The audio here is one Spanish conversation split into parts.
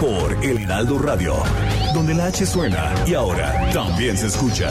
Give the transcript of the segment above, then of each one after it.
Por El Heraldo Radio, donde la H suena y ahora también se escucha.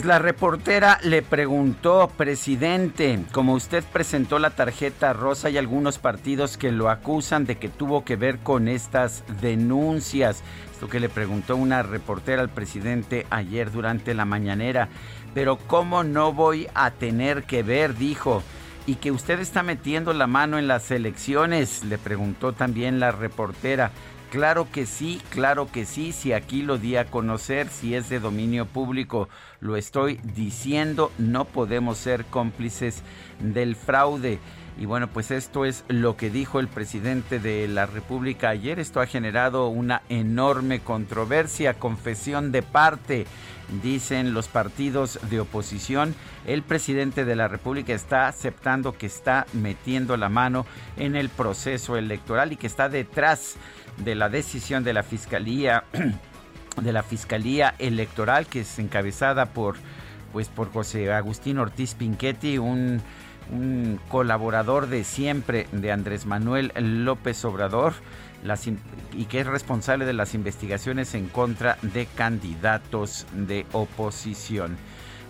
Pues la reportera le preguntó, presidente, como usted presentó la tarjeta rosa, hay algunos partidos que lo acusan de que tuvo que ver con estas denuncias. Esto que le preguntó una reportera al presidente ayer durante la mañanera. Pero ¿cómo no voy a tener que ver? Dijo. Y que usted está metiendo la mano en las elecciones, le preguntó también la reportera. Claro que sí, claro que sí, si aquí lo di a conocer, si es de dominio público, lo estoy diciendo, no podemos ser cómplices del fraude. Y bueno, pues esto es lo que dijo el presidente de la República ayer. Esto ha generado una enorme controversia, confesión de parte, dicen los partidos de oposición. El presidente de la República está aceptando que está metiendo la mano en el proceso electoral y que está detrás de la decisión de la Fiscalía de la Fiscalía Electoral que es encabezada por pues por José Agustín Ortiz Pinchetti, un, colaborador de siempre de Andrés Manuel López Obrador y que es responsable de las investigaciones en contra de candidatos de oposición.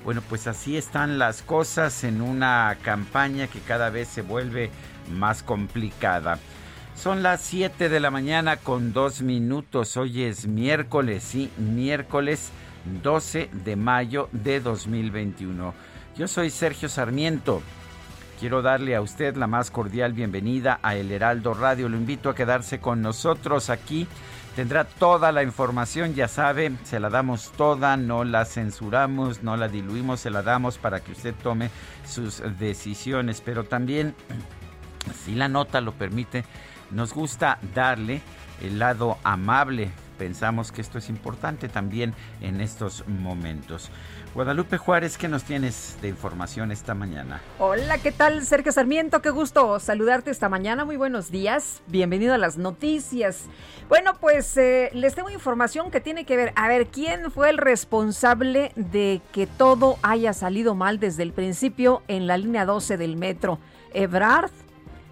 Bueno, pues así están las cosas en una campaña que cada vez se vuelve más complicada. Son las 7 de la mañana con dos minutos. Hoy es miércoles, sí, miércoles 12 de mayo de 2021. Yo soy Sergio Sarmiento. Quiero darle a usted la más cordial bienvenida a El Heraldo Radio. Lo invito a quedarse con nosotros aquí. Tendrá toda la información, ya sabe, se la damos toda, no la censuramos, no la diluimos, se la damos para que usted tome sus decisiones. Pero también, si la nota lo permite, nos gusta darle el lado amable. Pensamos que esto es importante también en estos momentos. Guadalupe Juárez, ¿qué nos tienes de información esta mañana? Hola, ¿qué tal? Sergio Sarmiento, qué gusto saludarte esta mañana. Muy buenos días. Bienvenido a las noticias. Bueno, pues eh, les tengo información que tiene que ver, a ver, ¿quién fue el responsable de que todo haya salido mal desde el principio en la línea 12 del metro? ¿Ebrard?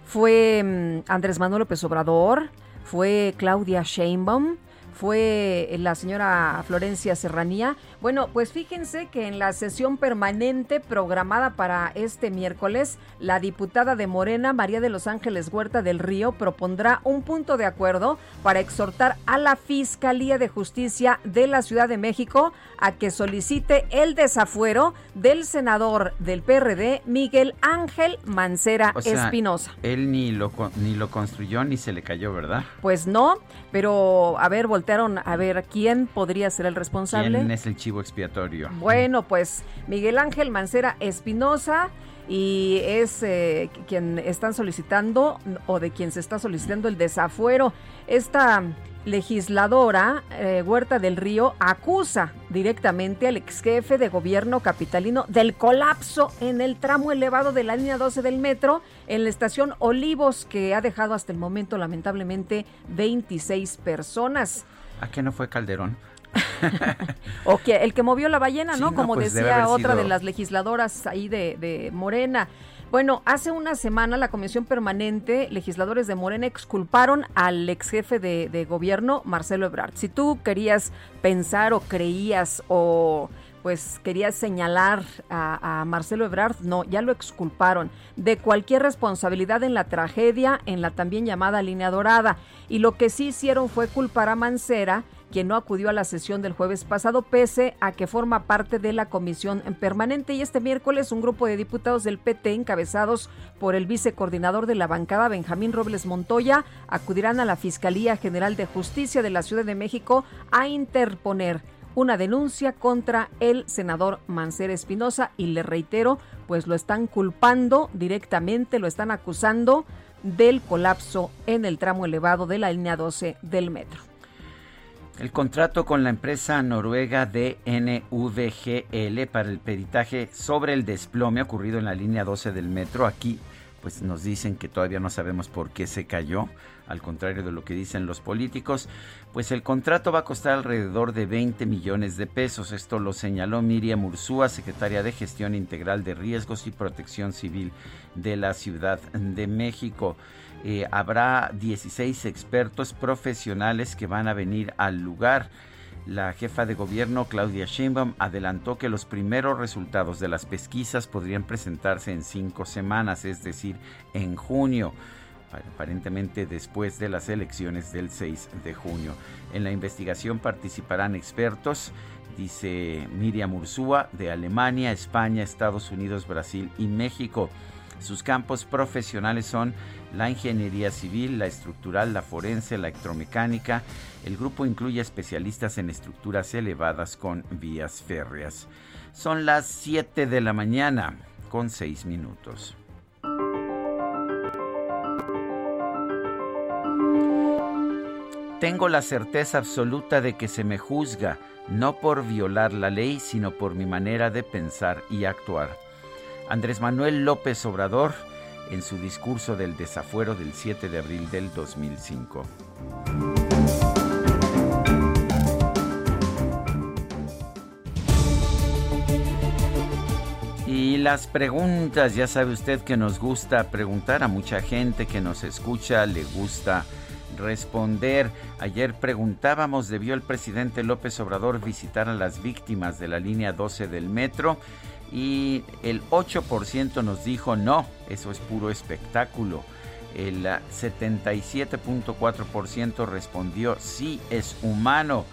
Fue mm, Andrés Manuel López Obrador, fue Claudia Sheinbaum, fue la señora Florencia Serranía. Bueno, pues fíjense que en la sesión permanente programada para este miércoles, la diputada de Morena, María de los Ángeles Huerta del Río, propondrá un punto de acuerdo para exhortar a la Fiscalía de Justicia de la Ciudad de México a que solicite el desafuero del senador del PRD, Miguel Ángel Mancera Espinosa. Él ni lo, ni lo construyó ni se le cayó, ¿verdad? Pues no, pero a ver, voltearon a ver quién podría ser el responsable. ¿Quién es el chivo expiatorio? Bueno, pues Miguel Ángel Mancera Espinosa y es eh, quien están solicitando o de quien se está solicitando el desafuero. Esta legisladora eh, Huerta del Río acusa directamente al ex jefe de gobierno capitalino del colapso en el tramo elevado de la línea 12 del metro en la estación Olivos que ha dejado hasta el momento lamentablemente 26 personas. ¿A qué no fue Calderón? o que el que movió la ballena, ¿no? Como pues decía otra de las legisladoras ahí de, de Morena. Bueno, hace una semana la Comisión Permanente, legisladores de Morena, exculparon al ex jefe de, de gobierno, Marcelo Ebrard. Si tú querías pensar o creías o pues quería señalar a, Marcelo Ebrard, no, ya lo exculparon de cualquier responsabilidad en la tragedia en la también llamada línea dorada. Y lo que sí hicieron fue culpar a Mancera, quien no acudió a la sesión del jueves pasado, pese a que forma parte de la comisión permanente. Y este miércoles un grupo de diputados del PT, encabezados por el vicecoordinador de la bancada, Benjamín Robles Montoya, acudirán a la Fiscalía General de Justicia de la Ciudad de México a interponer una denuncia contra el senador Mancera Espinosa y le reitero, pues lo están culpando directamente, lo están acusando del colapso en el tramo elevado de la línea 12 del metro. El contrato con la empresa noruega DNVGL para el peritaje sobre el desplome ocurrido en la línea 12 del metro aquí pues nos dicen que todavía no sabemos por qué se cayó, al contrario de lo que dicen los políticos, pues el contrato va a costar alrededor de 20 millones de pesos. Esto lo señaló Miriam Ursúa, secretaria de Gestión Integral de Riesgos y Protección Civil de la Ciudad de México. Eh, habrá 16 expertos profesionales que van a venir al lugar. La jefa de gobierno, Claudia Sheinbaum, adelantó que los primeros resultados de las pesquisas podrían presentarse en cinco semanas, es decir, en junio aparentemente después de las elecciones del 6 de junio. En la investigación participarán expertos, dice Miriam Ursúa, de Alemania, España, Estados Unidos, Brasil y México. Sus campos profesionales son la ingeniería civil, la estructural, la forense, la electromecánica. El grupo incluye especialistas en estructuras elevadas con vías férreas. Son las 7 de la mañana con 6 minutos. Tengo la certeza absoluta de que se me juzga no por violar la ley, sino por mi manera de pensar y actuar. Andrés Manuel López Obrador en su discurso del desafuero del 7 de abril del 2005. Y las preguntas, ya sabe usted que nos gusta preguntar a mucha gente que nos escucha, le gusta responder. Ayer preguntábamos, ¿debió el presidente López Obrador visitar a las víctimas de la línea 12 del metro? y el 8% nos dijo no, eso es puro espectáculo. El 77.4% respondió sí, es humano.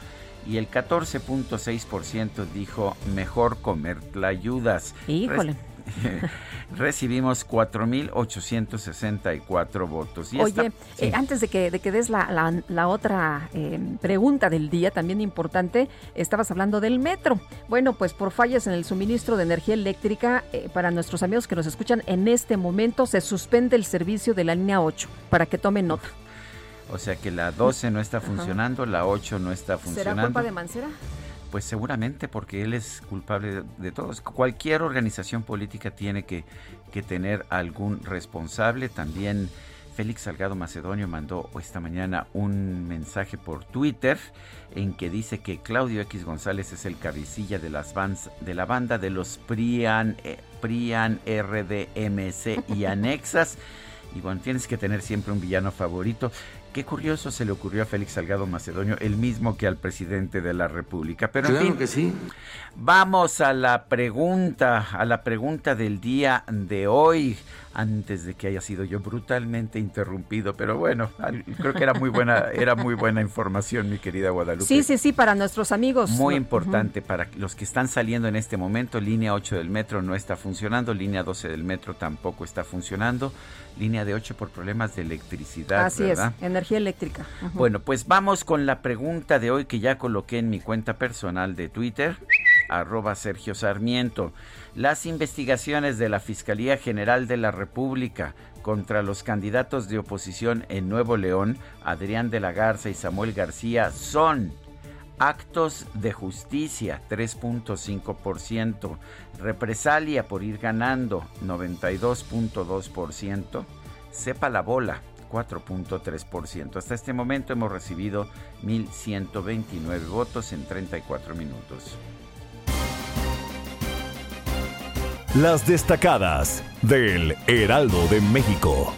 Y el 14.6% dijo mejor comer tlayudas. Híjole. recibimos 4.864 votos. Y Oye, eh, antes de que, de que des la, la, otra eh, pregunta del día, también importante, estabas hablando del metro. Bueno, pues por fallas en el suministro de energía eléctrica, eh, para nuestros amigos que nos escuchan, en este momento se suspende el servicio de la línea 8, para que tomen nota. O sea que la 12 no está funcionando, la 8 no está funcionando. ¿Será culpa de Mancera? Pues seguramente porque él es culpable de, todos. Cualquier organización política tiene que, tener algún responsable. También Félix Salgado Macedonio mandó esta mañana un mensaje por Twitter en que dice que Claudio X González es el cabecilla de, las de la banda de los Prian, eh, RDMC y anexas. Y bueno, tienes que tener siempre un villano favorito. Qué curioso se le ocurrió a Félix Salgado Macedonio, el mismo que al presidente de la República. Pero en fin, que sí. Vamos a la pregunta, a la pregunta del día de hoy antes de que haya sido yo brutalmente interrumpido, pero bueno, creo que era muy buena, era muy buena información, mi querida Guadalupe. Sí, sí, sí, para nuestros amigos. Muy importante para los que están saliendo en este momento, línea 8 del metro no está funcionando, línea 12 del metro tampoco está funcionando, línea de 8 por problemas de electricidad. Así es, energía eléctrica. Bueno, pues vamos con la pregunta de hoy que ya coloqué en mi cuenta personal de Twitter, arroba Sergio Sarmiento las investigaciones de la Fiscalía General de la República contra los candidatos de oposición en Nuevo León, Adrián de la Garza y Samuel García, son actos de justicia, 3.5%, represalia por ir ganando, 92.2%, sepa la bola, 4.3%. Hasta este momento hemos recibido 1.129 votos en 34 minutos. Las destacadas del Heraldo de México.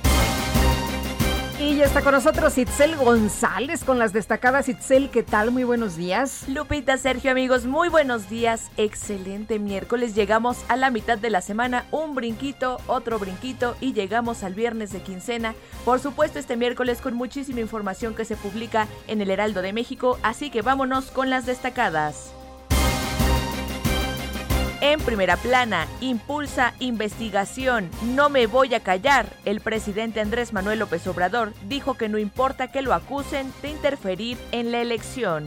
Y ya está con nosotros Itzel González con las destacadas. Itzel, ¿qué tal? Muy buenos días. Lupita, Sergio, amigos, muy buenos días. Excelente miércoles. Llegamos a la mitad de la semana, un brinquito, otro brinquito y llegamos al viernes de quincena. Por supuesto, este miércoles con muchísima información que se publica en el Heraldo de México, así que vámonos con las destacadas. En primera plana, impulsa investigación. No me voy a callar. El presidente Andrés Manuel López Obrador dijo que no importa que lo acusen de interferir en la elección.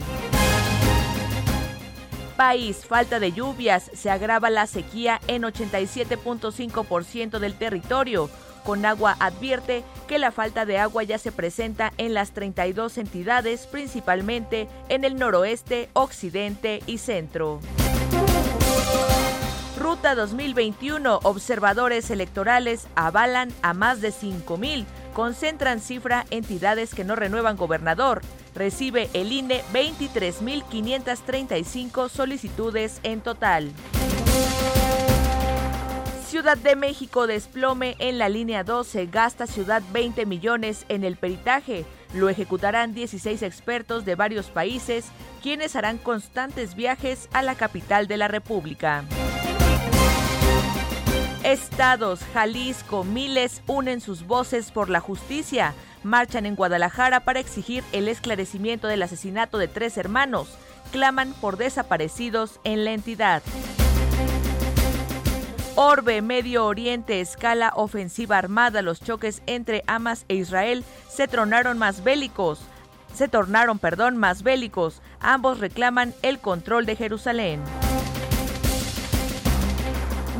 País, falta de lluvias. Se agrava la sequía en 87.5% del territorio. Con agua advierte que la falta de agua ya se presenta en las 32 entidades, principalmente en el noroeste, occidente y centro. Ruta 2021, observadores electorales avalan a más de 5.000. Concentran cifra entidades que no renuevan gobernador. Recibe el INE 23.535 solicitudes en total. Ciudad de México desplome en la línea 12, gasta ciudad 20 millones en el peritaje. Lo ejecutarán 16 expertos de varios países, quienes harán constantes viajes a la capital de la República. Estados, Jalisco, miles unen sus voces por la justicia. Marchan en Guadalajara para exigir el esclarecimiento del asesinato de tres hermanos. Claman por desaparecidos en la entidad. Orbe, Medio Oriente, escala ofensiva armada. Los choques entre Hamas e Israel se tornaron más bélicos. Se tornaron, perdón, más bélicos. Ambos reclaman el control de Jerusalén.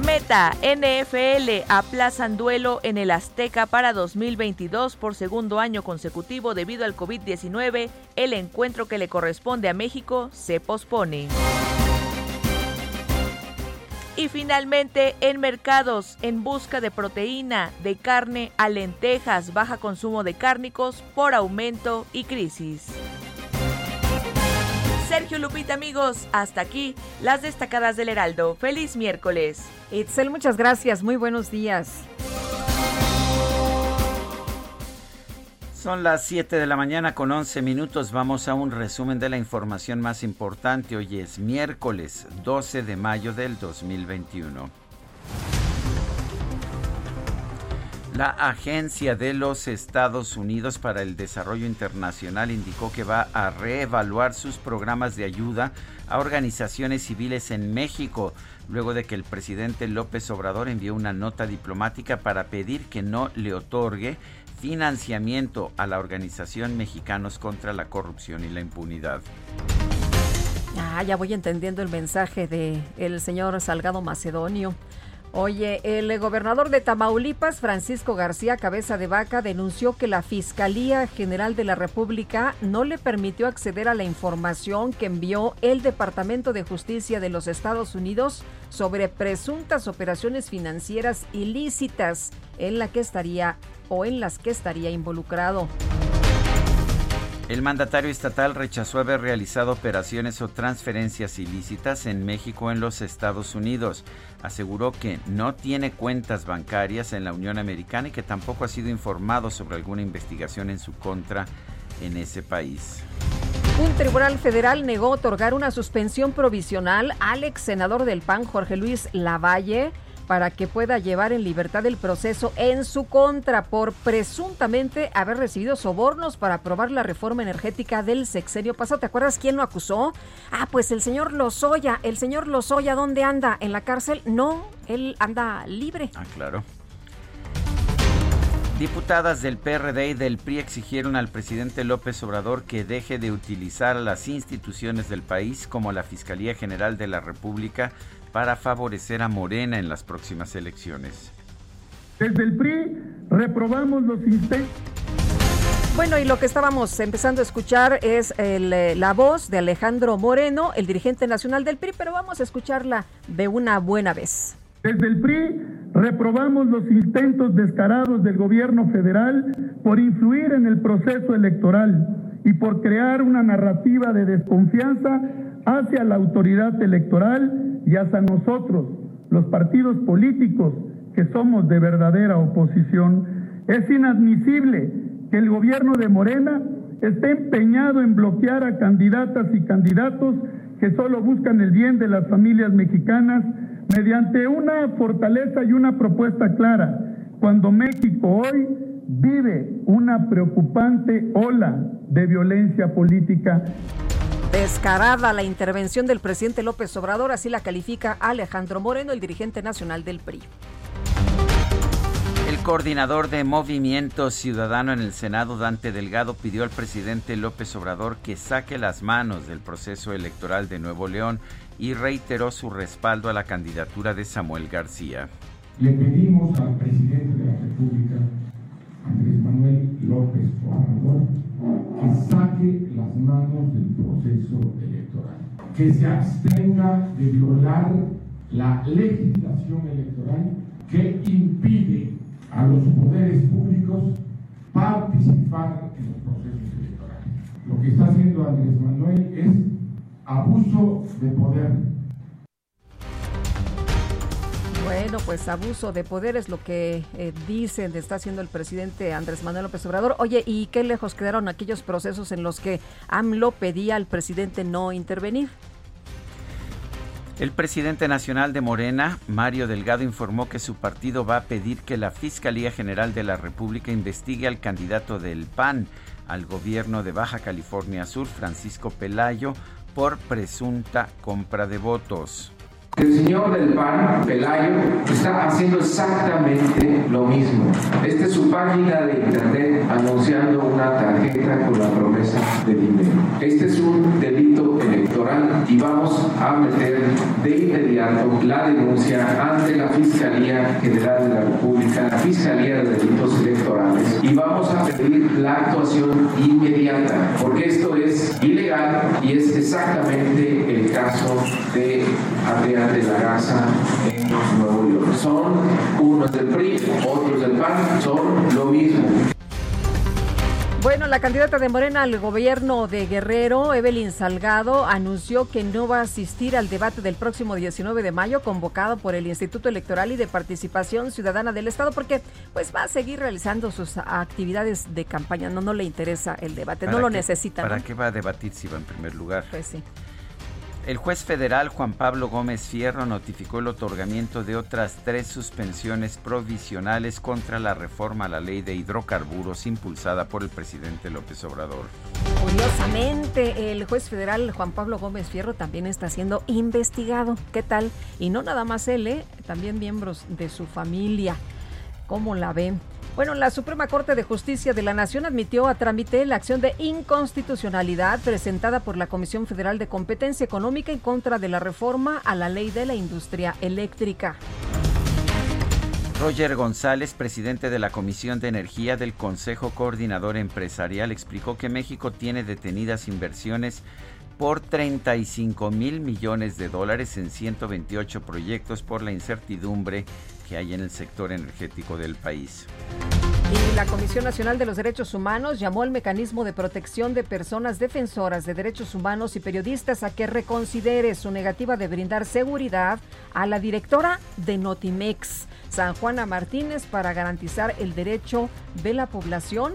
Meta, NFL aplazan duelo en el Azteca para 2022 por segundo año consecutivo debido al COVID-19. El encuentro que le corresponde a México se pospone. Y finalmente, en mercados, en busca de proteína, de carne a lentejas, baja consumo de cárnicos por aumento y crisis. Sergio Lupita, amigos, hasta aquí las destacadas del Heraldo. Feliz miércoles. Itzel, muchas gracias. Muy buenos días. Son las 7 de la mañana con 11 minutos. Vamos a un resumen de la información más importante. Hoy es miércoles 12 de mayo del 2021. La Agencia de los Estados Unidos para el Desarrollo Internacional indicó que va a reevaluar sus programas de ayuda a organizaciones civiles en México, luego de que el presidente López Obrador envió una nota diplomática para pedir que no le otorgue financiamiento a la organización Mexicanos contra la Corrupción y la Impunidad. Ah, ya voy entendiendo el mensaje de señor Salgado Macedonio. Oye, el gobernador de Tamaulipas, Francisco García Cabeza de Vaca, denunció que la Fiscalía General de la República no le permitió acceder a la información que envió el Departamento de Justicia de los Estados Unidos sobre presuntas operaciones financieras ilícitas en la que estaría o en las que estaría involucrado. El mandatario estatal rechazó haber realizado operaciones o transferencias ilícitas en México en los Estados Unidos. Aseguró que no tiene cuentas bancarias en la Unión Americana y que tampoco ha sido informado sobre alguna investigación en su contra en ese país. Un tribunal federal negó otorgar una suspensión provisional al ex senador del PAN, Jorge Luis Lavalle, para que pueda llevar en libertad el proceso en su contra por presuntamente haber recibido sobornos para aprobar la reforma energética del sexenio pasado. ¿Te acuerdas quién lo acusó? Ah, pues el señor Lozoya. ¿El señor Lozoya dónde anda? ¿En la cárcel? No, él anda libre. Ah, claro. Diputadas del PRD y del PRI exigieron al presidente López Obrador que deje de utilizar a las instituciones del país como la Fiscalía General de la República para favorecer a Morena en las próximas elecciones. Desde el PRI reprobamos los intentos. Bueno, y lo que estábamos empezando a escuchar es el, la voz de Alejandro Moreno, el dirigente nacional del PRI, pero vamos a escucharla de una buena vez. Desde el PRI reprobamos los intentos descarados del gobierno federal por influir en el proceso electoral y por crear una narrativa de desconfianza hacia la autoridad electoral y hacia nosotros, los partidos políticos que somos de verdadera oposición, es inadmisible que el gobierno de Morena esté empeñado en bloquear a candidatas y candidatos que solo buscan el bien de las familias mexicanas mediante una fortaleza y una propuesta clara, cuando México hoy vive una preocupante ola de violencia política. Descarada la intervención del presidente López Obrador, así la califica Alejandro Moreno, el dirigente nacional del PRI. El coordinador de Movimiento Ciudadano en el Senado, Dante Delgado, pidió al presidente López Obrador que saque las manos del proceso electoral de Nuevo León y reiteró su respaldo a la candidatura de Samuel García. Le pedimos al presidente de la República, Andrés Manuel López Obrador, que saque las manos del proceso electoral, que se abstenga de violar la legislación electoral que impide a los poderes públicos participar en los procesos electorales. Lo que está haciendo Andrés Manuel es abuso de poder. Bueno, pues abuso de poder es lo que eh, dicen, está haciendo el presidente Andrés Manuel López Obrador. Oye, ¿y qué lejos quedaron aquellos procesos en los que AMLO pedía al presidente no intervenir? El presidente nacional de Morena, Mario Delgado, informó que su partido va a pedir que la Fiscalía General de la República investigue al candidato del PAN al gobierno de Baja California Sur, Francisco Pelayo, por presunta compra de votos. El señor del PAN, Pelayo, está haciendo exactamente lo mismo. Esta es su página de internet anunciando una tarjeta con la promesa de dinero. Este es un delito electoral y vamos a meter de inmediato la denuncia ante la Fiscalía General de la República, la Fiscalía de Delitos Electorales, y vamos a pedir la actuación inmediata, porque esto es ilegal y es exactamente el caso de Adrián de la Garza en Nuevo York. Son unos del PRI, otros del PAN, son lo mismo. Bueno, la candidata de Morena al gobierno de Guerrero, Evelyn Salgado, anunció que no va a asistir al debate del próximo 19 de mayo convocado por el Instituto Electoral y de Participación Ciudadana del Estado porque pues va a seguir realizando sus actividades de campaña. No, no le interesa el debate, no lo necesita. ¿Para qué va a debatir si va en primer lugar? Pues sí. El juez federal Juan Pablo Gómez Fierro notificó el otorgamiento de otras tres suspensiones provisionales contra la reforma a la ley de hidrocarburos impulsada por el presidente López Obrador. Curiosamente, el juez federal Juan Pablo Gómez Fierro también está siendo investigado. ¿Qué tal? Y no nada más él, ¿eh? también miembros de su familia. ¿Cómo la ven? Bueno, la Suprema Corte de Justicia de la Nación admitió a trámite la acción de inconstitucionalidad presentada por la Comisión Federal de Competencia Económica en contra de la reforma a la ley de la industria eléctrica. Roger González, presidente de la Comisión de Energía del Consejo Coordinador Empresarial, explicó que México tiene detenidas inversiones por 35 mil millones de dólares en 128 proyectos por la incertidumbre que hay en el sector energético del país. Y la Comisión Nacional de los Derechos Humanos llamó al mecanismo de protección de personas defensoras de derechos humanos y periodistas a que reconsidere su negativa de brindar seguridad a la directora de Notimex, San Juana Martínez, para garantizar el derecho de la población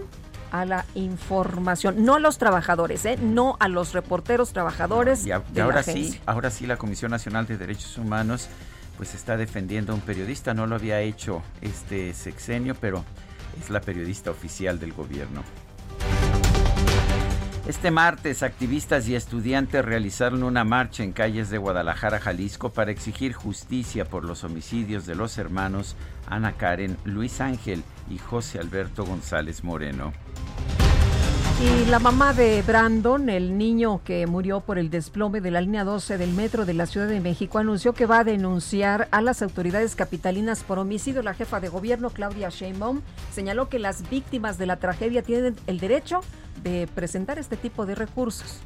a la información, no a los trabajadores, ¿eh? no a los reporteros trabajadores. Y, ahora sí, ahora sí la Comisión Nacional de Derechos Humanos pues está defendiendo a un periodista, no lo había hecho este sexenio, pero es la periodista oficial del gobierno. Este martes, activistas y estudiantes realizaron una marcha en calles de Guadalajara, Jalisco, para exigir justicia por los homicidios de los hermanos Ana Karen, Luis Ángel y José Alberto González Moreno. Y la mamá de Brandon, el niño que murió por el desplome de la línea 12 del metro de la Ciudad de México, anunció que va a denunciar a las autoridades capitalinas por homicidio. La jefa de gobierno, Claudia Sheinbaum, señaló que las víctimas de la tragedia tienen el derecho de presentar este tipo de recursos.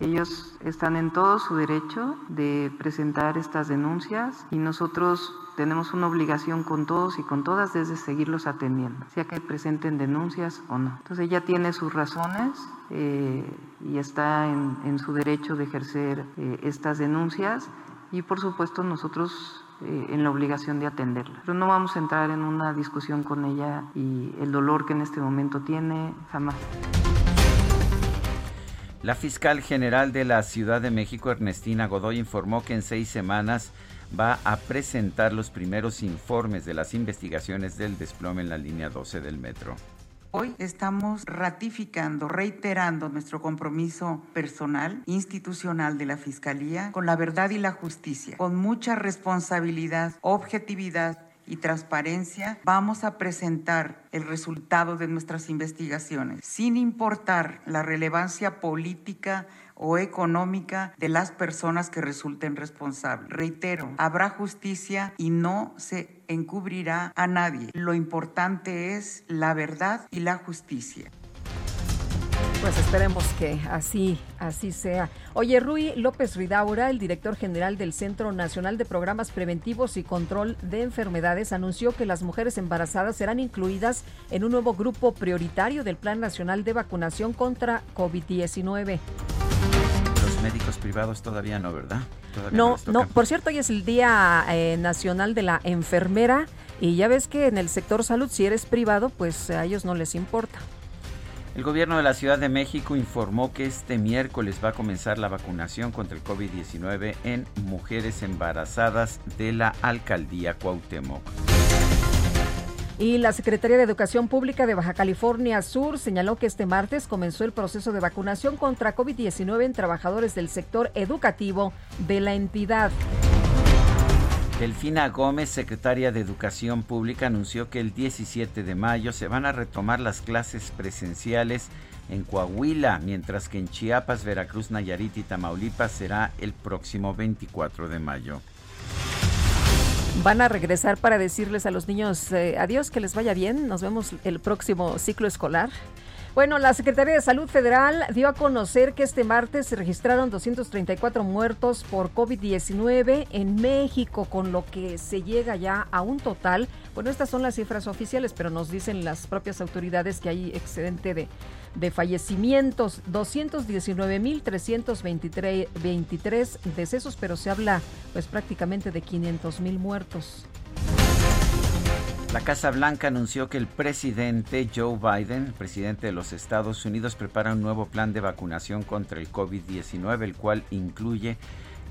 Ellos están en todo su derecho de presentar estas denuncias y nosotros tenemos una obligación con todos y con todas desde seguirlos atendiendo, sea que presenten denuncias o no. Entonces ella tiene sus razones eh, y está en, su derecho de ejercer eh, estas denuncias y por supuesto nosotros eh, en la obligación de atenderla. Pero no vamos a entrar en una discusión con ella y el dolor que en este momento tiene, jamás. La fiscal general de la Ciudad de México, Ernestina Godoy, informó que en seis semanas va a presentar los primeros informes de las investigaciones del desplome en la línea 12 del metro. Hoy estamos ratificando, reiterando nuestro compromiso personal, institucional de la Fiscalía con la verdad y la justicia, con mucha responsabilidad, objetividad y transparencia, vamos a presentar el resultado de nuestras investigaciones, sin importar la relevancia política o económica de las personas que resulten responsables. Reitero, habrá justicia y no se encubrirá a nadie. Lo importante es la verdad y la justicia. Pues esperemos que así, así sea. Oye, Rui López Ridaura, el director general del Centro Nacional de Programas Preventivos y Control de Enfermedades, anunció que las mujeres embarazadas serán incluidas en un nuevo grupo prioritario del Plan Nacional de Vacunación contra COVID-19 Los médicos privados todavía no, ¿verdad? no, no, por cierto, hoy es el Día eh, Nacional de la Enfermera y ya ves que en el sector salud, si eres privado, pues a ellos no les importa. El gobierno de la Ciudad de México informó que este miércoles va a comenzar la vacunación contra el COVID-19 en mujeres embarazadas de la alcaldía Cuauhtémoc. Y la Secretaría de Educación Pública de Baja California Sur señaló que este martes comenzó el proceso de vacunación contra COVID-19 en trabajadores del sector educativo de la entidad. Delfina Gómez, secretaria de Educación Pública, anunció que el 17 de mayo se van a retomar las clases presenciales en Coahuila, mientras que en Chiapas, Veracruz, Nayarit y Tamaulipas será el próximo 24 de mayo. Van a regresar para decirles a los niños eh, adiós, que les vaya bien, nos vemos el próximo ciclo escolar. Bueno, la Secretaría de Salud Federal dio a conocer que este martes se registraron 234 muertos por COVID-19 en México, con lo que se llega ya a un total. Bueno, estas son las cifras oficiales, pero nos dicen las propias autoridades que hay excedente de, de fallecimientos, 219.323 decesos, pero se habla pues prácticamente de 500.000 muertos. La Casa Blanca anunció que el presidente Joe Biden, presidente de los Estados Unidos, prepara un nuevo plan de vacunación contra el COVID-19, el cual incluye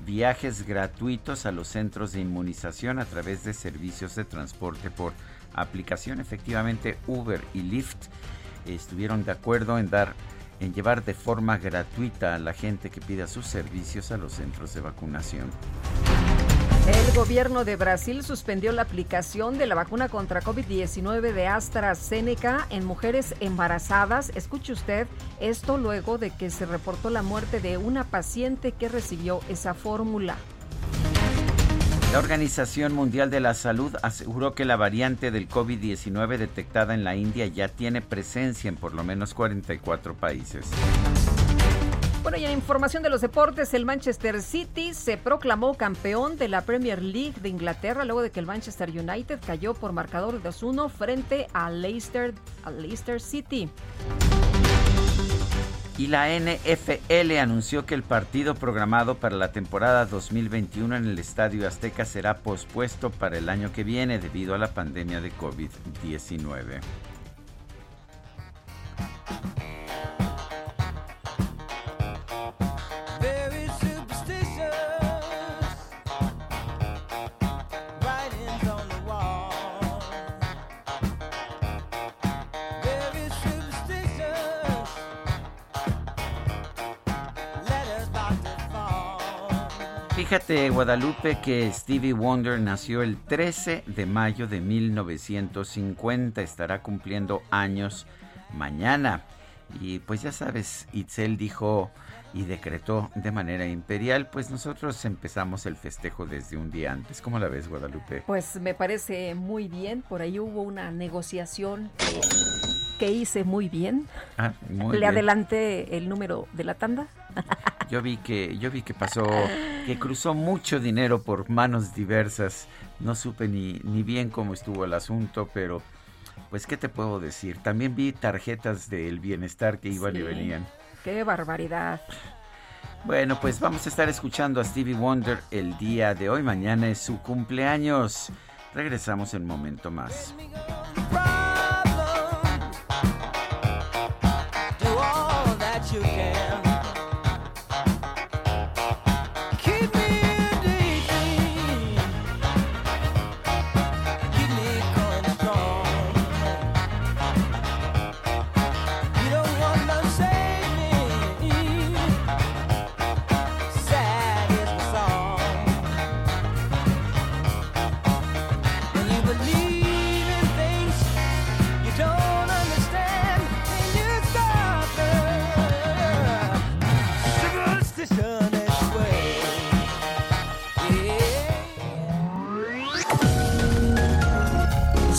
viajes gratuitos a los centros de inmunización a través de servicios de transporte por aplicación. Efectivamente, Uber y Lyft estuvieron de acuerdo en dar en llevar de forma gratuita a la gente que pida sus servicios a los centros de vacunación. El gobierno de Brasil suspendió la aplicación de la vacuna contra COVID-19 de AstraZeneca en mujeres embarazadas. Escuche usted esto luego de que se reportó la muerte de una paciente que recibió esa fórmula. La Organización Mundial de la Salud aseguró que la variante del COVID-19 detectada en la India ya tiene presencia en por lo menos 44 países. Bueno, y en información de los deportes, el Manchester City se proclamó campeón de la Premier League de Inglaterra luego de que el Manchester United cayó por marcador de 2-1 frente a Leicester, a Leicester City. Y la NFL anunció que el partido programado para la temporada 2021 en el Estadio Azteca será pospuesto para el año que viene debido a la pandemia de COVID-19. Fíjate, Guadalupe, que Stevie Wonder nació el 13 de mayo de 1950. Estará cumpliendo años mañana. Y pues ya sabes, Itzel dijo y decretó de manera imperial, pues nosotros empezamos el festejo desde un día antes. ¿Cómo la ves, Guadalupe? Pues me parece muy bien. Por ahí hubo una negociación que, hice muy bien. Ah, muy Le adelanté el número de la tanda. Yo vi que yo vi que pasó que cruzó mucho dinero por manos diversas. No supe ni ni bien cómo estuvo el asunto, pero pues qué te puedo decir. También vi tarjetas del bienestar que iban y venían. Qué barbaridad. Bueno, pues vamos a estar escuchando a Stevie Wonder el día de hoy. Mañana es su cumpleaños. Regresamos en un momento más.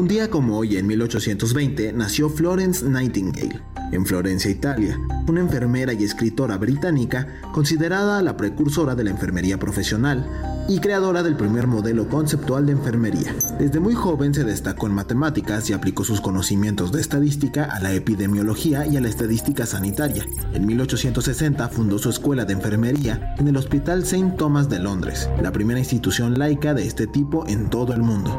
Un día como hoy, en 1820, nació Florence Nightingale, en Florencia, Italia, una enfermera y escritora británica considerada la precursora de la enfermería profesional y creadora del primer modelo conceptual de enfermería. Desde muy joven se destacó en matemáticas y aplicó sus conocimientos de estadística a la epidemiología y a la estadística sanitaria. En 1860 fundó su escuela de enfermería en el Hospital St. Thomas de Londres, la primera institución laica de este tipo en todo el mundo.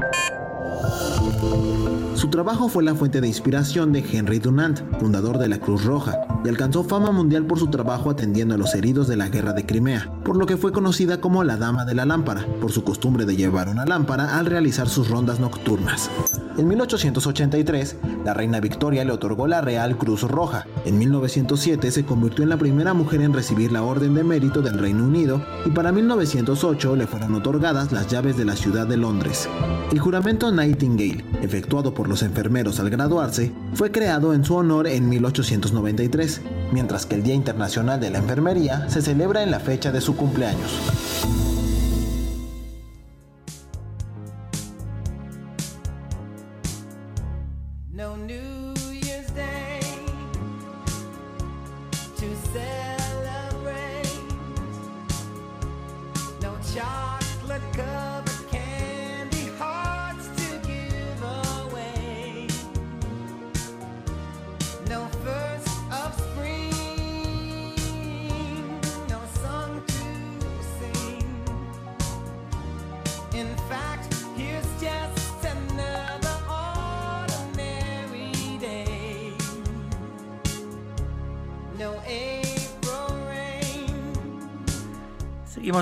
Su trabajo fue la fuente de inspiración de Henry Dunant, fundador de la Cruz Roja, y alcanzó fama mundial por su trabajo atendiendo a los heridos de la Guerra de Crimea, por lo que fue conocida como la Dama de la Lámpara, por su costumbre de llevar una lámpara al realizar sus rondas nocturnas. En 1883, la reina Victoria le otorgó la Real Cruz Roja. En 1907 se convirtió en la primera mujer en recibir la Orden de Mérito del Reino Unido y para 1908 le fueron otorgadas las llaves de la ciudad de Londres. El juramento Nightingale, efectuado por los enfermeros al graduarse, fue creado en su honor en 1893, mientras que el Día Internacional de la Enfermería se celebra en la fecha de su cumpleaños.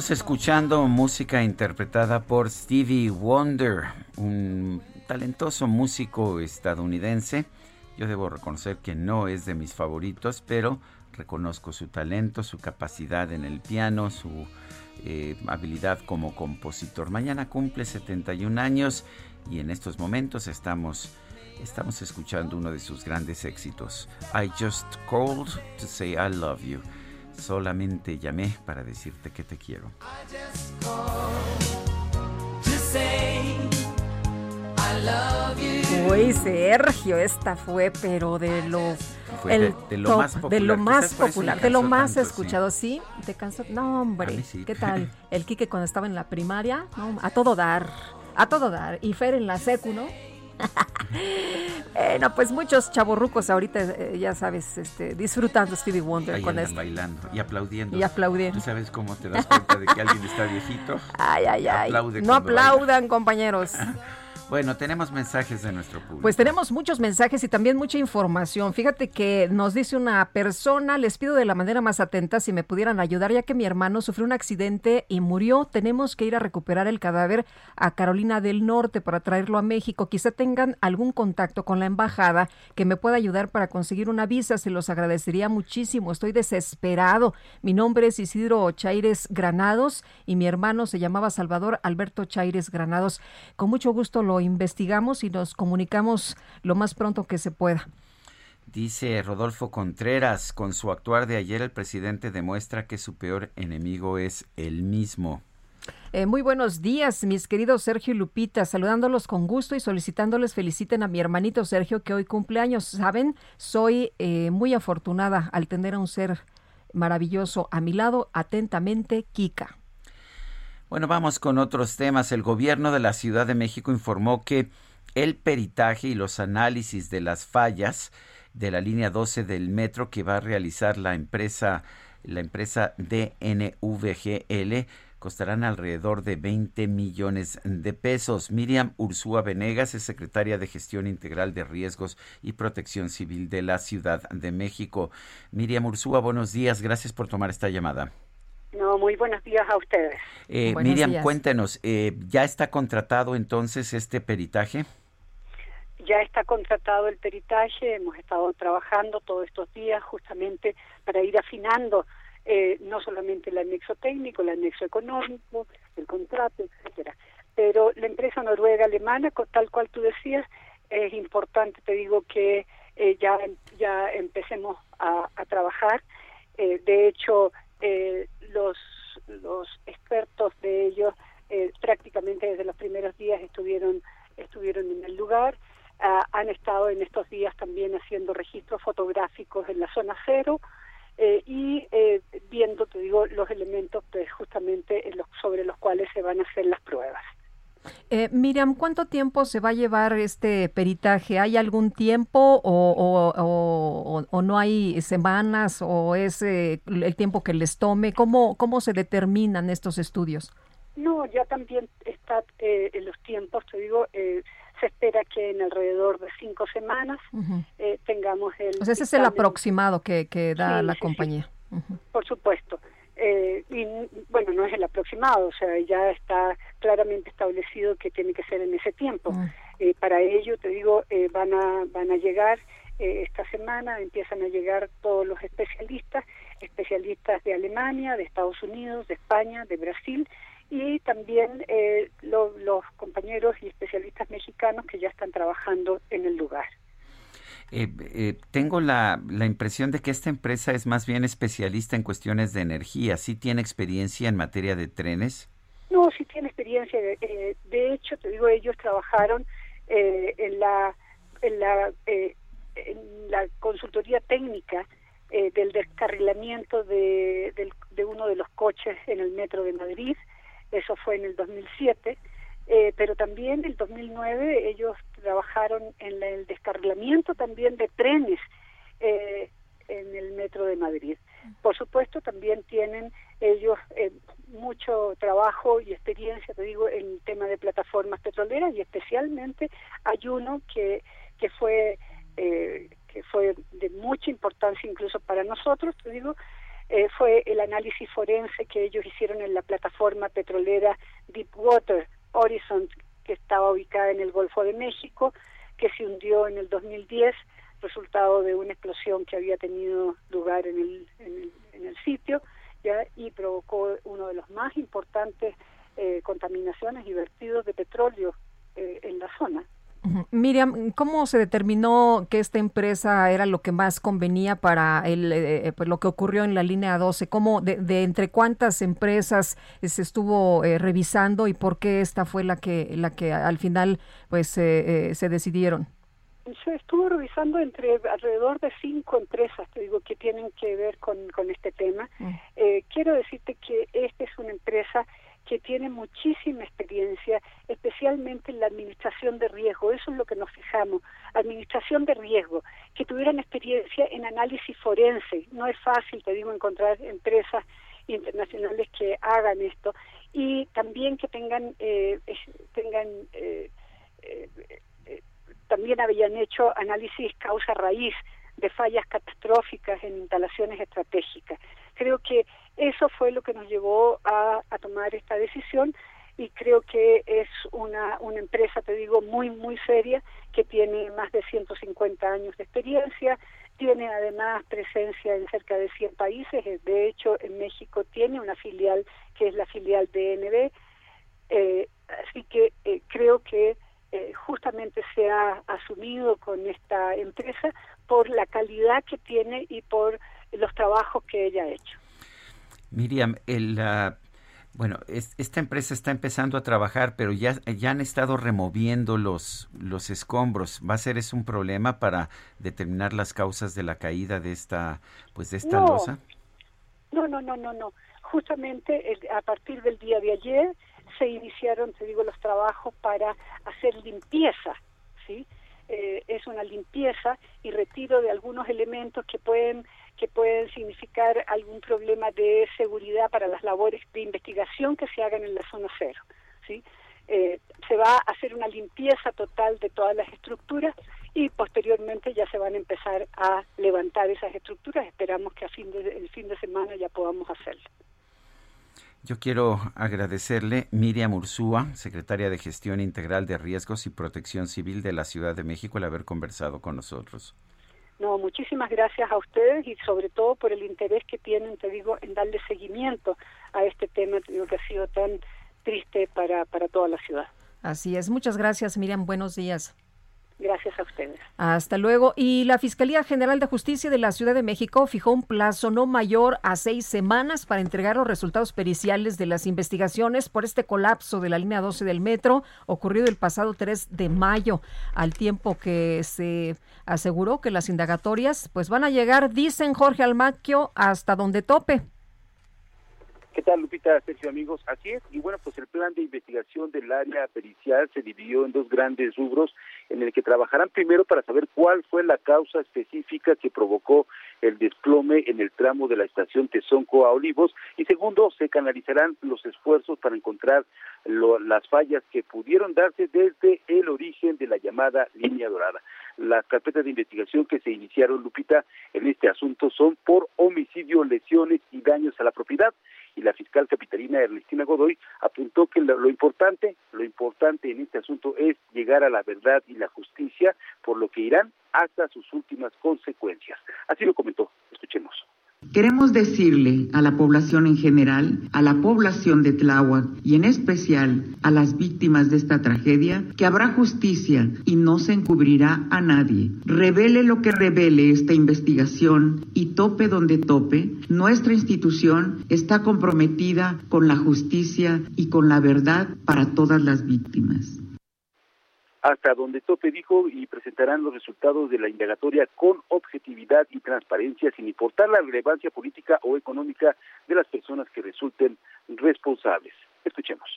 Escuchando música interpretada por Stevie Wonder, un talentoso músico estadounidense. Yo debo reconocer que no es de mis favoritos, pero reconozco su talento, su capacidad en el piano, su eh, habilidad como compositor. Mañana cumple 71 años y en estos momentos estamos, estamos escuchando uno de sus grandes éxitos. I just called to say I love you. Solamente llamé para decirte que te quiero. Uy, Sergio, esta fue, pero de lo. Fue de- de lo más de popular, lo quizás más popular, de lo más tanto, escuchado, sí. ¿Te cansó? No, hombre. Sí. ¿Qué tal? El Quique cuando estaba en la primaria, no, a todo dar, a todo dar. Y Fer en la secu, ¿no? Bueno, pues muchos chavorrucos ahorita, eh, ya sabes, este, disfrutando Stevie Wonder Ahí con esto. bailando y aplaudiendo. Y aplaudiendo. ¿Tú sabes cómo te das cuenta de que alguien está viejito? Ay, ay, ay. Aplaude no baila. aplaudan, compañeros. Bueno, tenemos mensajes de nuestro público. Pues tenemos muchos mensajes y también mucha información. Fíjate que nos dice una persona, les pido de la manera más atenta si me pudieran ayudar, ya que mi hermano sufrió un accidente y murió. Tenemos que ir a recuperar el cadáver a Carolina del Norte para traerlo a México. Quizá tengan algún contacto con la embajada que me pueda ayudar para conseguir una visa. Se los agradecería muchísimo. Estoy desesperado. Mi nombre es Isidro Chaires Granados y mi hermano se llamaba Salvador Alberto Chaires Granados. Con mucho gusto lo investigamos y nos comunicamos lo más pronto que se pueda. Dice Rodolfo Contreras, con su actuar de ayer el presidente demuestra que su peor enemigo es él mismo. Eh, muy buenos días, mis queridos Sergio y Lupita, saludándolos con gusto y solicitándoles feliciten a mi hermanito Sergio que hoy cumpleaños. Saben, soy eh, muy afortunada al tener a un ser maravilloso a mi lado. Atentamente, Kika. Bueno, vamos con otros temas. El gobierno de la Ciudad de México informó que el peritaje y los análisis de las fallas de la línea 12 del metro que va a realizar la empresa la empresa DNVGL costarán alrededor de 20 millones de pesos. Miriam Ursúa Venegas es secretaria de Gestión Integral de Riesgos y Protección Civil de la Ciudad de México. Miriam Ursúa, buenos días. Gracias por tomar esta llamada. No, muy buenos días a ustedes. Eh, Miriam, días. cuéntenos, eh, ¿ya está contratado entonces este peritaje? Ya está contratado el peritaje, hemos estado trabajando todos estos días justamente para ir afinando eh, no solamente el anexo técnico, el anexo económico, el contrato, etcétera. Pero la empresa noruega alemana, tal cual tú decías, es importante, te digo que eh, ya ya empecemos a, a trabajar. Eh, de hecho, eh, los los expertos de ellos eh, prácticamente desde los primeros días estuvieron estuvieron en el lugar. Ah, han estado en estos días también haciendo registros fotográficos en la zona cero eh, y eh, viendo, te digo, los elementos pues, justamente en los- sobre los cuales se van a hacer las pruebas. Eh, Miriam, ¿cuánto tiempo se va a llevar este peritaje? ¿Hay algún tiempo o, o- o- o- o no hay semanas o es eh, el tiempo que les tome? ¿Cómo, ¿Cómo se determinan estos estudios? No, ya también está eh, en los tiempos, te digo, eh, se espera que en alrededor de cinco semanas eh, tengamos el... Sea, ese es el aproximado que, que da Sí, la sí, sí. compañía. Por supuesto. Eh, y bueno, no es el aproximado, o sea, ya está claramente establecido que tiene que ser en ese tiempo. Eh, para ello, te digo, eh, van a van a llegar eh, esta semana, empiezan a llegar todos los especialistas, especialistas de Alemania, de Estados Unidos, de España, de Brasil y también eh, lo- los compañeros y especialistas mexicanos que ya están trabajando en el lugar. Eh, eh, tengo la, la impresión de que esta empresa es más bien especialista en cuestiones de energía. ¿Sí tiene experiencia en materia de trenes? No, sí tiene experiencia. eh, de hecho, te digo, ellos trabajaron eh, en la en la eh, en la consultoría técnica del descarrilamiento de, del- de uno de los coches en el metro de Madrid. Eso fue en el 2007. Eh, pero también el 2009 ellos trabajaron en el descarrilamiento también de trenes eh, en el metro de Madrid. Por supuesto, también tienen ellos eh, mucho trabajo y experiencia, te digo, en el tema de plataformas petroleras y especialmente hay uno que, que fue eh, que fue de mucha importancia incluso para nosotros, te digo, eh, fue el análisis forense que ellos hicieron en la plataforma petrolera Deepwater Horizon, que estaba ubicada en el Golfo de México, que se hundió en el 2010, resultado de una explosión que había tenido lugar en el, en el, en el sitio, ¿ya? y provocó uno de los más importantes eh, contaminaciones y vertidos de petróleo eh, en la zona. Miriam, ¿cómo se determinó que esta empresa era lo que más convenía para el, eh, pues, lo que ocurrió en la línea 12? ¿Cómo, de, de entre cuántas empresas eh, se estuvo eh, revisando y por qué esta fue la que, la que al final pues eh, eh, se decidieron? Se estuvo revisando entre alrededor de cinco empresas, te digo, que tienen que ver con, con este tema. Eh, quiero decirte que esta es una empresa que tiene muchísima experiencia, especialmente en la administración de riesgo. Eso es lo que nos fijamos. Administración de riesgo, que tuvieran experiencia en análisis forense. No es fácil, te digo, encontrar empresas internacionales que hagan esto y también que tengan eh, tengan eh, eh, eh, también habían hecho análisis causa raíz de fallas catastróficas en instalaciones estratégicas. Creo que eso fue lo que nos llevó a, tomar esta decisión y creo que es una, una empresa, te digo, muy, muy seria, que tiene más de 150 años de experiencia, tiene además presencia en cerca de 100 países, eh, de hecho en México tiene una filial que es la filial DNB, eh, así que eh, creo que eh, justamente se ha asumido con esta empresa por la calidad que tiene y por los trabajos que ella ha hecho. Miriam, el, ah, bueno, esta empresa está empezando a trabajar, pero ya, ya han estado removiendo los, los escombros. ¿Va a ser eso un problema para determinar las causas de la caída de esta, pues de esta No. losa? No, no, no, no, no. Justamente el- a partir del día de ayer se iniciaron, te digo, los trabajos para hacer limpieza, ¿sí? Eh, es una limpieza y retiro de algunos elementos que pueden que pueden significar algún problema de seguridad para las labores de investigación que se hagan en la zona cero, ¿sí? Eh, se va a hacer una limpieza total de todas las estructuras y posteriormente ya se van a empezar a levantar esas estructuras. Esperamos que a fin de, el fin de semana ya podamos hacerlo. Yo quiero agradecerle Miriam Ursúa, secretaria de Gestión Integral de Riesgos y Protección Civil de la Ciudad de México, el haber conversado con nosotros. No, muchísimas gracias a ustedes y sobre todo por el interés que tienen, te digo, en darle seguimiento a este tema digo, que ha sido tan triste para, para toda la ciudad. Así es. Muchas gracias, Miriam. Buenos días. Gracias a ustedes. Hasta luego. Y la Fiscalía General de Justicia de la Ciudad de México fijó un plazo no mayor a seis semanas para entregar los resultados periciales de las investigaciones por este colapso de la línea 12 del metro ocurrido el pasado 3 de mayo, al tiempo que se aseguró que las indagatorias pues van a llegar, dicen Jorge Almaquio, hasta donde tope. ¿Qué tal, Lupita, Sergio, amigos? Así es, y bueno, pues el plan de investigación del área pericial se dividió en dos grandes rubros, en el que trabajarán primero para saber cuál fue la causa específica que provocó el desplome en el tramo de la estación Tezonco a Olivos, y segundo, se canalizarán los esfuerzos para encontrar lo- las fallas que pudieron darse desde el origen de la llamada línea dorada. Las carpetas de investigación que se iniciaron, Lupita, en este asunto son por homicidio, lesiones y daños a la propiedad y la fiscal capitalina Ernestina Godoy apuntó que lo, lo importante, lo importante en este asunto es llegar a la verdad y la justicia, por lo que irán hasta sus últimas consecuencias. Así lo comentó. Escuchemos. Queremos decirle a la población en general, a la población de Tláhuac y en especial a las víctimas de esta tragedia, que habrá justicia y no se encubrirá a nadie. Revele lo que revele esta investigación y tope donde tope, nuestra institución está comprometida con la justicia y con la verdad para todas las víctimas. Hasta donde tope dijo y presentarán los resultados de la indagatoria con objetividad y transparencia sin importar la relevancia política o económica de las personas que resulten responsables. Escuchemos.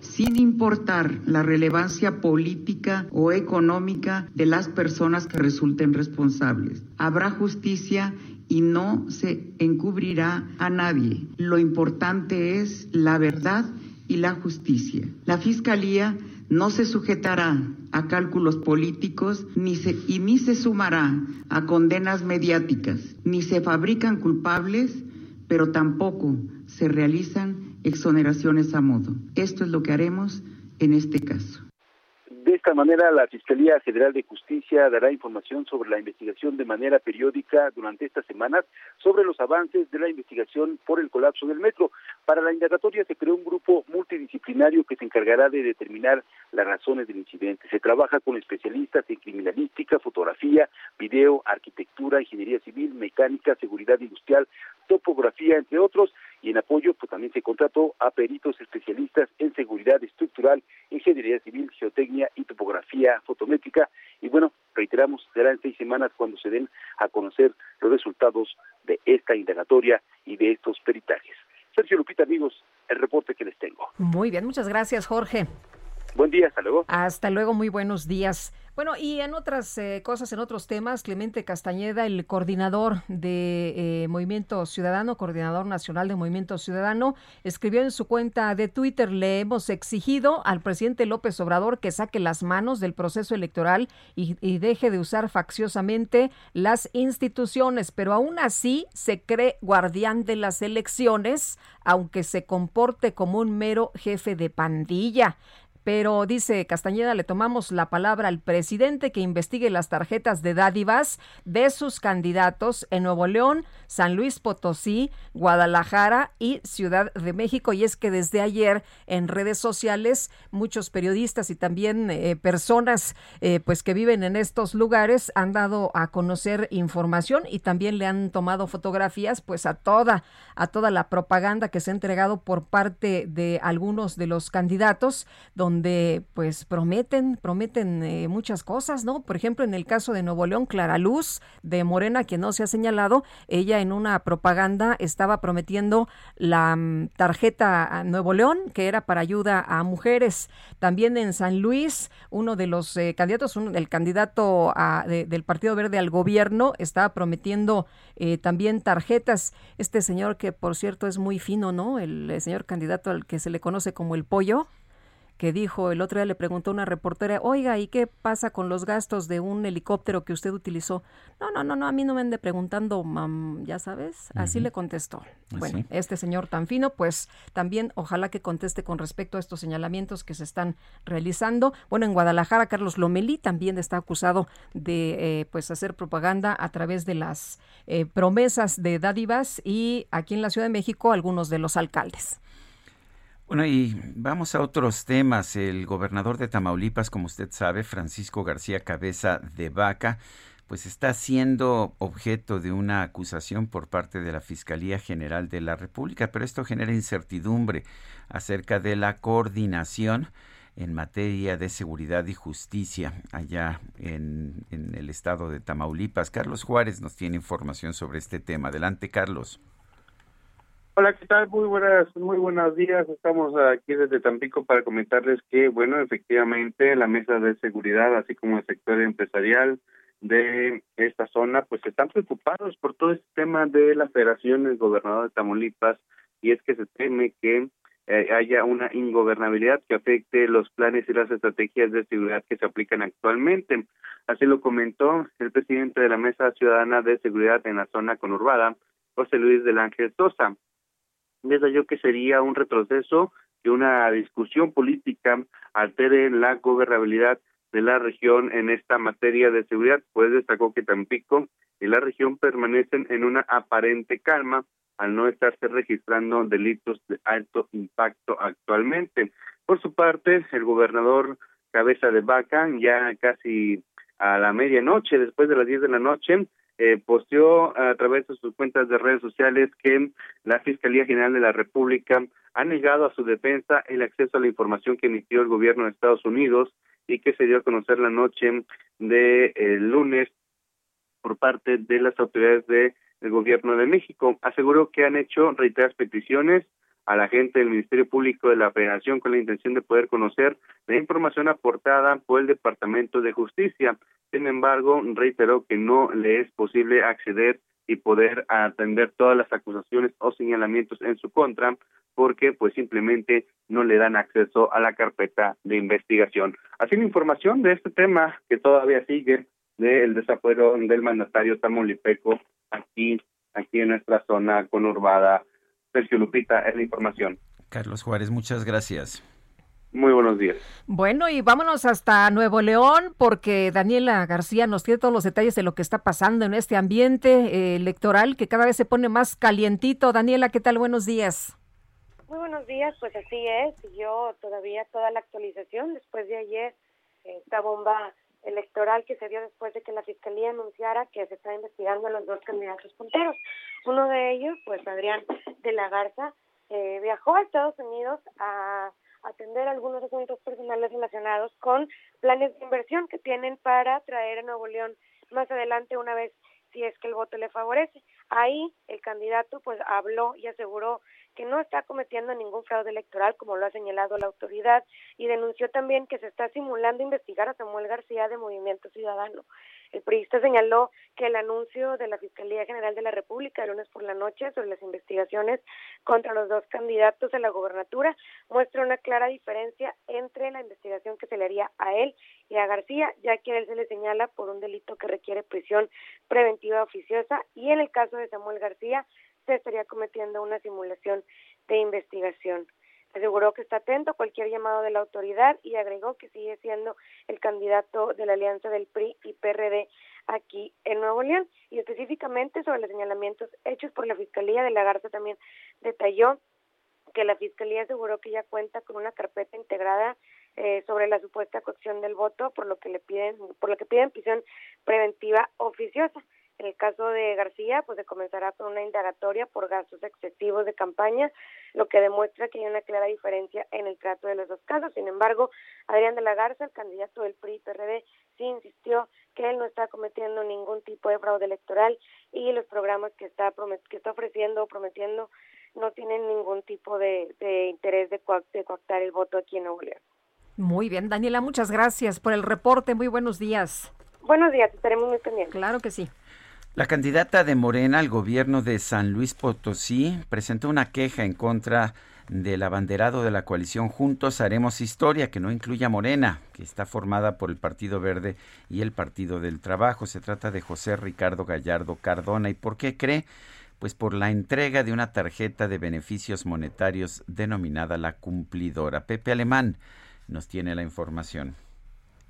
sin importar la relevancia política o económica de las personas que resulten responsables. Habrá justicia y no se encubrirá a nadie. Lo importante es la verdad y la justicia. La Fiscalía no se sujetará a cálculos políticos ni se, y ni se sumará a condenas mediáticas, ni se fabrican culpables, pero tampoco se realizan exoneraciones a modo. Esto es lo que haremos en este caso. Esta manera, la Fiscalía General de Justicia dará información sobre la investigación de manera periódica durante estas semanas sobre los avances de la investigación por el colapso del metro. Para la indagatoria se creó un grupo multidisciplinario que se encargará de determinar las razones del incidente. Se trabaja con especialistas en criminalística, fotografía, video, arquitectura, ingeniería civil, mecánica, seguridad industrial, topografía, entre otros, y en apoyo pues también se contrató a peritos especialistas en seguridad estructural, ingeniería civil, geotecnia y topografía fotométrica. Y bueno, reiteramos, será en seis semanas cuando se den a conocer los resultados de esta indagatoria y de estos peritajes. Sergio Lupita, amigos, el reporte que les tengo. Muy bien, muchas gracias, Jorge. Buen día, hasta luego. Hasta luego, muy buenos días. Bueno, y en otras eh, cosas, en otros temas, Clemente Castañeda, el coordinador de eh, Movimiento Ciudadano, coordinador nacional de Movimiento Ciudadano, escribió en su cuenta de Twitter, le hemos exigido al presidente López Obrador que saque las manos del proceso electoral y, y deje de usar facciosamente las instituciones, pero aún así se cree guardián de las elecciones, aunque se comporte como un mero jefe de pandilla pero dice Castañeda, le tomamos la palabra al presidente que investigue las tarjetas de dádivas de sus candidatos en Nuevo León, San Luis Potosí, Guadalajara y Ciudad de México. Y es que desde ayer en redes sociales muchos periodistas y también eh, personas eh, pues que viven en estos lugares han dado a conocer información y también le han tomado fotografías pues a toda a toda la propaganda que se ha entregado por parte de algunos de los candidatos donde pues prometen prometen eh, muchas cosas, ¿no? Por ejemplo, en el caso de Nuevo León, Clara Luz de Morena, que no se ha señalado, ella en una propaganda estaba prometiendo la mm, tarjeta a Nuevo León, que era para ayuda a mujeres. También en San Luis, uno de los eh, candidatos, un- el candidato del Partido Verde al gobierno, estaba prometiendo eh, también tarjetas. Este señor que, por cierto, es muy fino, ¿no? El, eh, señor candidato al que se le conoce como el pollo que dijo, el otro día le preguntó a una reportera, oiga, ¿y qué pasa con los gastos de un helicóptero que usted utilizó? No, no, no, no, a mí no me ande preguntando, mam, ya sabes, así le contestó. Bueno, Así. este señor tan fino, pues también ojalá que conteste con respecto a estos señalamientos que se están realizando. Bueno, en Guadalajara, Carlos Lomelí también está acusado de eh, pues hacer propaganda a través de las eh, promesas de dádivas y aquí en la Ciudad de México algunos de los alcaldes. Bueno, y vamos a otros temas. El gobernador de Tamaulipas, como usted sabe, Francisco García Cabeza de Vaca, pues está siendo objeto de una acusación por parte de la Fiscalía General de la República, pero esto genera incertidumbre acerca de la coordinación en materia de seguridad y justicia allá en, en el estado de Tamaulipas. Carlos Juárez nos tiene información sobre este tema. Adelante, Carlos. Hola, ¿qué tal? Muy buenas, muy buenos días. Estamos aquí desde Tampico para comentarles que, bueno, efectivamente, la mesa de seguridad, así como el sector empresarial de esta zona, pues están preocupados por todo este tema de la Federación del Gobernador de Tamaulipas y es que se teme que eh, haya una ingobernabilidad que afecte los planes y las estrategias de seguridad que se aplican actualmente. Así lo comentó el presidente de la Mesa Ciudadana de Seguridad en la zona conurbada, José Luis del Ángel Sosa yo que sería un retroceso que una discusión política altere la gobernabilidad de la región en esta materia de seguridad, pues destacó que Tampico y la región permanecen en una aparente calma al no estarse registrando delitos de alto impacto actualmente. Por su parte, el gobernador Cabeza de Vaca, ya casi a la medianoche, después de las 10 de la noche, eh, posteó a través de sus cuentas de redes sociales que la Fiscalía General de la República ha negado a su defensa el acceso a la información que emitió el gobierno de Estados Unidos y que se dio a conocer la noche de el lunes por parte de las autoridades del gobierno de México. Aseguró que han hecho reiteradas peticiones a la gente del Ministerio Público de la Federación con la intención de poder conocer la información aportada por el Departamento de Justicia. Sin embargo, reiteró que no le es posible acceder y poder atender todas las acusaciones o señalamientos en su contra porque pues simplemente no le dan acceso a la carpeta de investigación. Así la información de este tema que todavía sigue del desafuero del mandatario tamaulipeco aquí aquí en nuestra zona conurbada. Sergio Lupita, es la información. Carlos Juárez, muchas gracias. Muy buenos días. Bueno, y vámonos hasta Nuevo León porque Daniela García nos tiene todos los detalles de lo que está pasando en este ambiente eh, electoral que cada vez se pone más calientito. Daniela, ¿qué tal? Buenos días. Muy buenos días, pues así es. Yo todavía toda la actualización después de ayer, esta bomba electoral que se dio después de que la fiscalía anunciara que se está investigando a los dos candidatos punteros. Uno de ellos, pues Adrián de la Garza, eh, viajó a Estados Unidos a atender algunos asuntos personales relacionados con planes de inversión que tienen para traer a Nuevo León más adelante una vez si es que el voto le favorece. Ahí el candidato pues habló y aseguró que no está cometiendo ningún fraude electoral, como lo ha señalado la autoridad, y denunció también que se está simulando investigar a Samuel García de Movimiento Ciudadano. El periodista señaló que el anuncio de la Fiscalía General de la República el lunes por la noche sobre las investigaciones contra los dos candidatos a la gobernatura muestra una clara diferencia entre la investigación que se le haría a él y a García, ya que a él se le señala por un delito que requiere prisión preventiva oficiosa y en el caso de Samuel García se estaría cometiendo una simulación de investigación. Aseguró que está atento a cualquier llamado de la autoridad y agregó que sigue siendo el candidato de la alianza del PRI y PRD aquí en Nuevo León. Y específicamente sobre los señalamientos hechos por la Fiscalía de la Garza también detalló que la Fiscalía aseguró que ya cuenta con una carpeta integrada eh, sobre la supuesta coacción del voto, por lo que le piden, por lo que piden prisión preventiva oficiosa. En el caso de García, pues se comenzará con una indagatoria por gastos excesivos de campaña, lo que demuestra que hay una clara diferencia en el trato de los dos casos. Sin embargo, Adrián de la Garza, el candidato del PRI-PRD, sí insistió que él no está cometiendo ningún tipo de fraude electoral y los programas que está que está ofreciendo o prometiendo no tienen ningún tipo de, de interés de, de coactar el voto aquí en Nuevo León. Muy bien, Daniela, muchas gracias por el reporte. Muy buenos días. Buenos días, estaremos muy pendientes. Claro que sí. La candidata de Morena al gobierno de San Luis Potosí presentó una queja en contra del abanderado de la coalición Juntos Haremos Historia, que no incluye a Morena, que está formada por el Partido Verde y el Partido del Trabajo. Se trata de José Ricardo Gallardo Cardona. ¿Y por qué cree? Pues por la entrega de una tarjeta de beneficios monetarios denominada la cumplidora. Pepe Alemán nos tiene la información.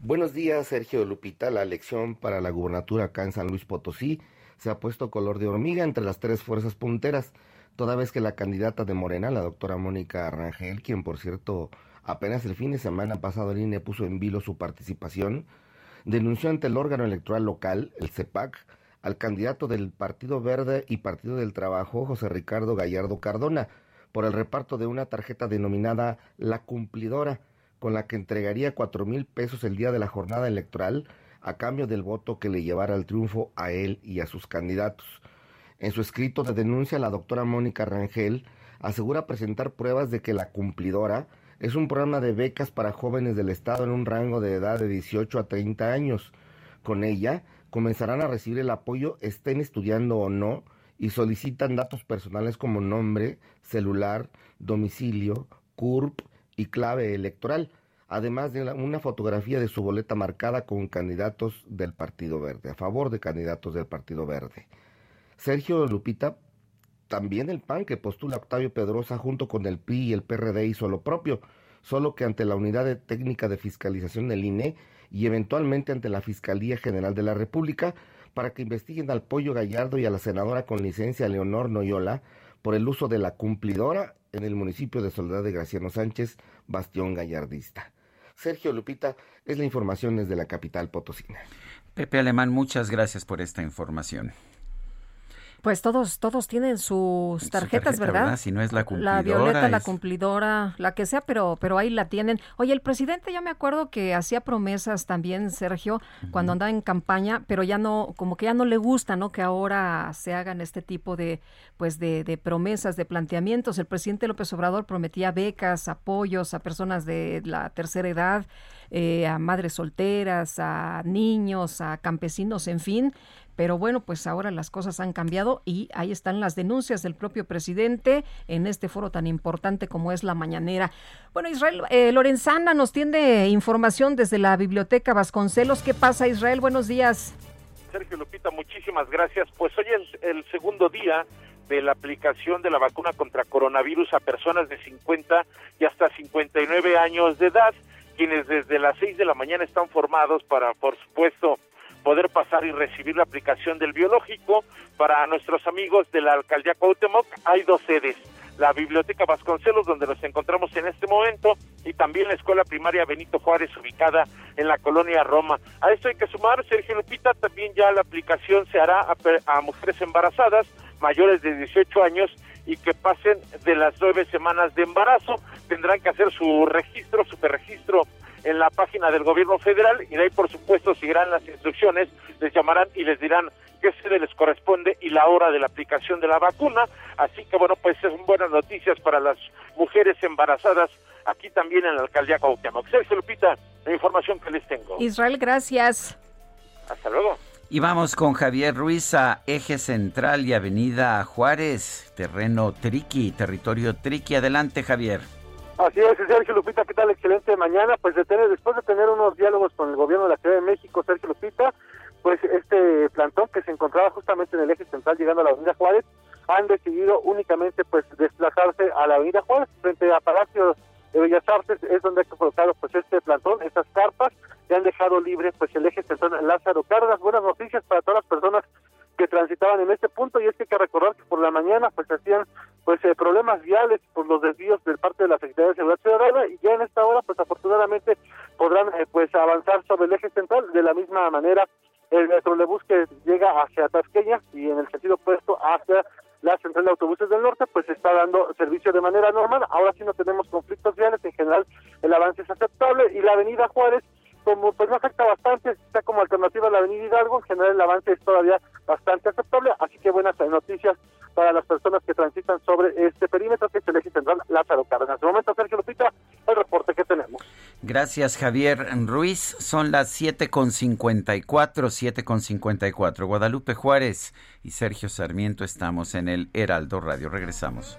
Buenos días, Sergio Lupita. La elección para la gubernatura acá en San Luis Potosí se ha puesto color de hormiga entre las tres fuerzas punteras, toda vez que la candidata de Morena, la doctora Mónica Rangel, quien por cierto apenas el fin de semana pasado el INE puso en vilo su participación, denunció ante el órgano electoral local, el CEPAC, al candidato del Partido Verde y Partido del Trabajo, José Ricardo Gallardo Cardona, por el reparto de una tarjeta denominada La Cumplidora, con la que entregaría cuatro mil pesos el día de la jornada electoral a cambio del voto que le llevara al triunfo a él y a sus candidatos. En su escrito de denuncia, la doctora Mónica Rangel asegura presentar pruebas de que la cumplidora es un programa de becas para jóvenes del Estado en un rango de edad de 18 a 30 años. Con ella comenzarán a recibir el apoyo estén estudiando o no y solicitan datos personales como nombre, celular, domicilio, CURP y clave electoral, además de una fotografía de su boleta marcada con candidatos del Partido Verde, a favor de candidatos del Partido Verde. Sergio Lupita, también el PAN que postula Octavio Pedrosa junto con el PRI y el PRD hizo lo propio, solo que ante la Unidad de Técnica de Fiscalización del INE y eventualmente ante la Fiscalía General de la República para que investiguen al Pollo Gallardo y a la senadora con licencia Leonor Noyola por el uso de la cumplidora en el municipio de Soledad de Graciano Sánchez, Bastión Gallardista. Sergio Lupita es la información desde la capital potosina. Pepe Alemán, muchas gracias por esta información. Pues todos, todos tienen sus Su tarjetas, tarjeta, ¿verdad? Si no es la cumplidora. La violeta, la cumplidora, la que sea, pero, pero ahí la tienen. Oye, el presidente yo me acuerdo que hacía promesas también, Sergio, cuando andaba en campaña, pero ya no, como que ya no le gusta, ¿no? Que ahora se hagan este tipo de, pues de, de promesas, de planteamientos. El presidente López Obrador prometía becas, apoyos a personas de la tercera edad, eh, a madres solteras, a niños, a campesinos, en fin. Pero bueno, pues ahora las cosas han cambiado y ahí están las denuncias del propio presidente en este foro tan importante como es la mañanera. Bueno, Israel eh, Lorenzana nos tiene información desde la Biblioteca Vasconcelos. ¿Qué pasa, Israel? Buenos días. Sergio Lupita, muchísimas gracias. Pues hoy es el segundo día de la aplicación de la vacuna contra coronavirus a personas de 50 y hasta 59 años de edad, quienes desde las 6 de la mañana están formados para, por supuesto, poder pasar y recibir la aplicación del biológico. Para nuestros amigos de la alcaldía Cuauhtémoc hay dos sedes. La Biblioteca Vasconcelos, donde nos encontramos en este momento, y también la Escuela Primaria Benito Juárez, ubicada en la colonia Roma. A esto hay que sumar, Sergio Lupita, también ya la aplicación se hará a, a mujeres embarazadas mayores de 18 años y que pasen de las nueve semanas de embarazo. Tendrán que hacer su registro, su registro en la página del gobierno federal y de ahí por supuesto seguirán las instrucciones, les llamarán y les dirán qué sede les corresponde y la hora de la aplicación de la vacuna. Así que bueno, pues son buenas noticias para las mujeres embarazadas aquí también en la alcaldía Cuauhtémoc. Sergio Lupita, la información que les tengo. Israel, gracias. Hasta luego. Y vamos con Javier Ruiz a Eje Central y Avenida Juárez, terreno Triqui, territorio Triqui. Adelante, Javier. Así es, Sergio Lupita, ¿qué tal? Excelente mañana. Pues de tener, después de tener unos diálogos con el gobierno de la Ciudad de México, Sergio Lupita, pues este plantón que se encontraba justamente en el eje central llegando a la Avenida Juárez, han decidido únicamente pues desplazarse a la Avenida Juárez frente a Palacio de Bellas Artes es donde ha colocado pues este plantón, estas carpas que han dejado libre pues el eje central Lázaro Cárdenas. Buenas noticias para todas las personas que transitaban en este punto y es que hay que recordar que por la mañana pues hacían pues eh, problemas viales por los desvíos del parte de la Secretaría de Seguridad Ciudadana y ya en esta hora pues afortunadamente podrán eh, pues avanzar sobre el eje central. De la misma manera el metrolebús que llega hacia Tasqueña y en el sentido opuesto hacia la central de autobuses del norte pues está dando servicio de manera normal. Ahora sí no tenemos conflictos viales. En general el avance es aceptable y la avenida Juárez como pues no afecta bastante, está como alternativa la Avenida Hidalgo, en general el avance es todavía bastante aceptable, así que buenas noticias para las personas que transitan sobre este perímetro que es el eje central Lázaro Cárdenas. De momento, Sergio Lupita, el reporte que tenemos. Gracias, Javier Ruiz. Son las 7.54, 7.54. Guadalupe Juárez y Sergio Sarmiento estamos en el Heraldo Radio. Regresamos.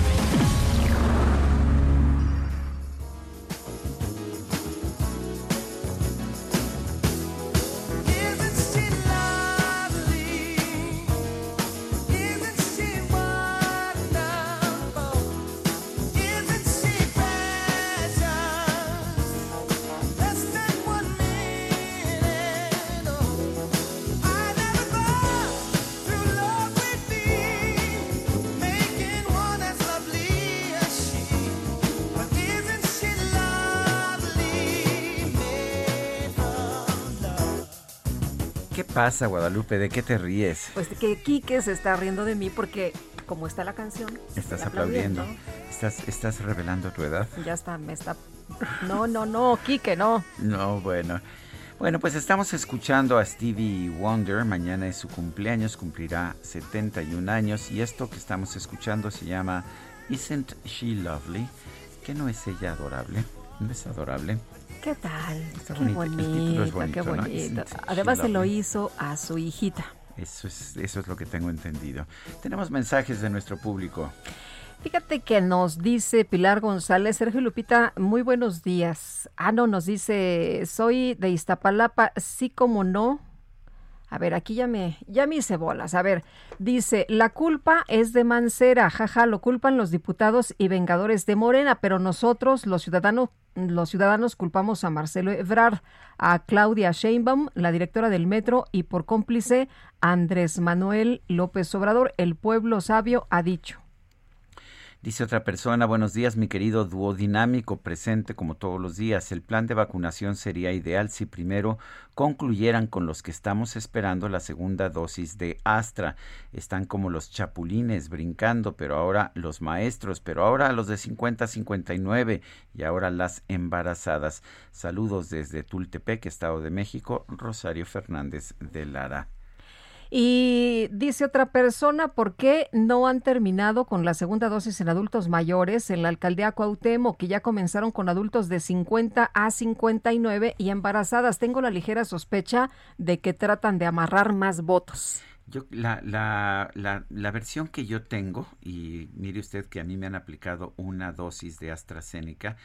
Pasa, Guadalupe? ¿De qué te ríes? Pues que Quique se está riendo de mí porque, como está la canción, Estás está aplaudiendo. Estás, estás revelando tu edad. Ya está, me está. No, no, no, Quique, no. No, bueno. Bueno, pues estamos escuchando a Stevie Wonder. Mañana es su cumpleaños, cumplirá 71 años. Y esto que estamos escuchando se llama Isn't She Lovely? ¿Que no es ella adorable? ¿No es adorable? ¿Qué tal? Está qué bonito, es qué Además se lo hizo a su hijita. Eso es, eso es lo que tengo entendido. Tenemos mensajes de nuestro público. Fíjate que nos dice Pilar González, Sergio Lupita, muy buenos días. Ah, no, nos dice, soy de Iztapalapa, sí como no. A ver, aquí ya me, ya me hice bolas. A ver, dice, la culpa es de Mancera, jaja, lo culpan los diputados y vengadores de Morena, pero nosotros, los ciudadanos, los ciudadanos culpamos a Marcelo Ebrard, a Claudia Sheinbaum, la directora del metro, y por cómplice Andrés Manuel López Obrador. El pueblo sabio ha dicho. Dice otra persona, buenos días mi querido duodinámico presente como todos los días. El plan de vacunación sería ideal si primero concluyeran con los que estamos esperando la segunda dosis de Astra. Están como los chapulines brincando, pero ahora los maestros, pero ahora los de 50 a 59 y ahora las embarazadas. Saludos desde Tultepec, Estado de México, Rosario Fernández de Lara. Y dice otra persona, ¿por qué no han terminado con la segunda dosis en adultos mayores en la alcaldía Cuauhtémoc, que ya comenzaron con adultos de 50 a 59 y embarazadas? Tengo la ligera sospecha de que tratan de amarrar más votos. Yo, la, la, la, la versión que yo tengo, y mire usted que a mí me han aplicado una dosis de AstraZeneca,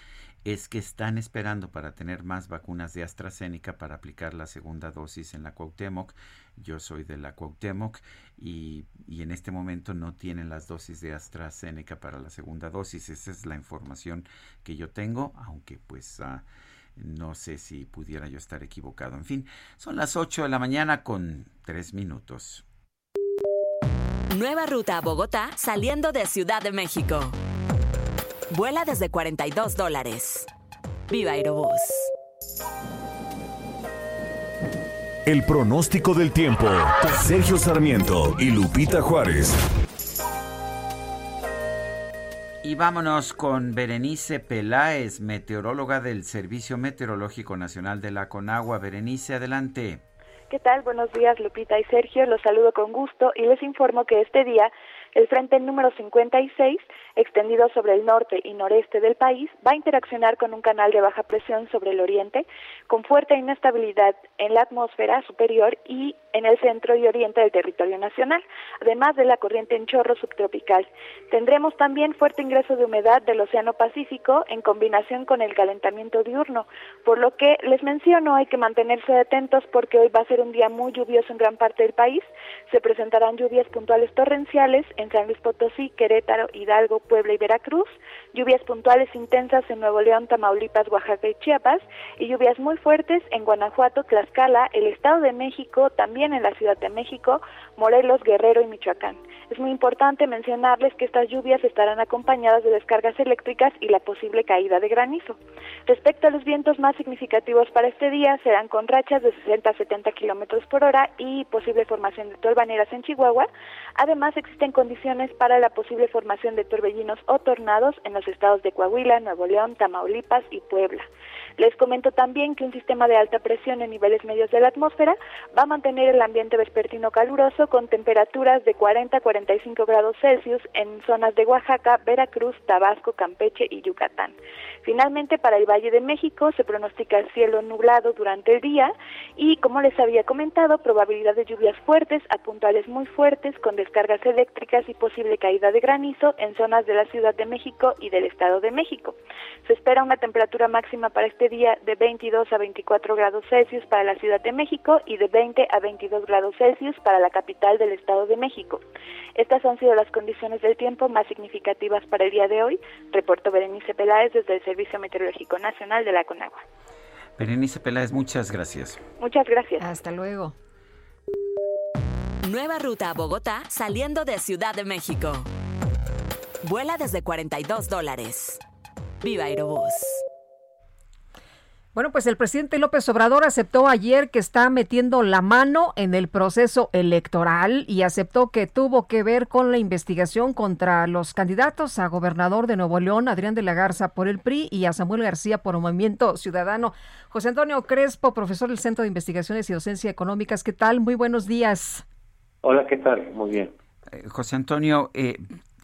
es que están esperando para tener más vacunas de AstraZeneca para aplicar la segunda dosis en la Cuauhtémoc. Yo soy de la Cuauhtémoc y, y en este momento no tienen las dosis de AstraZeneca para la segunda dosis. Esa es la información que yo tengo, aunque pues... ah, no sé si pudiera yo estar equivocado. En fin, son las 8 de la mañana con 3 minutos. Nueva ruta a Bogotá saliendo de Ciudad de México. Vuela desde 42 dólares. Viva Aerobús. El pronóstico del tiempo. Sergio Sarmiento y Lupita Juárez. Y vámonos con Berenice Peláez, meteoróloga del Servicio Meteorológico Nacional de la Conagua. Berenice, adelante. ¿Qué tal? Buenos días, Lupita y Sergio. Los saludo con gusto y les informo que este día el frente número 56, extendido sobre el norte y noreste del país, va a interaccionar con un canal de baja presión sobre el oriente, con fuerte inestabilidad en la atmósfera superior y en el centro y oriente del territorio nacional, además de la corriente en chorro subtropical. Tendremos también fuerte ingreso de humedad del Océano Pacífico en combinación con el calentamiento diurno, por lo que les menciono hay que mantenerse atentos porque hoy va a ser un día muy lluvioso en gran parte del país. Se presentarán lluvias puntuales torrenciales en San Luis Potosí, Querétaro, Hidalgo, Puebla y Veracruz, lluvias puntuales intensas en Nuevo León, Tamaulipas, Oaxaca y Chiapas, y lluvias muy fuertes en Guanajuato, Tlaxcala, el Estado de México, también en la Ciudad de México, Morelos, Guerrero y Michoacán. Es muy importante mencionarles que estas lluvias estarán acompañadas de descargas eléctricas y la posible caída de granizo. Respecto a los vientos más significativos para este día, serán con rachas de 60 a 70 kilómetros por hora y posible formación de tolvaneras en Chihuahua. Además, existen condiciones para la posible formación de torbellinos o tornados en los estados de Coahuila, Nuevo León, Tamaulipas y Puebla. Les comento también que un sistema de alta presión en niveles medios de la atmósfera va a mantener el ambiente vespertino caluroso con temperaturas de 40 a 45 grados Celsius en zonas de Oaxaca, Veracruz, Tabasco, Campeche y Yucatán. Finalmente, para el Valle de México se pronostica cielo nublado durante el día y, como les había comentado, probabilidad de lluvias fuertes a puntuales muy fuertes con descargas eléctricas y posible caída de granizo en zonas de la Ciudad de México y del Estado de México. Se espera una temperatura máxima para este día de 22 a 24 grados Celsius para la Ciudad de México y de 20 a 22 grados Celsius para la capital del Estado de México. Estas han sido las condiciones del tiempo más significativas para el día de hoy. Reporto Berenice Peláez desde el Servicio Meteorológico Nacional de la Conagua. Berenice Peláez, muchas gracias. Muchas gracias. Hasta luego. Nueva ruta a Bogotá saliendo de Ciudad de México. Vuela desde 42 dólares. Viva Aerobús. Bueno, pues el presidente López Obrador aceptó ayer que está metiendo la mano en el proceso electoral y aceptó que tuvo que ver con la investigación contra los candidatos a gobernador de Nuevo León, Adrián de la Garza por el PRI y a Samuel García por el Movimiento Ciudadano. José Antonio Crespo, profesor del Centro de Investigaciones y Docencia Económicas, ¿qué tal? Muy buenos días. Hola, ¿qué tal? Muy bien. Eh, José Antonio, eh,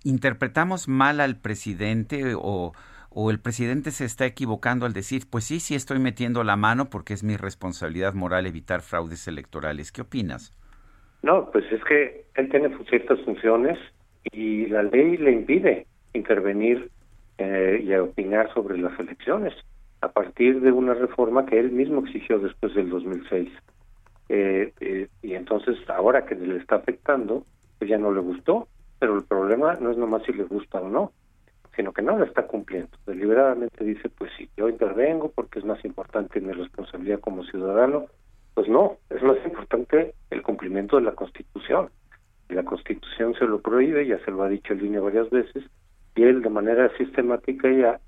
¿interpretamos mal al presidente o o el presidente se está equivocando al decir, pues sí, sí estoy metiendo la mano porque es mi responsabilidad moral evitar fraudes electorales. ¿Qué opinas? No, pues es que él tiene ciertas funciones y la ley le impide intervenir eh, y opinar sobre las elecciones a partir de una reforma que él mismo exigió después del 2006. Eh, eh, y entonces ahora que le está afectando, pues ya no le gustó, pero el problema no es nomás si le gusta o no, sino que no la está cumpliendo. Deliberadamente dice, pues sí, yo intervengo porque es más importante mi responsabilidad como ciudadano. Pues no, es más importante el cumplimiento de la Constitución. Y la Constitución se lo prohíbe, ya se lo ha dicho el línea varias veces, y él de manera sistemática ya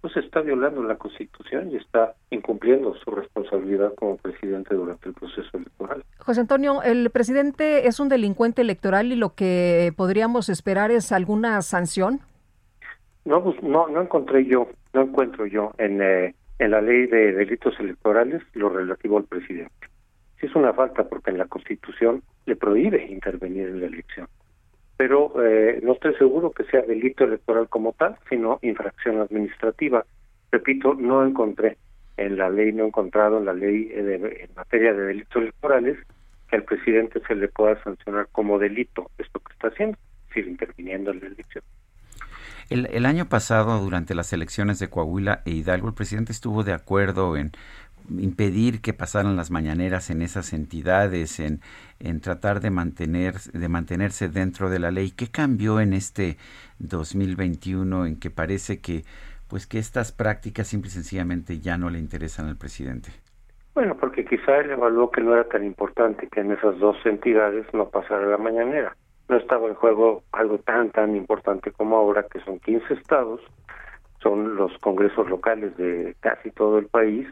pues está violando la Constitución y está incumpliendo su responsabilidad como presidente durante el proceso electoral. José Antonio, el presidente es un delincuente electoral y lo que podríamos esperar es alguna sanción. No, pues, no, no encontré yo, no encuentro yo en, eh, en la ley de delitos electorales lo relativo al presidente. Sí es una falta porque en la Constitución le prohíbe intervenir en la elección. Pero eh, no estoy seguro que sea delito electoral como tal, sino infracción administrativa. Repito, no encontré en la ley, no he encontrado en la ley eh, de, en materia de delitos electorales que al presidente se le pueda sancionar como delito esto que está haciendo, es interviniendo en la elección. El, año pasado, durante las elecciones de Coahuila e Hidalgo, el presidente estuvo de acuerdo en impedir que pasaran las mañaneras en esas entidades, en, en tratar de mantener, de mantenerse dentro de la ley. ¿Qué cambió en este 2021 en que parece que pues que estas prácticas simple y sencillamente ya no le interesan al presidente? Bueno, porque quizá él evaluó que no era tan importante que en esas dos entidades no pasara la mañanera no estaba en juego algo tan, tan importante como ahora, que son 15 estados, son los congresos locales de casi todo el país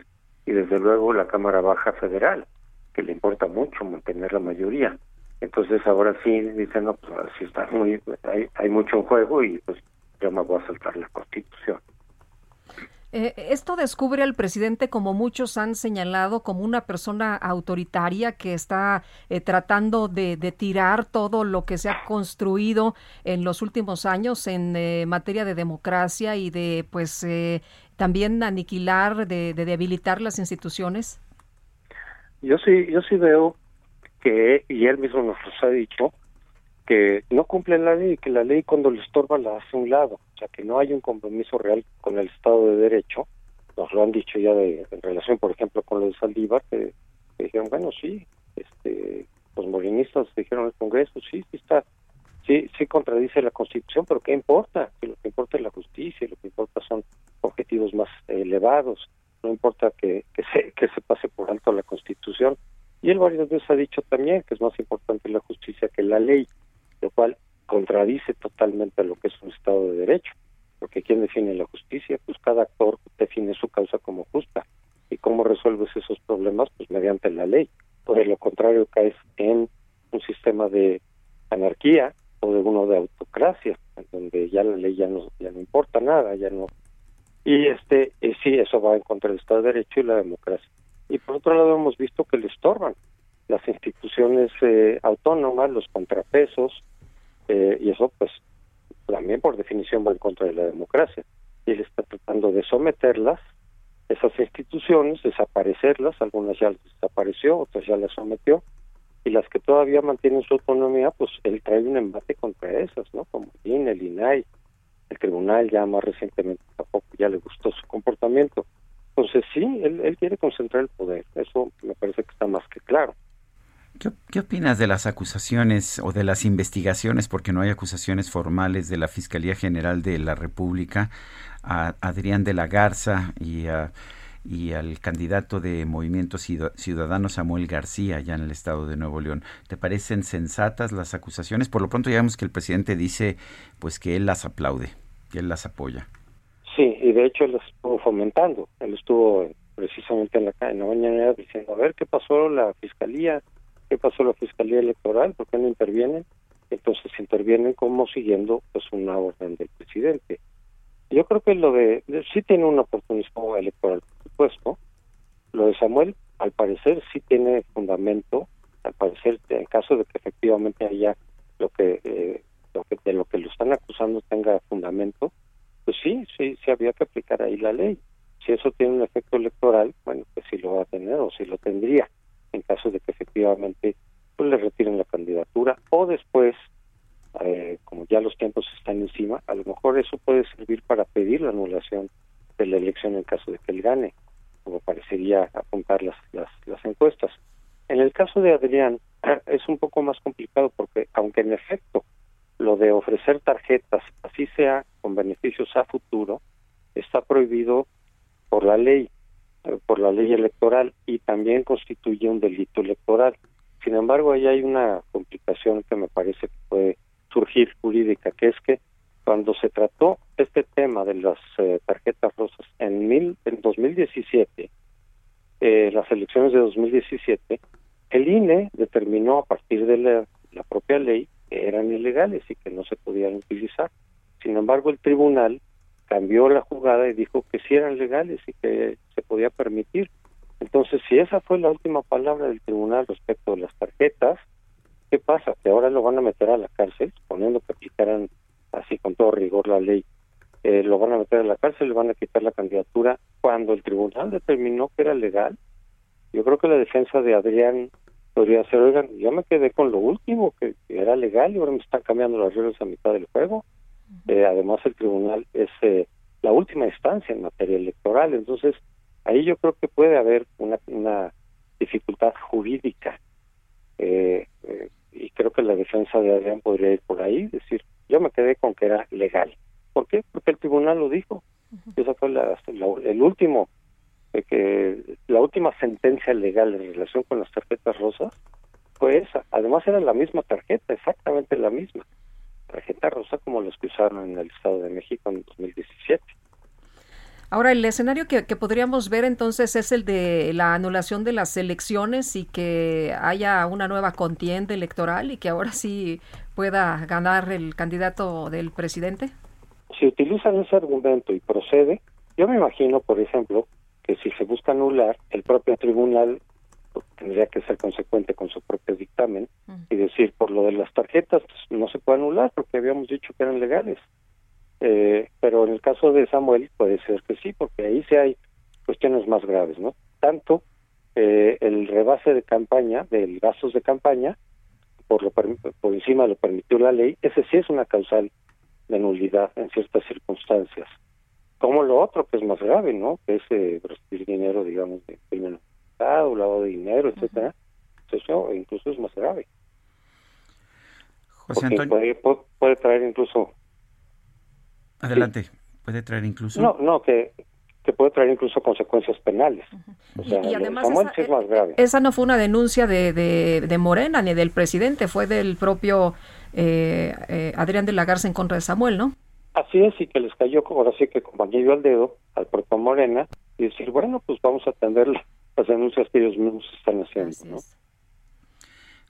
y desde luego la Cámara Baja Federal, que le importa mucho mantener la mayoría. Entonces ahora sí dicen, no, pues sí está muy, hay, hay mucho en juego y pues yo me voy a saltar la constitución. Eh, esto descubre al presidente, como muchos han señalado, como una persona autoritaria que está eh, tratando de, tirar todo lo que se ha construido en los últimos años en eh, materia de democracia y de, pues, eh, también aniquilar, de, de, debilitar las instituciones. Yo sí, yo sí veo que, y él mismo nos ha dicho, que no cumple la ley, que la ley cuando le estorba la hace un lado, o sea, que no hay un compromiso real con el Estado de Derecho, nos lo han dicho ya de, en relación, por ejemplo, con lo de Saldívar, que, que dijeron, bueno, sí, este, los morinistas dijeron al Congreso, sí, sí está, sí, sí contradice la Constitución, pero ¿qué importa? Que lo que importa es la justicia, lo que importa son objetivos más elevados, no importa que, que, se, que se pase por alto la Constitución. Y él varias veces ha dicho también que es más importante la justicia que la ley lo cual contradice totalmente lo que es un Estado de Derecho, porque ¿quién define la justicia? Pues cada actor define su causa como justa. ¿Y cómo resuelves esos problemas? Pues mediante la ley. Por lo contrario, caes en un sistema de anarquía o de uno de autocracia, en donde ya la ley ya no, ya no importa nada, ya no... Y este, y sí, eso va en contra del Estado de Derecho y la democracia. Y por otro lado hemos visto que le estorban las instituciones eh, autónomas, los contrapesos, eh, y eso pues también por definición va en contra de la democracia. Y él está tratando de someterlas, esas instituciones, desaparecerlas, algunas ya desapareció, otras ya las sometió, y las que todavía mantienen su autonomía, pues él trae un embate contra esas, ¿no? Como el INE, el INAI, el tribunal ya más recientemente tampoco ya le gustó su comportamiento. Entonces sí, él quiere concentrar el poder, eso me parece que está más que claro. ¿Qué, ¿Qué, opinas de las acusaciones o de las investigaciones, porque no hay acusaciones formales de la Fiscalía General de la República, a Adrián de la Garza y, a, y al candidato de Movimiento Ciudadano Samuel García, allá en el estado de Nuevo León? ¿Te parecen sensatas las acusaciones? Por lo pronto ya vemos que el presidente dice pues que él las aplaude, que él las apoya. Sí, y de hecho él las estuvo fomentando. Él estuvo precisamente en la, en la mañana diciendo, a ver qué pasó la Fiscalía, qué pasó la Fiscalía Electoral, por qué no intervienen, entonces intervienen como siguiendo pues una orden del presidente. Yo creo que lo de, de sí tiene un oportunismo electoral, por supuesto. Lo de Samuel, al parecer, sí tiene fundamento, al parecer, en caso de que efectivamente haya lo que, eh, lo que de lo que lo están acusando tenga fundamento, pues sí, sí, sí había que aplicar ahí la ley. Si eso tiene un efecto electoral, bueno, pues sí lo va a tener o sí lo tendría en caso de que efectivamente pues le retiren la candidatura o después eh, como ya los tiempos están encima a lo mejor eso puede servir para pedir la anulación de la elección en caso de que él gane como parecería apuntar las, las, las encuestas. En el caso de Adrián es un poco más complicado porque aunque en efecto lo de ofrecer tarjetas así sea con beneficios a futuro está prohibido por la ley por la ley electoral y también constituye un delito electoral. Sin embargo, ahí hay una complicación que me parece que puede surgir jurídica, que es que cuando se trató este tema de las eh, tarjetas rosas en, mil, en 2017, eh, las elecciones de 2017, el INE determinó a partir de la propia ley que eran ilegales y que no se podían utilizar. Sin embargo, el tribunal cambió la jugada y dijo que sí eran legales y que se podía permitir. Entonces, si esa fue la última palabra del tribunal respecto de las tarjetas, ¿qué pasa? Que ahora lo van a meter a la cárcel, poniendo que aplicaran así con todo rigor la ley, eh, lo van a meter a la cárcel, le van a quitar la candidatura cuando el tribunal determinó que era legal. Yo creo que la defensa de Adrián podría ser, oigan, yo me quedé con lo último, que, que era legal y ahora me están cambiando las reglas a mitad del juego. Eh, además, el tribunal es eh, la última instancia en materia electoral. Entonces, ahí yo creo que puede haber una, una dificultad jurídica. Eh, y creo que la defensa de Adrián podría ir por ahí, decir, yo me quedé con que era legal. ¿Por qué? Porque el tribunal lo dijo. Esa fue la, la, el último, que la última sentencia legal en relación con las tarjetas rosas fue esa. Además era la misma tarjeta, exactamente la misma tarjeta rosa como los que usaron en el Estado de México en 2017. Ahora, el escenario que, que, podríamos ver entonces es el de la anulación de las elecciones y que haya una nueva contienda electoral y que ahora sí pueda ganar el candidato del presidente. Si utilizan ese argumento y procede, yo me imagino, por ejemplo, que si se busca anular, el propio tribunal tendría que ser consecuente con su propio dictamen y decir, por lo de las tarjetas, no se puede anular porque habíamos dicho que eran legales. Eh, pero en el caso de Samuel puede ser que sí, porque ahí sí hay cuestiones más graves, ¿no? Tanto eh, el rebase de campaña, del gastos de campaña, por, lo, por encima lo permitió la ley, ese sí es una causal de nulidad en ciertas circunstancias. Como lo otro, que es más grave, ¿no? Que es eh, recibir dinero, digamos, de crimen o lavado de dinero, etcétera. Eso incluso es más grave. José Antonio. Puede, puede, traer incluso. Adelante. Sí. Puede traer incluso. No, no, que, que puede traer incluso consecuencias penales. O sea, y, y además esa, es más grave. esa no fue una denuncia de, de, de Morena ni del presidente, fue del propio eh, eh, Adrián de la Garza en contra de Samuel, ¿no? Así es, y que les cayó, ahora sí que como anillo al dedo, al propio Morena, y decir, bueno, pues vamos a atender las denuncias que ellos mismos están haciendo, ¿no?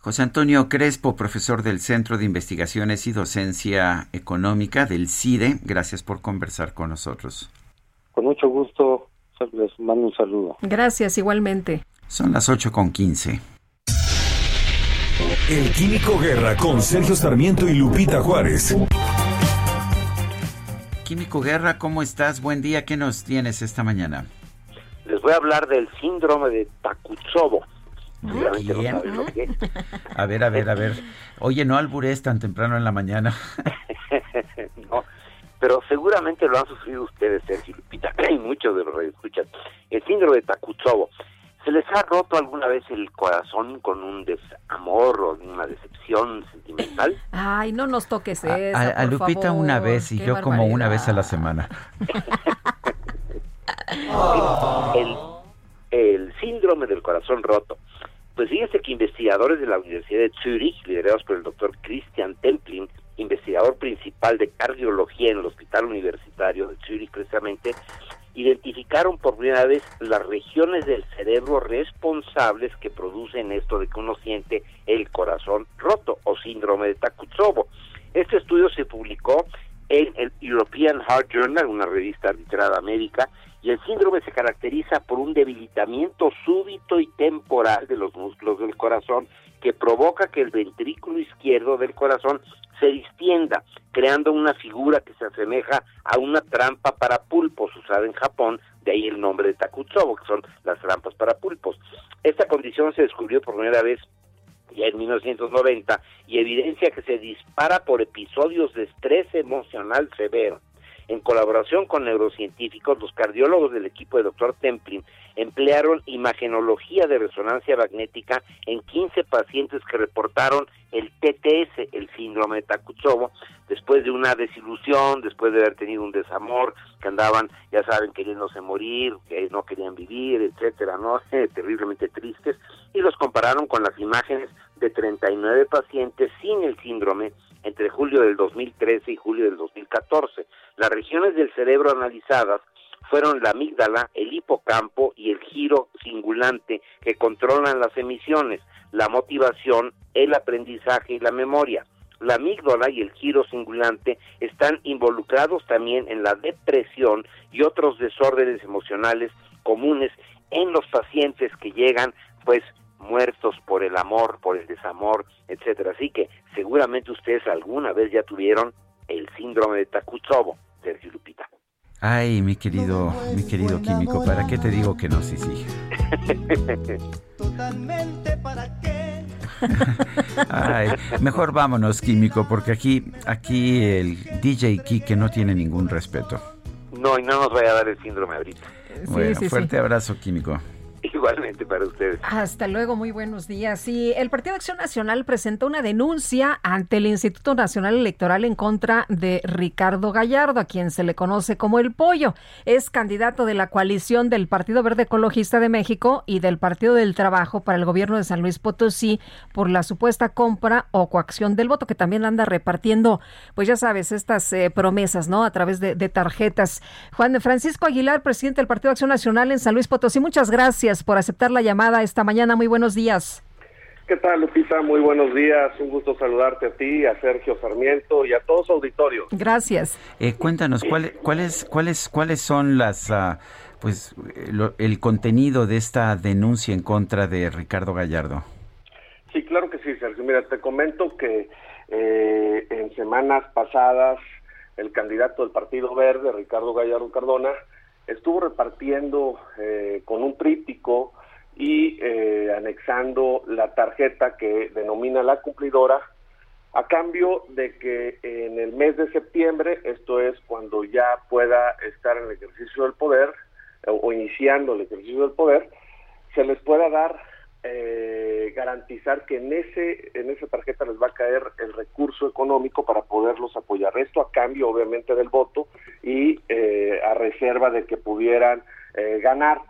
José Antonio Crespo, profesor del Centro de Investigaciones y Docencia Económica del CIDE, gracias por conversar con nosotros. Con mucho gusto, les mando un saludo. Gracias, igualmente. Son las 8 con 15. El Químico Guerra con Sergio Sarmiento y Lupita Juárez. Químico Guerra, ¿cómo estás? Buen día, ¿qué nos tienes esta mañana? Les voy a hablar del síndrome de Takutsobo. Bien. No a ver, a ver, a ver. Oye, no albures tan temprano en la mañana. no, pero seguramente lo han sufrido ustedes, Sergio Lupita, y muchos de los escuchan. El síndrome de Takutsobo. ¿Se les ha roto alguna vez el corazón con un desamor o una decepción sentimental? Ay, no nos toques eso. A, a, a Lupita favor. una vez y Qué yo barbaridad. como una vez a la semana. El, síndrome del corazón roto. Pues fíjense que investigadores de la Universidad de Zurich, liderados por el doctor Christian Templin, investigador principal de cardiología en el Hospital Universitario de Zurich precisamente, identificaron por primera vez las regiones del cerebro responsables que producen esto de que uno siente el corazón roto o síndrome de Takotsubo. Este estudio se publicó en el European Heart Journal, una revista arbitrada médica, y el síndrome se caracteriza por un debilitamiento súbito y temporal de los músculos del corazón que provoca que el ventrículo izquierdo del corazón se distienda, creando una figura que se asemeja a una trampa para pulpos usada en Japón, de ahí el nombre de Takutsubo, que son las trampas para pulpos. Esta condición se descubrió por primera vez ya en 1990 y evidencia que se dispara por episodios de estrés emocional severo. En colaboración con neurocientíficos, los cardiólogos del equipo de Dr. Templin emplearon imagenología de resonancia magnética en 15 pacientes que reportaron el TTS, el síndrome de Takotsubo, después de una desilusión, después de haber tenido un desamor, que andaban, ya saben, queriéndose morir, que no querían vivir, etcétera, ¿no? Terriblemente tristes, y los compararon con las imágenes de 39 pacientes sin el síndrome entre julio del 2013 y julio del 2014. Las regiones del cerebro analizadas fueron la amígdala, el hipocampo y el giro cingulante que controlan las emisiones, la motivación, el aprendizaje y la memoria. La amígdala y el giro cingulante están involucrados también en la depresión y otros desórdenes emocionales comunes en los pacientes que llegan pues muertos por el amor, por el desamor, etcétera. Así que seguramente ustedes alguna vez ya tuvieron el síndrome de Takotsubo, Sergio Lupita. Ay, mi querido, mi querido químico, ¿para qué te digo que no? Sí, sí. Totalmente para qué. Ay, mejor vámonos, químico, porque aquí, aquí el DJ Kike no tiene ningún respeto. No, y no nos vaya a dar el síndrome ahorita. bueno, fuerte abrazo, químico. Igualmente para ustedes. Hasta luego, muy buenos días. Y el Partido Acción Nacional presentó una denuncia ante el Instituto Nacional Electoral en contra de Ricardo Gallardo, a quien se le conoce como el Pollo. Es candidato de la coalición del Partido Verde Ecologista de México y del Partido del Trabajo para el gobierno de San Luis Potosí por la supuesta compra o coacción del voto, que también anda repartiendo, pues ya sabes, estas eh, promesas, ¿no? A través de, de tarjetas. Juan Francisco Aguilar, presidente del Partido Acción Nacional en San Luis Potosí, muchas gracias por aceptar la llamada esta mañana. Muy buenos días. ¿Qué tal, Lupita? Muy buenos días. Un gusto saludarte a ti, a Sergio Sarmiento y a todos los auditorios. Gracias. Eh, cuéntanos, ¿cuál, cuáles, cuáles, ¿cuáles son las, uh, pues, lo, el contenido de esta denuncia en contra de Ricardo Gallardo? Sí, claro que sí, Sergio. Mira, te comento que eh, en semanas pasadas el candidato del Partido Verde, Ricardo Gallardo Cardona, estuvo repartiendo eh, con un tríptico y eh, anexando la tarjeta que denomina la cumplidora a cambio de que en el mes de septiembre, esto es cuando ya pueda estar en el ejercicio del poder o, o iniciando el ejercicio del poder, se les pueda dar eh, garantizar que en ese en esa tarjeta les va a caer el recurso económico para poderlos apoyar. Esto a cambio, obviamente, del voto y eh, a reserva de que pudieran eh, ganar.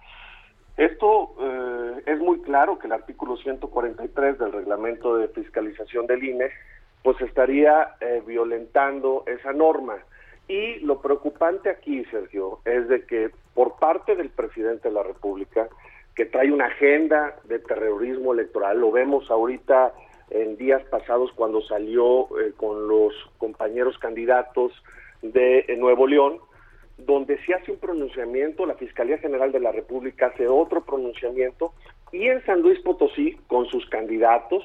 Esto eh, es muy claro que el artículo 143 del reglamento de fiscalización del INE pues estaría eh, violentando esa norma. Y lo preocupante aquí, Sergio, es de que por parte del presidente de la República, que trae una agenda de terrorismo electoral, lo vemos ahorita en días pasados cuando salió eh, con los compañeros candidatos de eh, Nuevo León, donde se hace un pronunciamiento, la Fiscalía General de la República hace otro pronunciamiento, y en San Luis Potosí, con sus candidatos,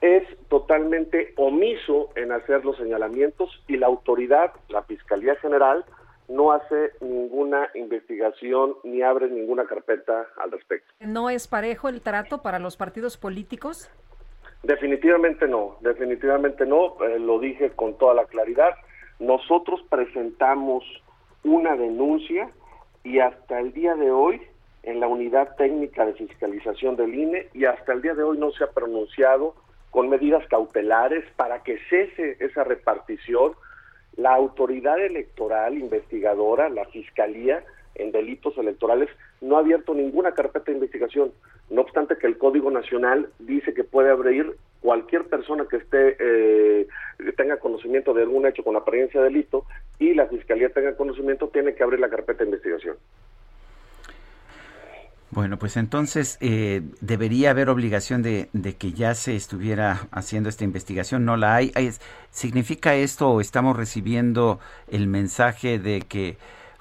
es totalmente omiso en hacer los señalamientos y la autoridad, la Fiscalía General, no hace ninguna investigación ni abre ninguna carpeta al respecto. ¿No es parejo el trato para los partidos políticos? Definitivamente no, definitivamente no, eh, lo dije con toda la claridad. Nosotros presentamos una denuncia y hasta el día de hoy en la unidad técnica de fiscalización del INE y hasta el día de hoy no se ha pronunciado con medidas cautelares para que cese esa repartición. La autoridad electoral investigadora, la Fiscalía en delitos electorales, no ha abierto ninguna carpeta de investigación. No obstante que el Código Nacional dice que puede abrir cualquier persona que esté eh, tenga conocimiento de algún hecho con apariencia de delito y la Fiscalía tenga conocimiento, tiene que abrir la carpeta de investigación. Bueno, pues entonces eh, debería haber obligación de, de, que ya se estuviera haciendo esta investigación. No la hay. ¿Significa esto o estamos recibiendo el mensaje de que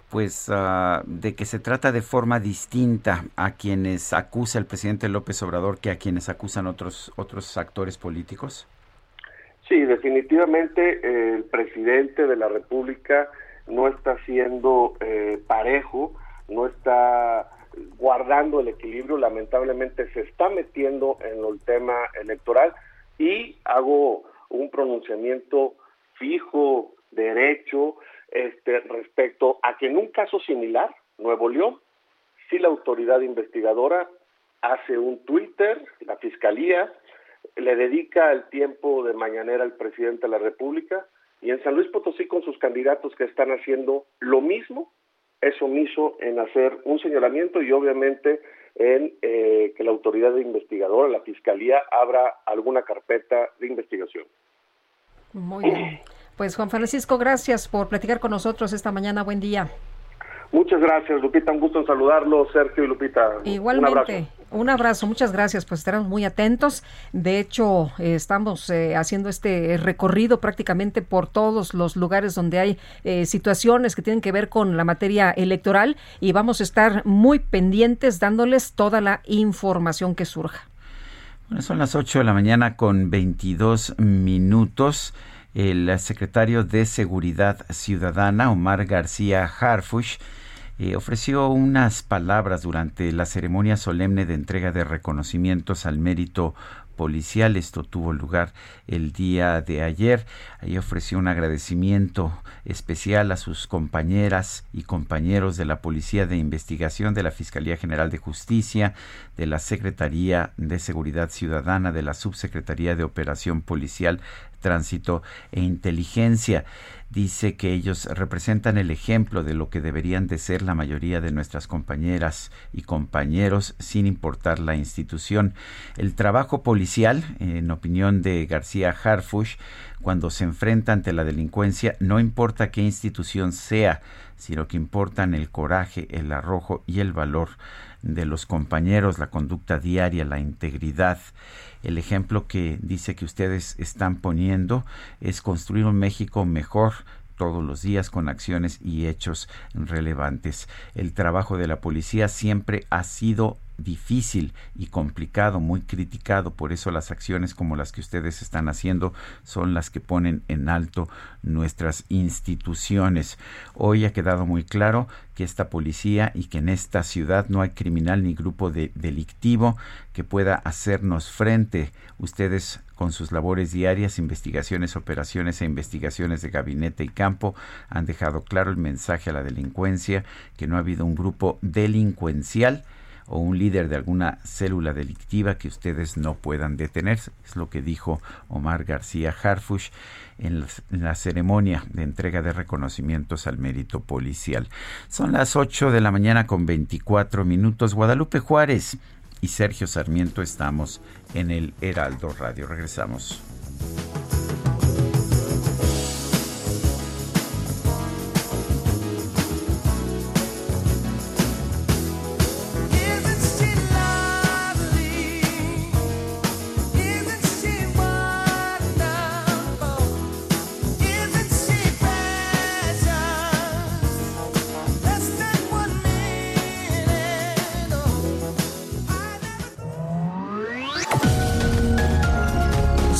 pues uh, de que se trata de forma distinta a quienes acusa el presidente López Obrador que a quienes acusan otros otros actores políticos? Sí, definitivamente eh, el presidente de la República no está siendo eh, parejo, no está guardando el equilibrio, lamentablemente se está metiendo en el tema electoral y hago un pronunciamiento fijo, derecho, este, respecto a que en un caso similar, Nuevo León, si la autoridad investigadora hace un Twitter, la Fiscalía le dedica el tiempo de mañanera al presidente de la República y en San Luis Potosí con sus candidatos que están haciendo lo mismo, es omiso en hacer un señalamiento y obviamente en eh, que la autoridad investigadora, la Fiscalía, abra alguna carpeta de investigación. Muy bien. Pues Juan Francisco, gracias por platicar con nosotros esta mañana. Buen día. Muchas gracias, Lupita. Un gusto en saludarlo, Sergio y Lupita. Igualmente. Un abrazo. Un abrazo, muchas gracias, pues estaremos muy atentos. De hecho, eh, estamos eh, haciendo este recorrido prácticamente por todos los lugares donde hay eh, situaciones que tienen que ver con la materia electoral y vamos a estar muy pendientes dándoles toda la información que surja. Bueno, son las 8 de la mañana con 22 minutos. El secretario de Seguridad Ciudadana, Omar García Harfush, eh, ofreció unas palabras durante la ceremonia solemne de entrega de reconocimientos al mérito policial. Esto tuvo lugar el día de ayer. Ahí ofreció un agradecimiento especial a sus compañeras y compañeros de la Policía de Investigación, de la Fiscalía General de Justicia, de la Secretaría de Seguridad Ciudadana, de la Subsecretaría de Operación Policial, Tránsito e Inteligencia dice que ellos representan el ejemplo de lo que deberían de ser la mayoría de nuestras compañeras y compañeros sin importar la institución. El trabajo policial, en opinión de García Harfush, cuando se enfrenta ante la delincuencia, no importa qué institución sea, sino que importan el coraje, el arrojo y el valor de los compañeros, la conducta diaria, la integridad. El ejemplo que dice que ustedes están poniendo es construir un México mejor todos los días con acciones y hechos relevantes. El trabajo de la policía siempre ha sido difícil y complicado, muy criticado, por eso las acciones como las que ustedes están haciendo son las que ponen en alto nuestras instituciones. Hoy ha quedado muy claro que esta policía y que en esta ciudad no hay criminal ni grupo de delictivo que pueda hacernos frente. Ustedes con sus labores diarias, investigaciones, operaciones e investigaciones de gabinete y campo han dejado claro el mensaje a la delincuencia que no ha habido un grupo delincuencial o un líder de alguna célula delictiva que ustedes no puedan detener. Es lo que dijo Omar García Harfush en la, en la, ceremonia de entrega de reconocimientos al mérito policial. Son las 8 de la mañana con 24 minutos. Guadalupe Juárez y Sergio Sarmiento estamos en el Heraldo Radio. Regresamos.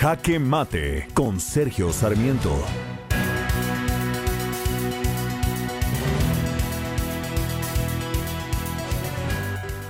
Jaque Mate con Sergio Sarmiento.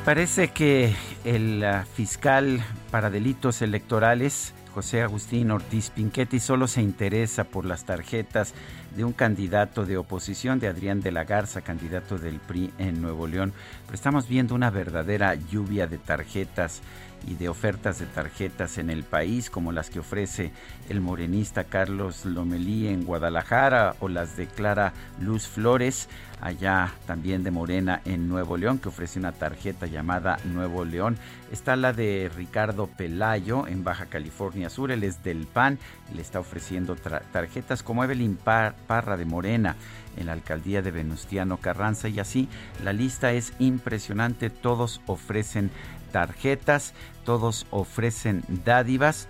Parece que el uh, fiscal para delitos electorales, José Agustín Ortiz Pinchetti, solo se interesa por las tarjetas de un candidato de oposición, de Adrián de la Garza, candidato del PRI en Nuevo León. Pero estamos viendo una verdadera lluvia de tarjetas y de ofertas de tarjetas en el país, como las que ofrece el morenista Carlos Lomelí en Guadalajara o las de Clara Luz Flores, allá también de Morena en Nuevo León, que ofrece una tarjeta llamada Nuevo León. Está la de Ricardo Pelayo en Baja California Sur, él es del PAN, le está ofreciendo tarjetas como Evelyn Parra de Morena en la alcaldía de Venustiano Carranza y así la lista es impresionante, todos ofrecen tarjetas, todos ofrecen dádivas,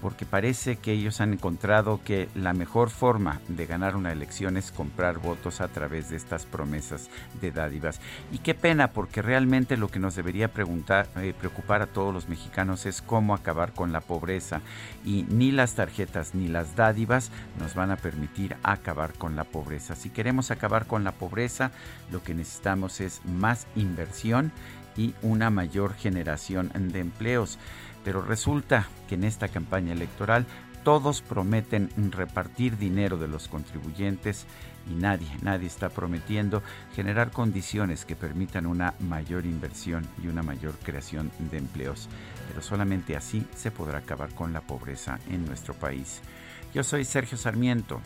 porque parece que ellos han encontrado que la mejor forma de ganar una elección es comprar votos a través de estas promesas de dádivas. Y qué pena, porque realmente lo que nos debería eh, preocupar a todos los mexicanos es cómo acabar con la pobreza. Y ni las tarjetas ni las dádivas nos van a permitir acabar con la pobreza. Si queremos acabar con la pobreza, lo que necesitamos es más inversión y una mayor generación de empleos. Pero resulta que en esta campaña electoral todos prometen repartir dinero de los contribuyentes y nadie, nadie está prometiendo generar condiciones que permitan una mayor inversión y una mayor creación de empleos. Pero solamente así se podrá acabar con la pobreza en nuestro país. Yo soy Sergio Sarmiento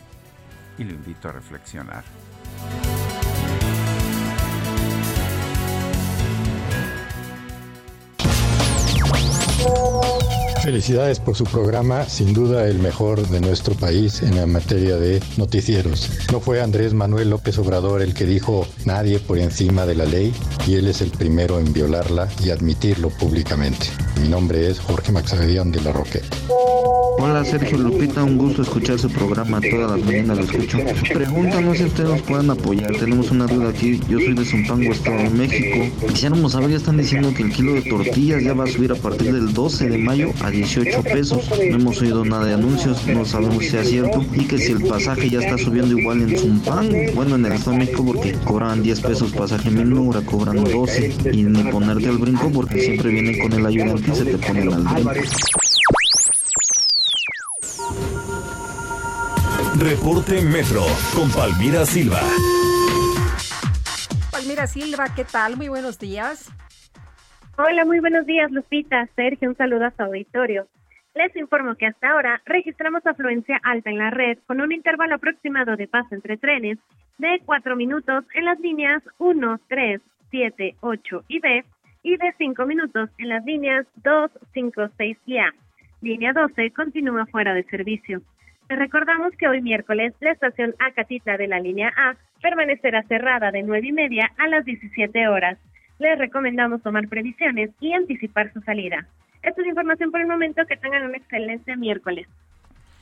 y lo invito a reflexionar. Felicidades por su programa, sin duda el mejor de nuestro país en la materia de noticieros. No fue Andrés Manuel López Obrador el que dijo nadie por encima de la ley y él es el primero en violarla y admitirlo públicamente. Mi nombre es Jorge Maxavedión de la Roqueta. Hola Sergio Lupita, un gusto escuchar su programa, todas las mañanas lo escucho. Pregunta, no sé si ustedes nos puedan apoyar, tenemos una duda aquí, yo soy de Zumpango, Estado de México. Quisiéramos saber, ya están diciendo que el kilo de tortillas ya va a subir a partir del 12 de mayo a 18 pesos. No hemos oído nada de anuncios, no sabemos si es cierto. Y que si el pasaje ya está subiendo igual en Zumpango, bueno, en el Estado de México porque cobran 10 pesos pasaje mínimo, ahora cobran 12. Y ni ponerte al brinco porque siempre vienen con el ayudante y se te ponen al brinco. Reporte Metro con Palmira Silva. Palmira Silva, ¿qué tal? Muy buenos días. Hola, muy buenos días, Lupita. Sergio, un saludo a su auditorio. Les informo que hasta ahora registramos afluencia alta en la red con un intervalo aproximado de paso entre trenes de 4 minutos en las líneas 1, 3, 7, 8 y B y de 5 minutos en las líneas 2, 5, 6 y A. Línea 12 continúa fuera de servicio. Les recordamos que hoy miércoles la estación Acatitla de la línea A permanecerá cerrada de 9 y media a las 17 horas. Les recomendamos tomar previsiones y anticipar su salida. Esta es información por el momento. Que tengan un excelente miércoles.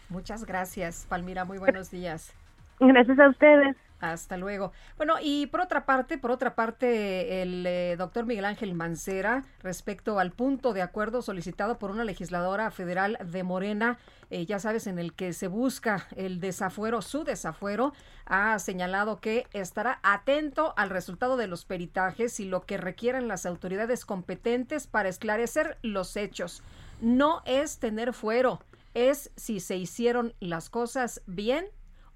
Muchas gracias, Palmira. Muy buenos días. Gracias a ustedes. Hasta luego. Bueno, y por otra parte, por otra parte, el eh, doctor Miguel Ángel Mancera, respecto al punto de acuerdo solicitado por una legisladora federal de Morena, eh, ya sabes, en el que se busca el desafuero, su desafuero, ha señalado que estará atento al resultado de los peritajes y lo que requieran las autoridades competentes para esclarecer los hechos. No es tener fuero, es si se hicieron las cosas bien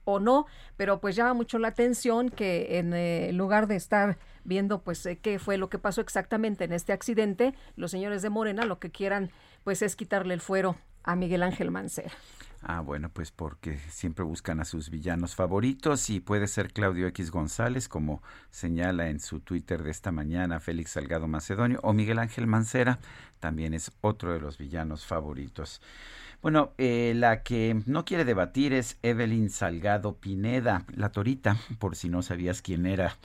o no, pero pues llama mucho la atención que en eh, lugar de estar viendo pues eh, qué fue lo que pasó exactamente en este accidente, los señores de Morena lo que quieran pues es quitarle el fuero a Miguel Ángel Mancera. Ah, bueno, pues porque siempre buscan a sus villanos favoritos y puede ser Claudio X González, como señala en su Twitter de esta mañana Félix Salgado Macedonio, o Miguel Ángel Mancera, también es otro de los villanos favoritos. Bueno, eh, la que no quiere debatir es Evelyn Salgado Pineda, la torita, por si no sabías quién era.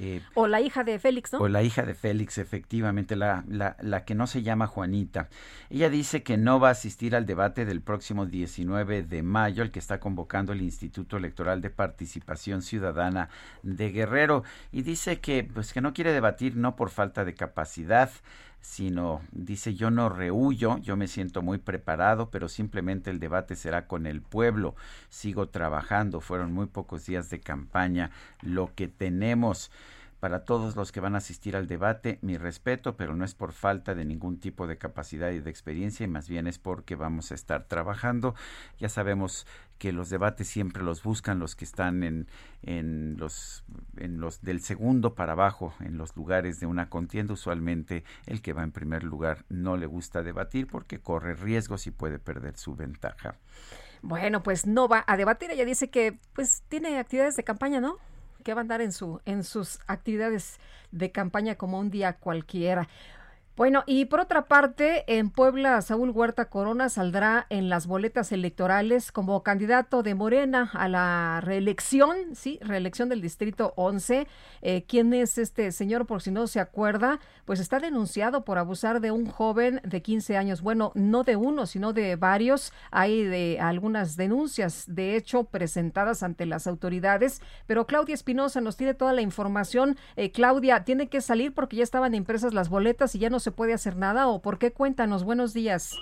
Eh, o la hija de Félix, ¿no? O la hija de Félix, efectivamente, la, la, la, que no se llama Juanita. Ella dice que no va a asistir al debate del próximo 19 de mayo, el que está convocando el Instituto Electoral de Participación Ciudadana de Guerrero. Y dice que, pues, que no quiere debatir no por falta de capacidad, sino dice yo no rehuyo, yo me siento muy preparado, pero simplemente el debate será con el pueblo. Sigo trabajando, fueron muy pocos días de campaña. Lo que tenemos para todos los que van a asistir al debate, mi respeto, pero no es por falta de ningún tipo de capacidad y de experiencia, y más bien es porque vamos a estar trabajando. Ya sabemos que los debates siempre los buscan los que están en, en los en los del segundo para abajo en los lugares de una contienda. Usualmente el que va en primer lugar no le gusta debatir porque corre riesgos y puede perder su ventaja. Bueno pues no va a debatir. Ella dice que pues tiene actividades de campaña no que va a andar en su en sus actividades de campaña como un día cualquiera bueno, y por otra parte, en Puebla, Saúl Huerta Corona saldrá en las boletas electorales como candidato de Morena a la reelección, sí, reelección del Distrito 11. Eh, ¿Quién es este señor? Por si no se acuerda, pues está denunciado por abusar de un joven de 15 años. Bueno, no de uno, sino de varios. Hay de algunas denuncias, de hecho, presentadas ante las autoridades. Pero Claudia Espinosa nos tiene toda la información. Eh, Claudia, tiene que salir porque ya estaban impresas las boletas y ya no se puede hacer nada o por qué? Cuéntanos, buenos días.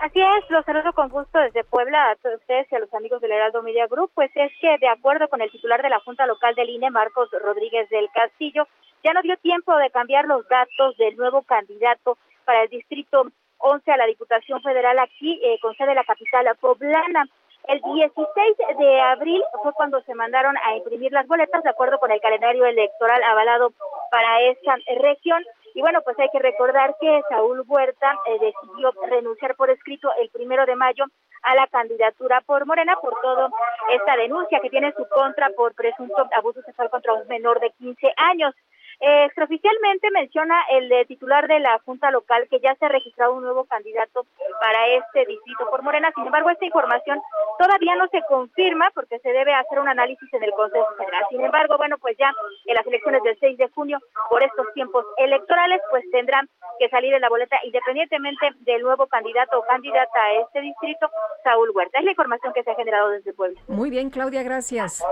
Así es, los saludo con gusto desde Puebla a todos ustedes y a los amigos del Heraldo Media Group. Pues es que, de acuerdo con el titular de la Junta Local del INE, Marcos Rodríguez del Castillo, ya no dio tiempo de cambiar los datos del nuevo candidato para el Distrito 11 a la Diputación Federal aquí, eh, con sede de la capital poblana. El 16 de abril fue cuando se mandaron a imprimir las boletas, de acuerdo con el calendario electoral avalado para esta región. Y bueno, pues hay que recordar que Saúl Huerta eh, decidió renunciar por escrito el primero de mayo a la candidatura por Morena por toda esta denuncia que tiene en su contra por presunto abuso sexual contra un menor de 15 años. Extraoficialmente menciona el de titular de la Junta Local que ya se ha registrado un nuevo candidato para este distrito por Morena. Sin embargo, esta información todavía no se confirma porque se debe hacer un análisis en el Consejo General. Sin embargo, bueno, pues ya en las elecciones del 6 de junio, por estos tiempos electorales, pues tendrán que salir en la boleta independientemente del nuevo candidato o candidata a este distrito, Saúl Huerta. Es la información que se ha generado desde Puebla. Muy bien, Claudia, gracias.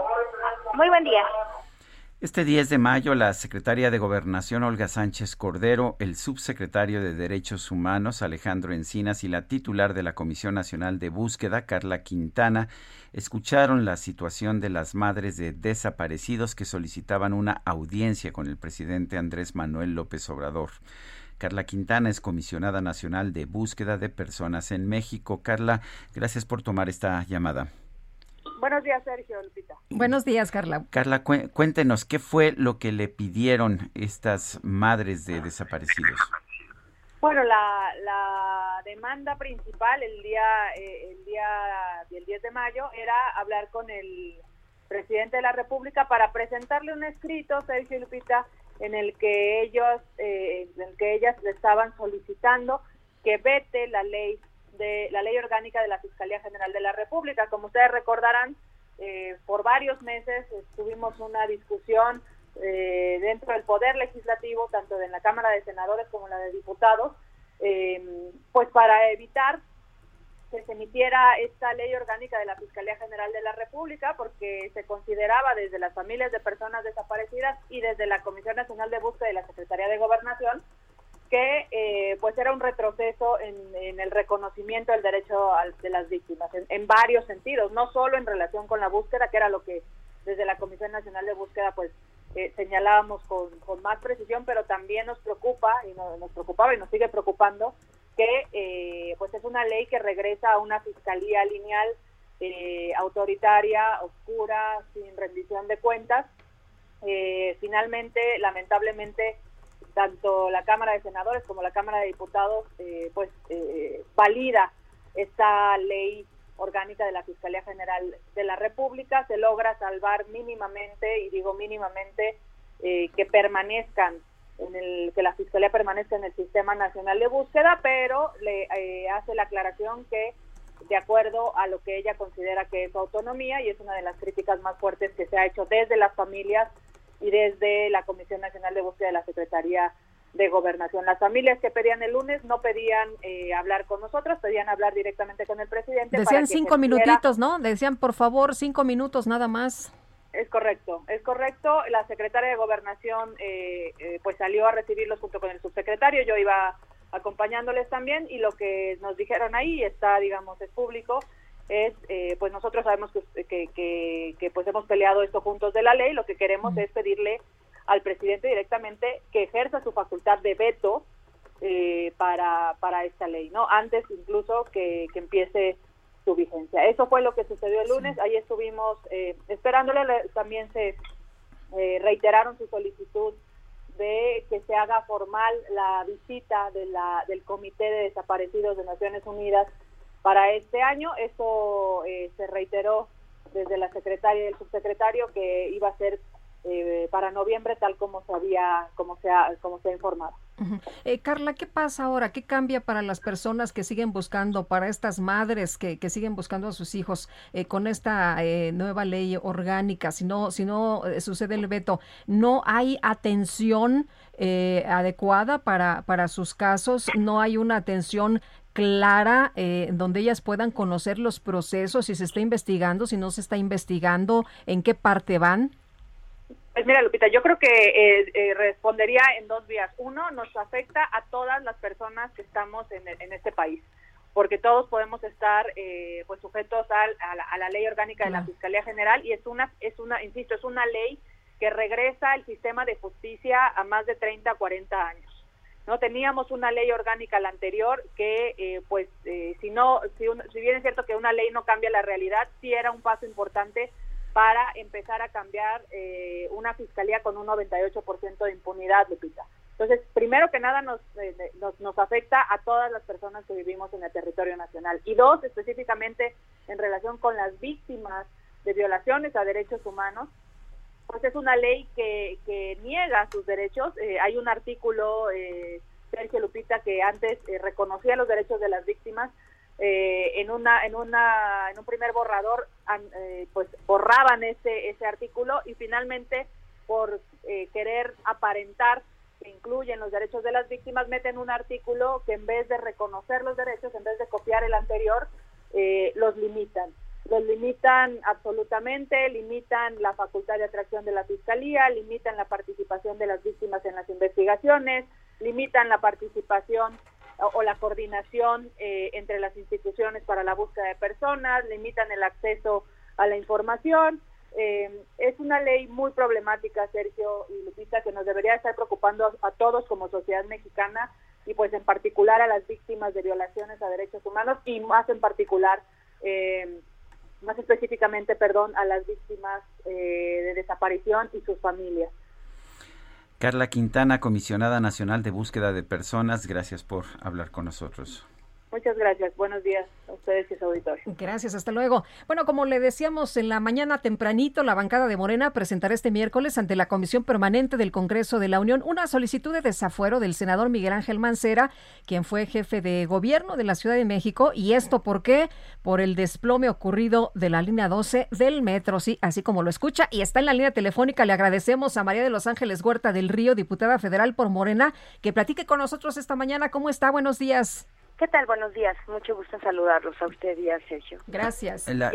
Muy buen día. Este 10 de mayo, la secretaria de Gobernación Olga Sánchez Cordero, el subsecretario de Derechos Humanos Alejandro Encinas y la titular de la Comisión Nacional de Búsqueda Carla Quintana escucharon la situación de las madres de desaparecidos que solicitaban una audiencia con el presidente Andrés Manuel López Obrador. Carla Quintana es comisionada nacional de búsqueda de personas en México. Carla, gracias por tomar esta llamada. Buenos días, Sergio Lupita. Buenos días, Carla. Carla, cuéntenos, ¿qué fue lo que le pidieron estas madres de desaparecidos? Bueno, la, la demanda principal el día, eh, el día del 10 de mayo era hablar con el presidente de la República para presentarle un escrito, Sergio Lupita, en el que ellos, eh, en el que ellas le estaban solicitando que vete la ley de la ley orgánica de la Fiscalía General de la República. Como ustedes recordarán, eh, por varios meses tuvimos una discusión eh, dentro del Poder Legislativo, tanto en la Cámara de Senadores como en la de Diputados, eh, pues para evitar que se emitiera esta ley orgánica de la Fiscalía General de la República, porque se consideraba desde las familias de personas desaparecidas y desde la Comisión Nacional de Búsqueda de la Secretaría de Gobernación que eh, pues era un retroceso en, el reconocimiento del derecho de las víctimas en, varios sentidos, no solo en relación con la búsqueda, que era lo que desde la Comisión Nacional de Búsqueda pues eh, señalábamos con, más precisión, pero también nos preocupa y nos preocupaba y nos sigue preocupando que eh, pues es una ley que regresa a una fiscalía lineal autoritaria, oscura, sin rendición de cuentas. finalmente, lamentablemente, tanto la Cámara de Senadores como la Cámara de Diputados eh, pues eh, valida esta ley orgánica de la Fiscalía General de la República, se logra salvar mínimamente, y digo mínimamente, eh, que permanezcan, en el, que la Fiscalía permanezca en el Sistema Nacional de Búsqueda, pero le hace la aclaración que de acuerdo a lo que ella considera que es autonomía, y es una de las críticas más fuertes que se ha hecho desde las familias y desde la Comisión Nacional de Búsqueda de la Secretaría de Gobernación. Las familias que pedían el lunes no pedían eh, hablar con nosotros, pedían hablar directamente con el presidente. Decían cinco minutitos, ¿no? Decían, por favor, cinco minutos nada más. Es correcto, es correcto. La secretaria de Gobernación eh, eh, pues salió a recibirlos junto con el subsecretario, yo iba acompañándoles también y lo que nos dijeron ahí está, digamos, es público, es, eh, pues nosotros sabemos que, que, pues hemos peleado esto juntos de la ley, lo que queremos es pedirle al presidente directamente que ejerza su facultad de veto eh, para, para esta ley, ¿no? Antes incluso que, que empiece su vigencia. Eso fue lo que sucedió el lunes, ahí estuvimos eh, esperándole, también se eh, reiteraron su solicitud de que se haga formal la visita de la, del Comité de Desaparecidos de Naciones Unidas para este año. Eso eh, se reiteró desde la secretaria y el subsecretario que iba a ser eh, para noviembre tal como se había como se ha, como se ha informado. Eh, Carla, ¿qué pasa ahora? ¿Qué cambia para las personas que siguen buscando, para estas madres que, siguen buscando a sus hijos con esta nueva ley orgánica? Si no, si no sucede el veto, ¿no hay atención adecuada para, para sus casos? ¿No hay una atención clara eh, donde ellas puedan conocer los procesos, si se está investigando, si no se está investigando, en qué parte van? Pues mira, Lupita, yo creo que eh, eh, respondería en dos vías. Uno, nos afecta a todas las personas que estamos en, este país, porque todos podemos estar pues sujetos a, la, ley orgánica de la Fiscalía General y es una, es una, insisto, es una ley que regresa al sistema de justicia a más de 30, 40 años. No teníamos una ley orgánica la anterior que eh, pues eh, si no si, si bien es cierto que una ley no cambia la realidad sí era un paso importante para empezar a cambiar eh, una fiscalía con un 98% de impunidad Lupita. Entonces primero que nada nos, nos nos afecta a todas las personas que vivimos en el territorio nacional. Y dos específicamente en relación con las víctimas de violaciones a derechos humanos pues es una ley que, que niega sus derechos. Eh, hay un artículo, eh, Sergio Lupita, que antes eh, reconocía los derechos de las víctimas. en una en una en un primer borrador pues borraban ese ese artículo y finalmente por querer aparentar que incluyen los derechos de las víctimas meten un artículo que en vez de reconocer los derechos en vez de copiar el anterior los limitan los limitan absolutamente, limitan la facultad de atracción de la Fiscalía, limitan la participación de las víctimas en las investigaciones, limitan la participación o, la coordinación eh, entre las instituciones para la búsqueda de personas, limitan el acceso a la información. Eh, es una ley muy problemática, Sergio y Lupita, que nos debería estar preocupando a, todos como sociedad mexicana y pues en particular a las víctimas de violaciones a derechos humanos y más en particular eh, más específicamente, perdón, a las víctimas eh, de desaparición y sus familias. Carla Quintana, comisionada nacional de búsqueda de personas, gracias por hablar con nosotros. Muchas gracias. Buenos días a ustedes y su auditorio. Gracias, hasta luego. Bueno, como le decíamos en la mañana tempranito, la bancada de Morena presentará este miércoles ante la Comisión Permanente del Congreso de la Unión una solicitud de desafuero del senador Miguel Ángel Mancera, quien fue jefe de gobierno de la Ciudad de México. ¿Y esto por qué? Por el desplome ocurrido de la línea 12 del metro, sí, así como lo escucha. Y está en la línea telefónica. Le agradecemos a María de los Ángeles Huerta del Río, diputada federal por Morena, que platique con nosotros esta mañana. ¿Cómo está? Buenos días. ¿Qué tal? Buenos días. Mucho gusto en saludarlos a usted y a Sergio. Gracias. La,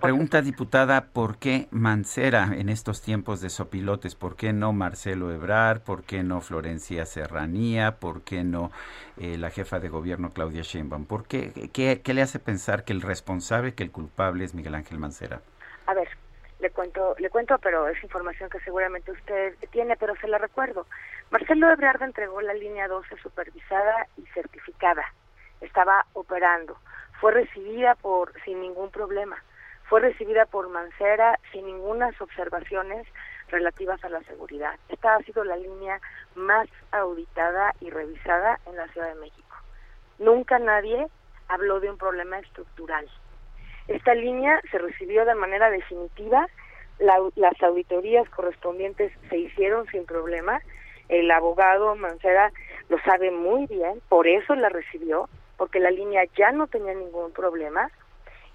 pregunta, diputada, ¿por qué Mancera en estos tiempos de sopilotes? ¿Por qué no Marcelo Ebrar? ¿Por qué no Florencia Serranía? ¿Por qué no eh, la jefa de gobierno Claudia Sheinbaum? ¿Por qué, qué, qué le hace pensar que el responsable, que el culpable es Miguel Ángel Mancera? A ver, le cuento, le cuento, pero es información que seguramente usted tiene, pero se la recuerdo. Marcelo Ebrard entregó la línea 12 supervisada y certificada estaba operando. Fue recibida por sin ningún problema. Fue recibida por Mancera sin ninguna observaciones relativas a la seguridad. Esta ha sido la línea más auditada y revisada en la Ciudad de México. Nunca nadie habló de un problema estructural. Esta línea se recibió de manera definitiva, las auditorías correspondientes se hicieron sin problema, el abogado Mancera lo sabe muy bien, por eso la recibió, porque la línea ya no tenía ningún problema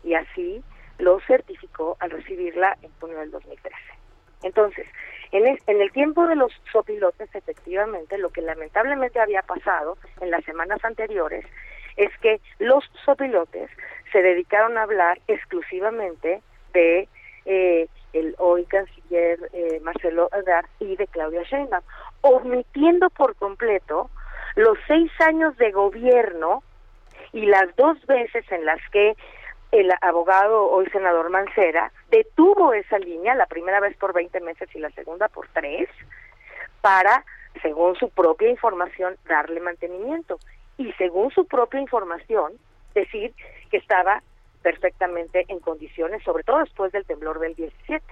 y así lo certificó al recibirla en junio del 2013. Entonces, en, en el tiempo de los sopilotes, efectivamente, lo que lamentablemente había pasado en las semanas anteriores es que los sopilotes se dedicaron a hablar exclusivamente de eh, el hoy canciller eh, Marcelo Ebrard y de Claudia Sheinbaum, omitiendo por completo los seis años de gobierno y las dos veces en las que el abogado, hoy senador Mancera, detuvo esa línea, la primera vez por 20 meses y la segunda por tres, para, según su propia información, darle mantenimiento. Y según su propia información, decir que estaba perfectamente en condiciones, sobre todo después del temblor del 17,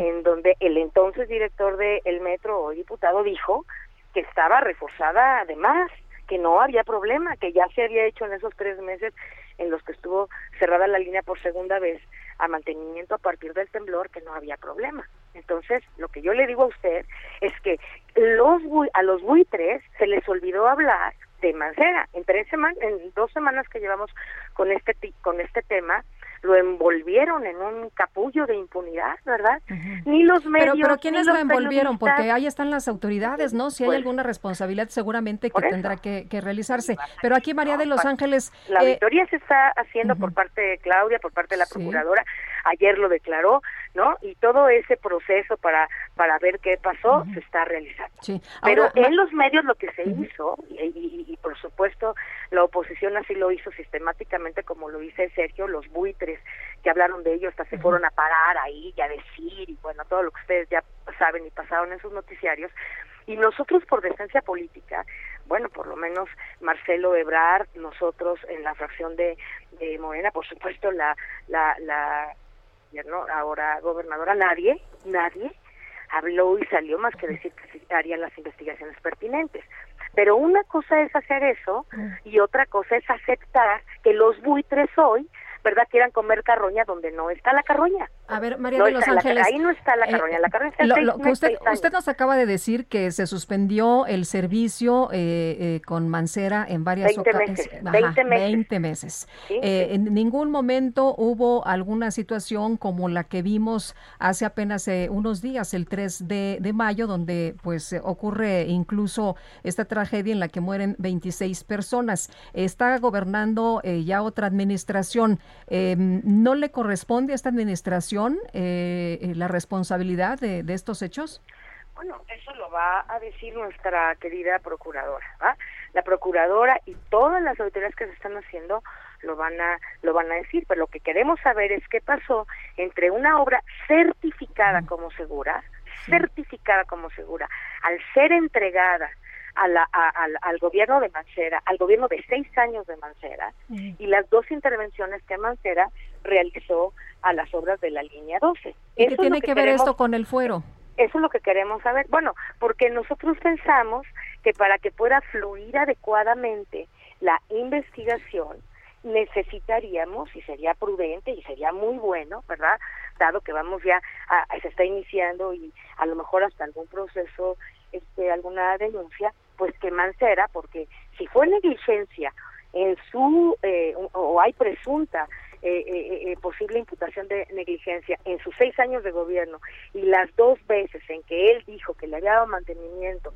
en donde el entonces director del metro o diputado dijo que estaba reforzada además que no había problema, que ya se había hecho en esos tres meses en los que estuvo cerrada la línea por segunda vez a mantenimiento a partir del temblor, que no había problema. Entonces, lo que yo le digo a usted es que los a los buitres se les olvidó hablar de Mancera. En tres semanas, en dos semanas que llevamos con este con este tema, lo envolvieron en un capullo de impunidad, ¿verdad? Ni los medios. Pero, pero ¿quiénes lo envolvieron? Porque ahí están las autoridades, ¿no? Si hay pues alguna responsabilidad, seguramente que tendrá que, realizarse. Pero aquí, María de los Ángeles. La eh, auditoría se está haciendo por parte de Claudia, por parte de la procuradora. Ayer lo declaró, ¿no? Y todo ese proceso para, para ver qué pasó se está realizando. Sí. Pero en los medios lo que se hizo, y por supuesto la oposición así lo hizo sistemáticamente, como lo dice Sergio, los buitres que hablaron de ello hasta se fueron a parar ahí y a decir y bueno, todo lo que ustedes ya saben y pasaron en sus noticiarios. Y nosotros por decencia política, bueno, por lo menos Marcelo Ebrard, nosotros en la fracción de, de Morena, por supuesto la, la, la ¿no? ahora gobernadora, nadie, nadie habló y salió más que decir que se harían las investigaciones pertinentes. Pero una cosa es hacer eso y otra cosa es aceptar que los buitres hoy ¿verdad? Quieran comer carroña donde no está la carroña. A ver, María No de Los la- Ángeles. ahí no está la eh, carroña, la carroña está en lo- seis lo usted, nos acaba de decir que se suspendió el servicio eh, eh, con Mancera en varias 20 ocasiones. meses, 20 meses. 20 meses. Sí, Eh, En ningún momento hubo alguna situación como la que vimos hace apenas unos días, el 3 de, de mayo, donde pues ocurre incluso esta tragedia en la que mueren 26 personas. Está gobernando ya otra administración. Eh, ¿No le corresponde a esta administración eh, eh, la responsabilidad de, de estos hechos? Bueno, eso lo va a decir nuestra querida procuradora, ¿va? La procuradora y todas las autoridades que se están haciendo lo van a lo van a decir, pero lo que queremos saber es qué pasó entre una obra certificada como segura, certificada como segura, al ser entregada a la- a- al, al gobierno de Mancera, al gobierno de seis años de Mancera, y las dos intervenciones que Mancera realizó a las obras de la línea 12. ¿Y Eso qué es tiene que, ver queremos- esto con el fuero? eso es lo que queremos saber. Bueno, porque nosotros pensamos que para que pueda fluir adecuadamente la investigación, necesitaríamos, y sería prudente y sería muy bueno, ¿verdad? Dado que vamos ya, a, se está iniciando y a lo mejor hasta algún proceso, este, alguna denuncia, pues que Mancera, porque si fue negligencia en su, eh, o, o hay presunta posible imputación de negligencia en sus seis años de gobierno y las dos veces en que él dijo que le había dado mantenimiento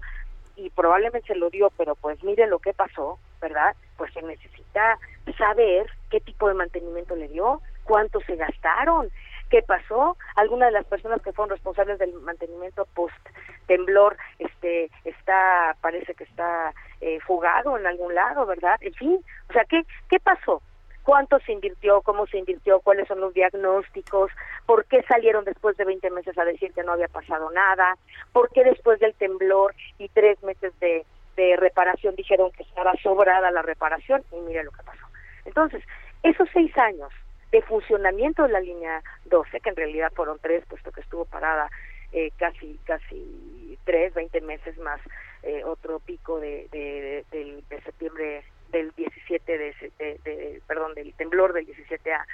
y probablemente se lo dio, pero pues mire lo que pasó, ¿verdad? Pues se necesita saber qué tipo de mantenimiento le dio, cuánto se gastaron, qué pasó, alguna de las personas que fueron responsables del mantenimiento post temblor este está parece que está eh, fugado en algún lado, ¿verdad? En fin, o sea, ¿qué qué pasó? Cuánto se invirtió, cómo se invirtió, cuáles son los diagnósticos, por qué salieron después de 20 meses a decir que no había pasado nada, por qué después del temblor y tres meses de, reparación dijeron que estaba sobrada la reparación y mire lo que pasó. Entonces, esos seis años de funcionamiento de la línea 12, que en realidad fueron tres, puesto que estuvo parada eh, casi casi tres, 20 meses más eh, otro pico de, de, de, de septiembre del 17 de, ese- de- de- perdón del temblor del 17 a,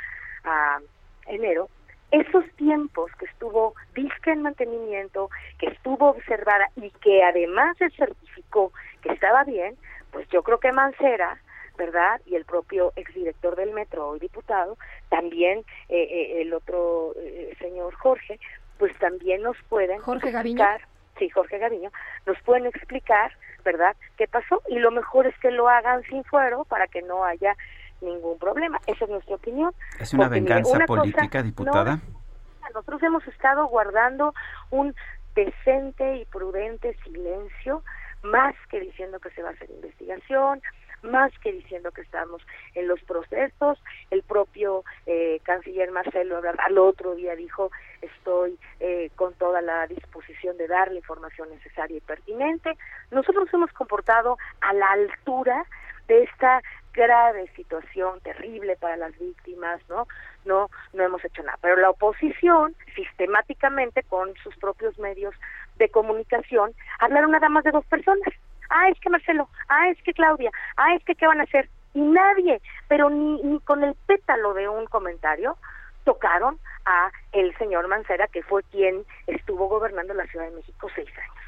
a enero esos tiempos que estuvo disque en mantenimiento que estuvo observada y que además se certificó que estaba bien pues yo creo que Mancera verdad y el propio exdirector del metro hoy diputado también eh, eh, el otro eh, señor Jorge pues también nos pueden Jorge Gaviño. explicar sí, Jorge Gaviño, nos pueden explicar, ¿verdad?, qué pasó y lo mejor es que lo hagan sin fuero para que no haya ningún problema. Esa es nuestra opinión. ¿Es una Porque, mire, venganza cosa- política, diputada? no, nosotros hemos estado guardando un decente y prudente silencio, más que diciendo que se va a hacer investigación, más que diciendo que estamos en los procesos. El propio eh, canciller Marcelo al otro día dijo, estoy eh, con toda la disposición de dar la información necesaria y pertinente. Nosotros nos hemos comportado a la altura de esta grave situación terrible para las víctimas, ¿no? No no hemos hecho nada, pero la oposición sistemáticamente con sus propios medios de comunicación hablaron nada más de dos personas. Ah, es que Marcelo, ah, es que Claudia, ah, es que qué van a hacer y nadie, pero ni, ni con el pétalo de un comentario tocaron a el señor Mancera que fue quien estuvo gobernando la Ciudad de México seis años.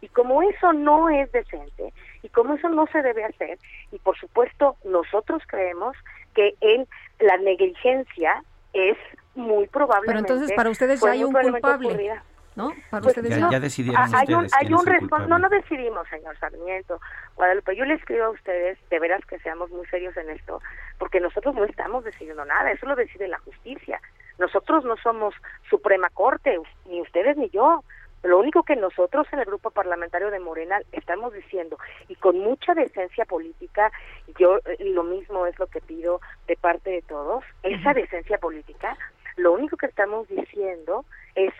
Y como eso no es decente y como eso no se debe hacer, y por supuesto nosotros creemos que en la negligencia es muy probablemente... Pero entonces para ustedes ya hay un culpable, ocurrida. ¿No? Para Pues ustedes Ya- no. ya decidieron Ah, hay un, hay un respons- no, no decidimos, señor Sarmiento. Guadalupe, yo le escribo a ustedes, de veras que seamos muy serios en esto, porque nosotros no estamos decidiendo nada, eso lo decide la justicia. Nosotros no somos Suprema Corte, ni ustedes ni yo. Lo único que nosotros en el grupo parlamentario de Morena estamos diciendo, y con mucha decencia política, yo eh, lo mismo es lo que pido de parte de todos, esa decencia política, lo único que estamos diciendo es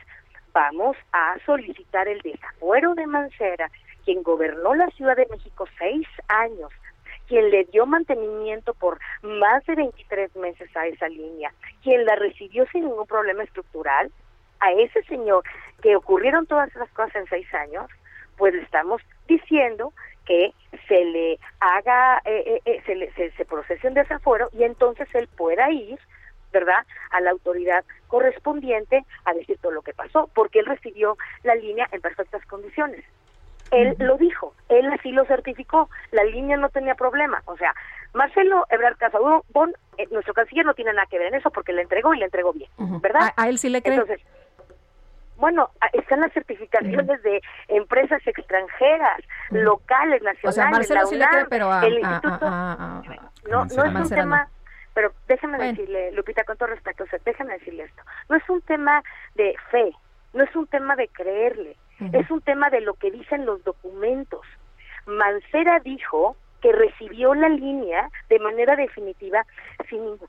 vamos a solicitar el desafuero de Mancera, quien gobernó la Ciudad de México seis años, quien le dio mantenimiento por más de 23 meses a esa línea, quien la recibió sin ningún problema estructural, a ese señor que ocurrieron todas esas cosas en seis años, pues le estamos diciendo que se le haga, eh, eh, eh, se, le, se, se procese un desafuero y entonces él pueda ir ¿verdad?, a la autoridad correspondiente a decir todo lo que pasó, porque él recibió la línea en perfectas condiciones. Él lo dijo, él así lo certificó, la línea no tenía problema. O sea, Marcelo Ebrard Casadón, eh, nuestro canciller no tiene nada que ver en eso porque le entregó y le entregó bien, ¿verdad? ¿A, él sí le cree? Entonces, bueno, están las certificaciones de empresas extranjeras, locales, nacionales. O sea, Marcelo la sí le cree, pero a, el a- instituto, no, no es un tema, pero déjame decirle, Lupita, con todo respeto, o sea, déjame decirle esto, no es un tema de fe, no es un tema de creerle, es un tema de lo que dicen los documentos. Mancera dijo que recibió la línea de manera definitiva sin ningún,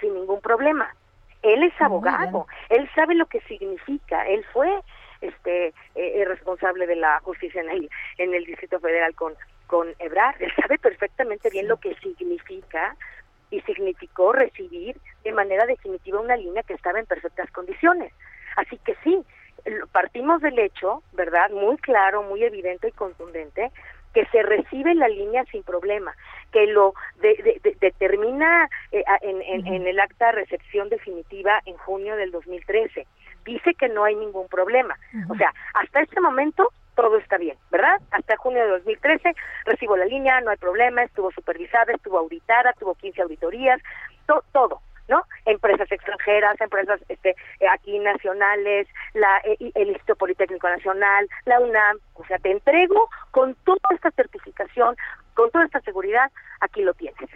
sin ningún problema. Él es abogado, él sabe lo que significa, él fue este eh, responsable de la justicia en el, en el Distrito Federal con con Ebrard, él sabe perfectamente bien lo que significa y significó recibir de manera definitiva una línea que estaba en perfectas condiciones. Así que sí, partimos del hecho, ¿verdad? Muy claro, muy evidente y contundente, que se recibe la línea sin problema, que lo de- de- de- determina eh, a- en, en- en el acta de recepción definitiva en junio del 2013. Dice que no hay ningún problema. O sea, hasta este momento todo está bien, ¿verdad? Hasta junio de 2013 recibo la línea, no hay problema, estuvo supervisada, estuvo auditada, tuvo 15 auditorías, to- todo. ¿no? Empresas extranjeras, empresas este, eh, aquí nacionales, la, eh, el Instituto Politécnico Nacional, la UNAM, o sea, te entrego con toda esta certificación, con toda esta seguridad, aquí lo tienes.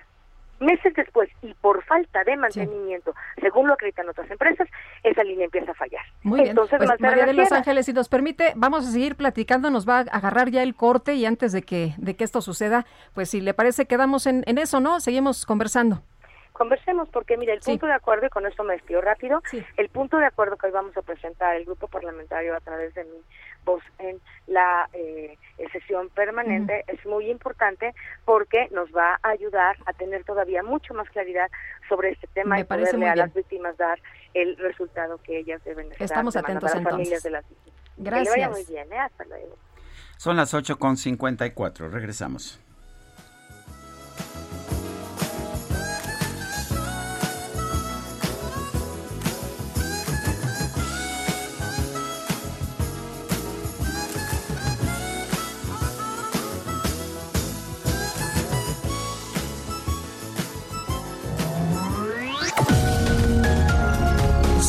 Meses después, y por falta de mantenimiento, según lo acreditan otras empresas, esa línea empieza a fallar. Muy bien. Entonces, Pues, Mancera María de Los. Ángeles, si nos permite, vamos a seguir platicando, nos va a agarrar ya el corte y antes de que, de que esto suceda, pues si le parece, quedamos en, en eso, ¿no? Seguimos conversando. Conversemos porque, mira, el punto de acuerdo, y con esto me despido rápido, el punto de acuerdo que hoy vamos a presentar el grupo parlamentario a través de mi en la eh, sesión permanente es muy importante porque nos va a ayudar a tener todavía mucho más claridad sobre este tema Me y poderle a bien. las víctimas dar el resultado que ellas deben estar Estamos atentos, a las familias entonces. de las víctimas. Que le Gracias. vaya muy bien, ¿eh? Hasta luego. Son las 8.54. Regresamos.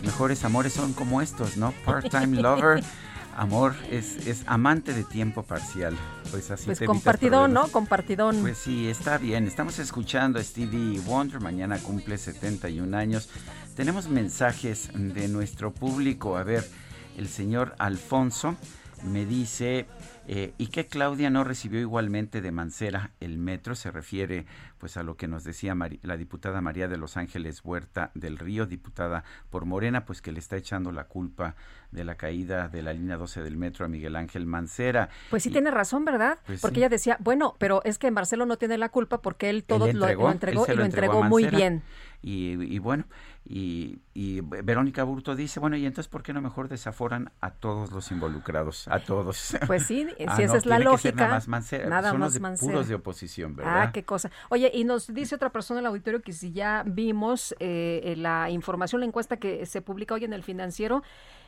Los mejores amores son como estos, ¿no? Part-time lover. Amor es, es amante de tiempo parcial. Pues así Pues te compartidón. ¿no? Compartidón. Pues sí, está bien. Estamos escuchando a Stevie Wonder. Mañana cumple 71 años. Tenemos mensajes de nuestro público. A ver, el señor Alfonso me dice, eh, ¿y que Claudia no recibió igualmente de Mancera el metro? Se refiere pues a lo que nos decía la diputada María de Los Ángeles Huerta del Río, diputada por Morena, pues que le está echando la culpa de la caída de la línea 12 del metro a Miguel Ángel Mancera. Pues sí Y- tiene razón, ¿verdad? Pues porque sí. ella decía, bueno, pero es que Marcelo no tiene la culpa porque él todo Él lo- lo, entregó, él y lo entregó entregó muy bien. Y, y bueno, y, y Verónica Burto dice, bueno, y entonces, ¿por qué no mejor desaforan a todos los involucrados? A todos. Pues sí, Ah, si esa no, es la tiene que ser lógica. nada más Mancera. Nada Son más los de, puros de oposición, ¿verdad? Ah, qué cosa. Oye, y nos dice otra persona en el auditorio que si ya vimos eh, la información, la encuesta que se publica hoy en el financiero,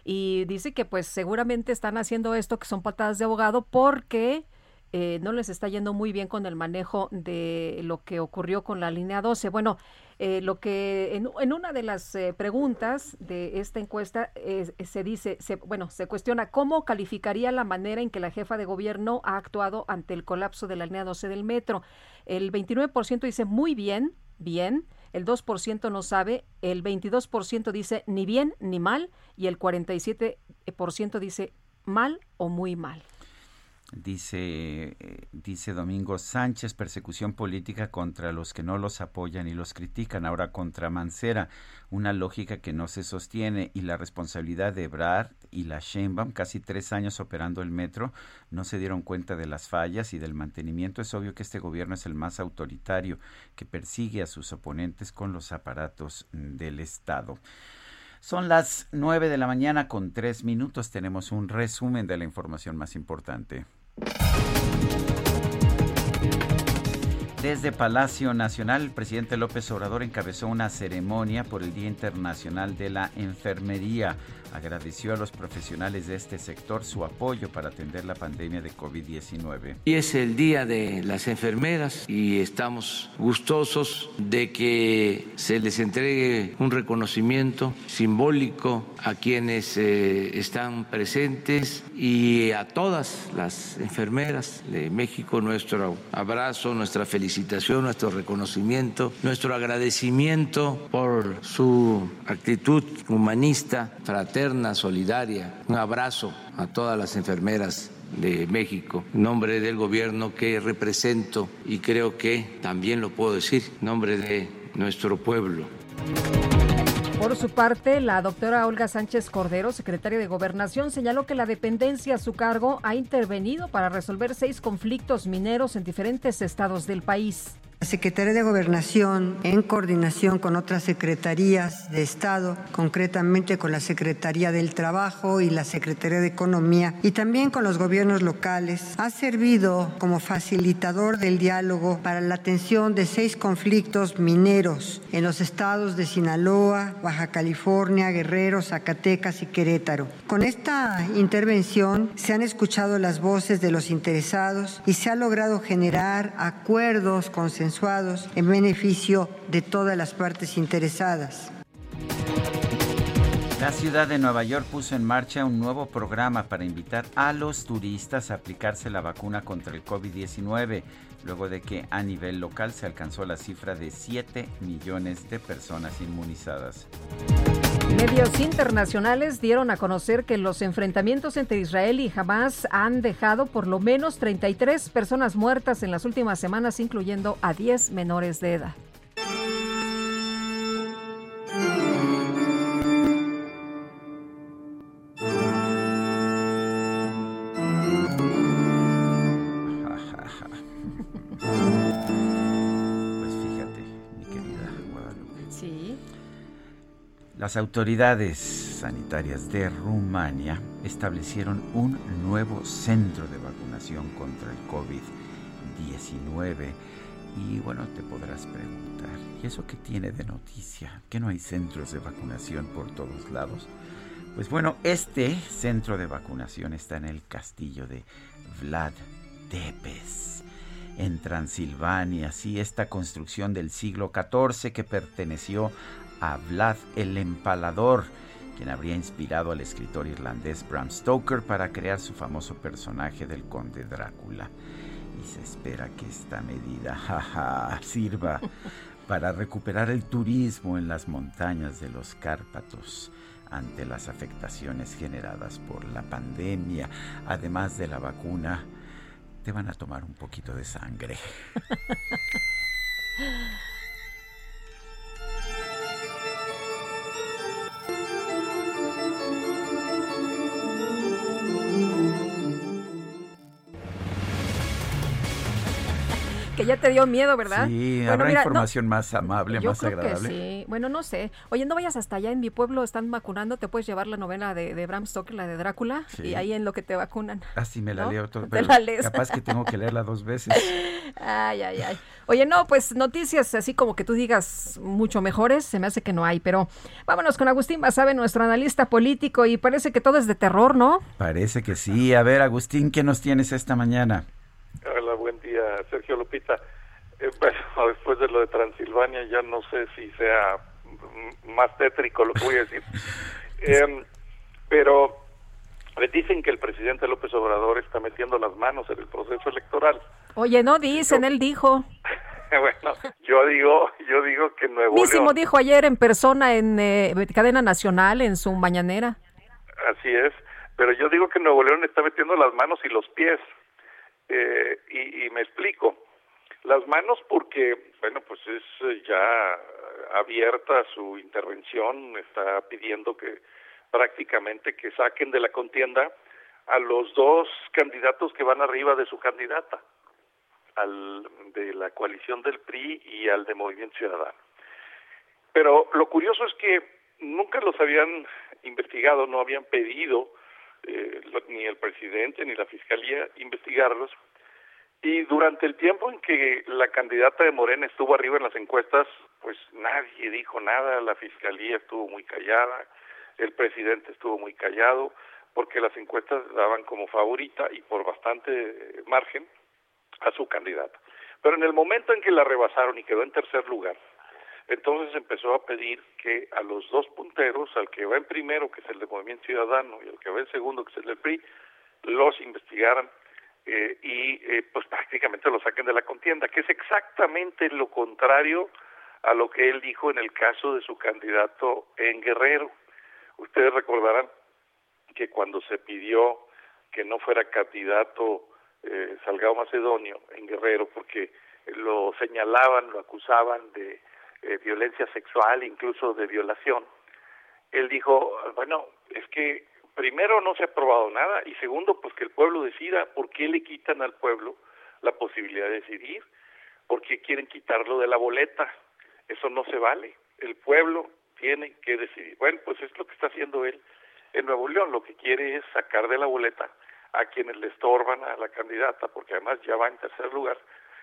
y dice que pues seguramente están haciendo esto que son patadas de abogado porque eh, no les está yendo muy bien con el manejo de lo que ocurrió con la línea 12. Bueno, eh, lo que en, una de las eh, preguntas de esta encuesta eh, se dice, se, bueno, se cuestiona cómo calificaría la manera en que la jefa de gobierno ha actuado ante el colapso de la línea 12 del metro. El 29% dice muy bien, bien, el 2% no sabe, el 22% dice ni bien ni mal y el 47% dice mal o muy mal. Dice, eh, dice Domingo Sánchez, persecución política contra los que no los apoyan y los critican, ahora contra Mancera, una lógica que no se sostiene y la responsabilidad de Ebrard y la Sheinbaum, casi tres años operando el metro, no se dieron cuenta de las fallas y del mantenimiento. Es obvio que este gobierno es el más autoritario, que persigue a sus oponentes con los aparatos del Estado. Son las nueve de la mañana con tres minutos. Tenemos un resumen de la información más importante. Desde Palacio Nacional, el presidente López Obrador encabezó una ceremonia por el Día Internacional de la Enfermería. Agradeció a los profesionales de este sector su apoyo para atender la pandemia de COVID-19. Y es el Día de las Enfermeras y estamos gustosos de que se les entregue un reconocimiento simbólico a quienes eh, están presentes y a todas las enfermeras de México nuestro abrazo, nuestra felicitación, nuestro reconocimiento, nuestro agradecimiento por su actitud humanista, fraterna, solidaria. Un abrazo a todas las enfermeras de México, en nombre del gobierno que represento y creo que también lo puedo decir, en nombre de nuestro pueblo. Por su parte, la doctora Olga Sánchez Cordero, secretaria de Gobernación, señaló que la dependencia a su cargo ha intervenido para resolver seis conflictos mineros en diferentes estados del país. La Secretaría de Gobernación, en coordinación con otras secretarías de Estado, concretamente con la Secretaría del Trabajo y la Secretaría de Economía, y también con los gobiernos locales, ha servido como facilitador del diálogo para la atención de seis conflictos mineros en los estados de Sinaloa, Baja California, Guerrero, Zacatecas y Querétaro. Con esta intervención se han escuchado las voces de los interesados y se ha logrado generar acuerdos consensuados en beneficio de todas las partes interesadas. La ciudad de Nueva York puso en marcha un nuevo programa para invitar a los turistas a aplicarse la vacuna contra el COVID-19, luego de que a nivel local se alcanzó la cifra de 7 millones de personas inmunizadas. Medios internacionales dieron a conocer que los enfrentamientos entre Israel y Hamas han dejado por lo menos 33 personas muertas en las últimas semanas, incluyendo a 10 menores de edad. Las autoridades sanitarias de Rumania establecieron un nuevo centro de vacunación contra el COVID-19. Y bueno, te podrás preguntar, ¿y eso qué tiene de noticia? ¿Que no hay centros de vacunación por todos lados? Pues bueno, este centro de vacunación está en el castillo de Vlad Tepes, en Transilvania. Sí, esta construcción del siglo XIV que perteneció a Vlad el Empalador, quien habría inspirado al escritor irlandés Bram Stoker para crear su famoso personaje del conde Drácula. Y se espera que esta medida sirva para recuperar el turismo en las montañas de los Cárpatos ante las afectaciones generadas por la pandemia, además de la vacuna, te van a tomar un poquito de sangre. Thank you. Que ya te dio miedo, ¿verdad? Sí, Bueno, habrá mira, no- información más amable, Yo más creo agradable. que sí. Bueno, no sé. Oye, no vayas hasta allá. En mi pueblo están vacunando. Te puedes llevar la novela de, de Bram Stoker, la de Drácula, Sí. y ahí en lo que te vacunan. Ah, sí, me la ¿No? leo todo. Te pero la lees. Capaz que tengo que leerla dos veces. Ay, ay, ay. Oye, no, pues noticias así como que tú digas mucho mejores, se me hace que no hay, pero vámonos con Agustín Basabe, nuestro analista político, y parece que todo es de terror, ¿no? Parece que sí. A ver, Agustín, ¿qué nos tienes esta mañana? Hola, buen día, Sergio Lupita. Eh, bueno, después de lo de Transilvania, ya no sé si sea más tétrico lo que voy a decir. Em, pero dicen que el presidente López Obrador está metiendo las manos en el proceso electoral. Oye, no dicen, él dijo. bueno, yo digo, yo digo que Nuevo Mísimo León, dijo ayer en persona en eh, cadena nacional, en su mañanera. así es, pero yo digo que Nuevo León está metiendo las manos y los pies. Eh, y, y me explico. Las manos porque, bueno, pues es eh, ya abierta su intervención, está pidiendo que prácticamente que saquen de la contienda a los dos candidatos que van arriba de su candidata, al de la coalición del PRI y al de Movimiento Ciudadano. Pero lo curioso es que nunca los habían investigado, no habían pedido eh, ni el presidente ni la fiscalía investigarlos. Y durante el tiempo en que la candidata de Morena estuvo arriba en las encuestas, pues nadie dijo nada, la fiscalía estuvo muy callada, el presidente estuvo muy callado, porque las encuestas daban como favorita y por bastante eh, margen a su candidata. Pero en el momento en que la rebasaron y quedó en tercer lugar, entonces empezó a pedir que a los dos punteros, al que va en primero, que es el de Movimiento Ciudadano, y al que va en segundo, que es el del PRI, los investigaran eh, y eh, pues prácticamente lo saquen de la contienda, que es exactamente lo contrario a lo que él dijo en el caso de su candidato en Guerrero. Ustedes recordarán que cuando se pidió que no fuera candidato eh, Salgado Macedonio en Guerrero, porque lo señalaban, lo acusaban de eh, violencia sexual, incluso de violación, él dijo, bueno, es que primero no se ha probado nada y segundo, pues que el pueblo decida por qué le quitan al pueblo la posibilidad de decidir, por qué quieren quitarlo de la boleta. Eso no se vale. El pueblo tiene que decidir. Bueno, pues es lo que está haciendo él en Nuevo León. Lo que quiere es sacar de la boleta a quienes le estorban a la candidata, porque además ya va en tercer lugar.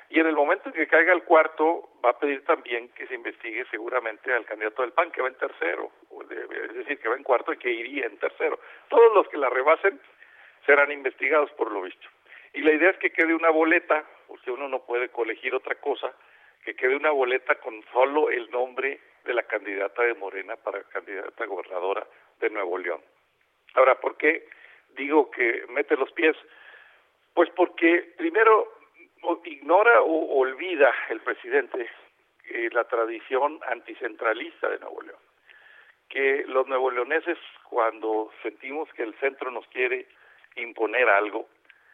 Y en el momento en que caiga el cuarto, va a pedir también que se investigue seguramente al candidato del PAN, que va en tercero, es decir, que va en cuarto y que iría en tercero. Todos los que la rebasen serán investigados por lo visto. Y la idea es que quede una boleta, porque uno no puede colegir otra cosa, que quede una boleta con solo el nombre de la candidata de Morena para candidata gobernadora de Nuevo León. Ahora, ¿por qué digo que mete los pies? Pues porque primero ignora o olvida el presidente eh, la tradición anticentralista de Nuevo León. Que los nuevo leoneses cuando sentimos que el centro nos quiere imponer algo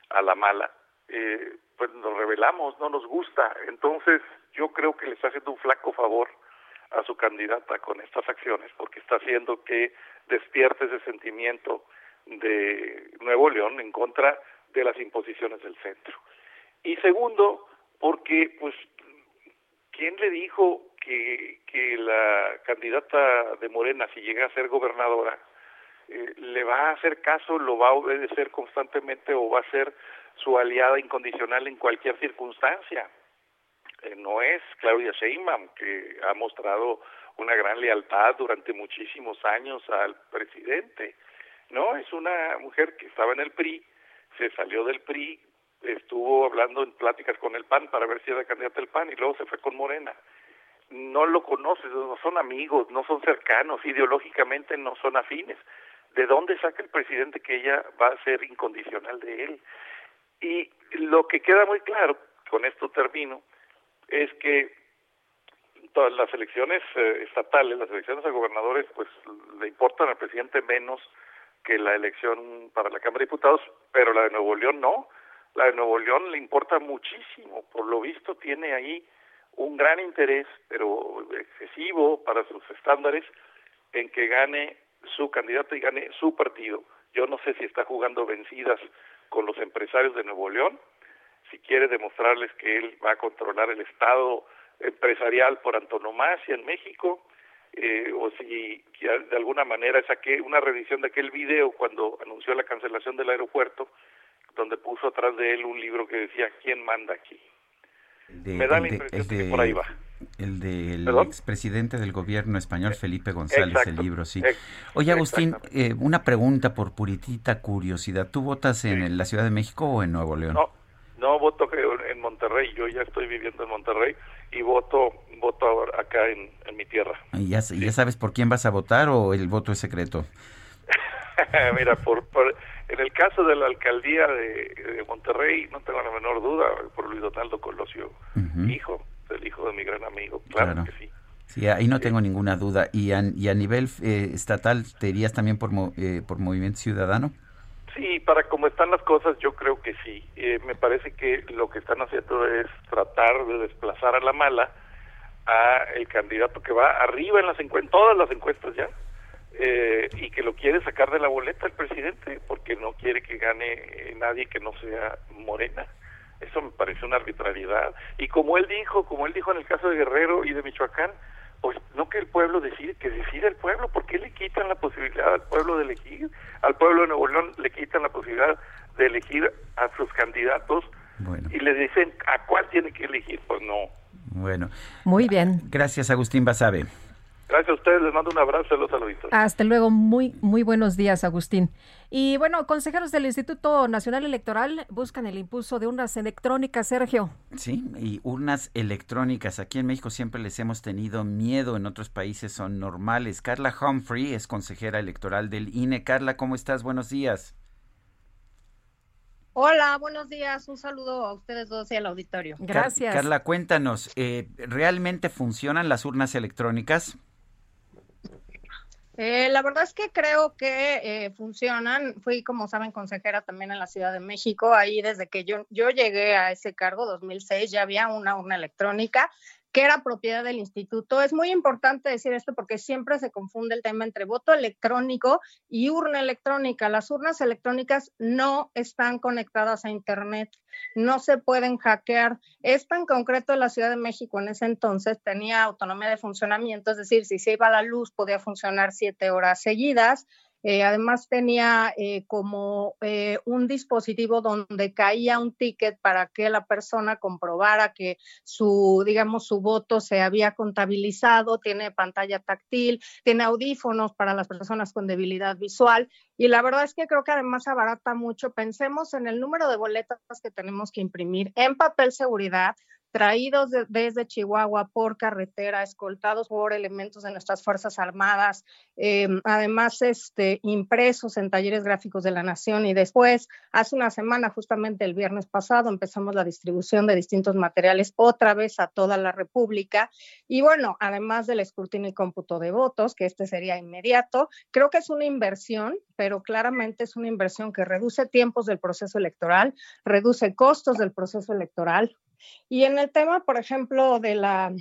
a la mala, eh, pues nos rebelamos, no nos gusta. Entonces yo creo que le está haciendo un flaco favor a su candidata con estas acciones, porque está haciendo que despierte ese sentimiento de Nuevo León en contra de las imposiciones del centro. Y segundo, porque pues ¿quién le dijo que, que la candidata de Morena, si llega a ser gobernadora, eh, le va a hacer caso, lo va a obedecer constantemente o va a ser su aliada incondicional en cualquier circunstancia? Eh, no es Claudia Sheinbaum, que ha mostrado una gran lealtad durante muchísimos años al presidente. No, es una mujer que estaba en el PRI, se salió del PRI, estuvo hablando en pláticas con el PAN para ver si era candidata del PAN y luego se fue con Morena. No lo conoces, no son amigos, no son cercanos, ideológicamente no son afines. ¿De dónde saca el presidente que ella va a ser incondicional de él? Y lo que queda muy claro, con esto termino, es que todas las elecciones eh, estatales, las elecciones a gobernadores, pues le importan al presidente menos que la elección para la Cámara de Diputados, pero la de Nuevo León no. La de Nuevo León le importa muchísimo. Por lo visto tiene ahí un gran interés, pero excesivo para sus estándares, en que gane su candidato y gane su partido. Yo no sé si está jugando vencidas con los empresarios de Nuevo León, si quiere demostrarles que él va a controlar el Estado empresarial por antonomasia en México, eh, o si de alguna manera saqué una revisión de aquel video cuando anunció la cancelación del aeropuerto, donde puso atrás de él un libro que decía ¿Quién manda aquí? De- Me da la de- impresión de que de- por ahí va. El del ¿Perdón? expresidente del gobierno español, Felipe González, exacto, el libro, sí. ex- Oye, Agustín, eh, una pregunta por puritita curiosidad. ¿Tú votas en la Ciudad de México o en Nuevo León? No, no voto en Monterrey, yo ya estoy viviendo en Monterrey y voto voto acá en, en mi tierra. ¿Y ya, sabes por quién vas a votar o el voto es secreto? Mira, por, por- en el caso de la alcaldía de, de Monterrey, no tengo la menor duda, por Luis Donaldo Colosio, hijo, el hijo de mi gran amigo, claro, Claro. que sí. Sí, ahí no tengo ninguna duda. ¿Y a, y a nivel eh, estatal te irías también por, mo- eh, por Movimiento Ciudadano? Sí, para como están las cosas, yo creo que sí. Eh, me parece que lo que están haciendo es tratar de desplazar a la mala a el candidato que va arriba en las encuestas, todas las encuestas ya, eh, y que lo quiere sacar de la boleta el presidente, porque no quiere que gane eh, nadie que no sea Morena. Eso me parece una arbitrariedad. Y como él dijo, como él dijo en el caso de Guerrero y de Michoacán, pues no que el pueblo decide, que decide el pueblo, ¿por qué le quitan la posibilidad al pueblo de elegir? Al pueblo de Nuevo León le quitan la posibilidad de elegir a sus candidatos y le dicen a cuál tiene que elegir, pues no. Bueno, Muy bien. gracias Agustín Basabe. Gracias a ustedes, les mando un abrazo, saludos a los Hasta luego, muy, muy buenos días, Agustín. Y bueno, consejeros del Instituto Nacional Electoral buscan el impulso de urnas electrónicas, Sergio. Sí, y urnas electrónicas. Aquí en México siempre les hemos tenido miedo, en otros países son normales. Carla Humphrey es consejera electoral del INE. Carla, ¿cómo estás? Buenos días. Hola, buenos días. Un saludo a ustedes dos y al auditorio. Car- Carla, cuéntanos, eh, ¿realmente funcionan las urnas electrónicas? Eh, la verdad es que creo que eh, funcionan. Fui, como saben, consejera también en la Ciudad de México. Ahí desde que yo, yo llegué a ese cargo, 2006, ya había una urna electrónica que era propiedad del instituto. Es muy importante decir esto porque siempre se confunde el tema entre voto electrónico y urna electrónica. Las urnas electrónicas no están conectadas a Internet, no se pueden hackear. Esto en concreto la Ciudad de México en ese entonces tenía autonomía de funcionamiento, es decir, si se iba la luz podía funcionar siete horas seguidas. Eh, además tenía eh, como eh, un dispositivo donde caía un ticket para que la persona comprobara que su, digamos, su voto se había contabilizado, tiene pantalla táctil, tiene audífonos para las personas con debilidad visual y la verdad es que creo que además abarata mucho. Pensemos en el número de boletas que tenemos que imprimir en papel seguridad traídos de- desde Chihuahua por carretera, escoltados por elementos de nuestras Fuerzas Armadas, eh, además este, impresos en talleres gráficos de la Nación. Y después, hace una semana, justamente el viernes pasado, empezamos la distribución de distintos materiales otra vez a toda la República. Y bueno, además del escrutinio y cómputo de votos, que este sería inmediato, creo que es una inversión, pero claramente es una inversión que reduce tiempos del proceso electoral, reduce costos del proceso electoral, y en el tema, por ejemplo, de la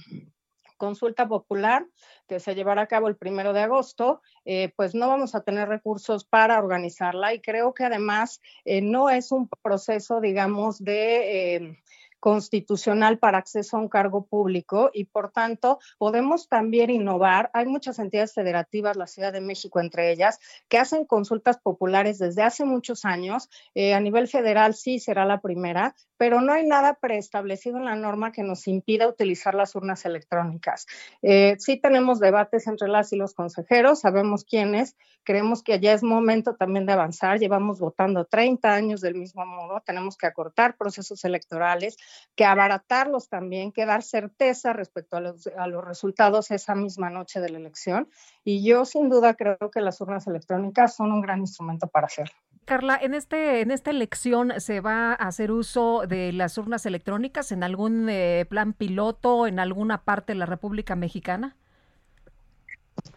consulta popular que se llevará a cabo el primero de agosto, eh, pues no vamos a tener recursos para organizarla y creo que además eh, no es un proceso, digamos, de... eh, constitucional para acceso a un cargo público y por tanto podemos también innovar. Hay muchas entidades federativas, la Ciudad de México entre ellas, que hacen consultas populares desde hace muchos años. A nivel federal sí será la primera, pero no hay nada preestablecido en la norma que nos impida utilizar las urnas electrónicas. Eh, sí tenemos debates entre las y los consejeros, sabemos quiénes, creemos que ya es momento también de avanzar, llevamos votando 30 años del mismo modo, tenemos que acortar procesos electorales, que abaratarlos también, que dar certeza respecto a los, a los resultados esa misma noche de la elección. Y yo sin duda creo que las urnas electrónicas son un gran instrumento para hacerlo. Carla, en este en esta elección se va a hacer uso de las urnas electrónicas en algún eh, plan piloto en alguna parte de la República Mexicana.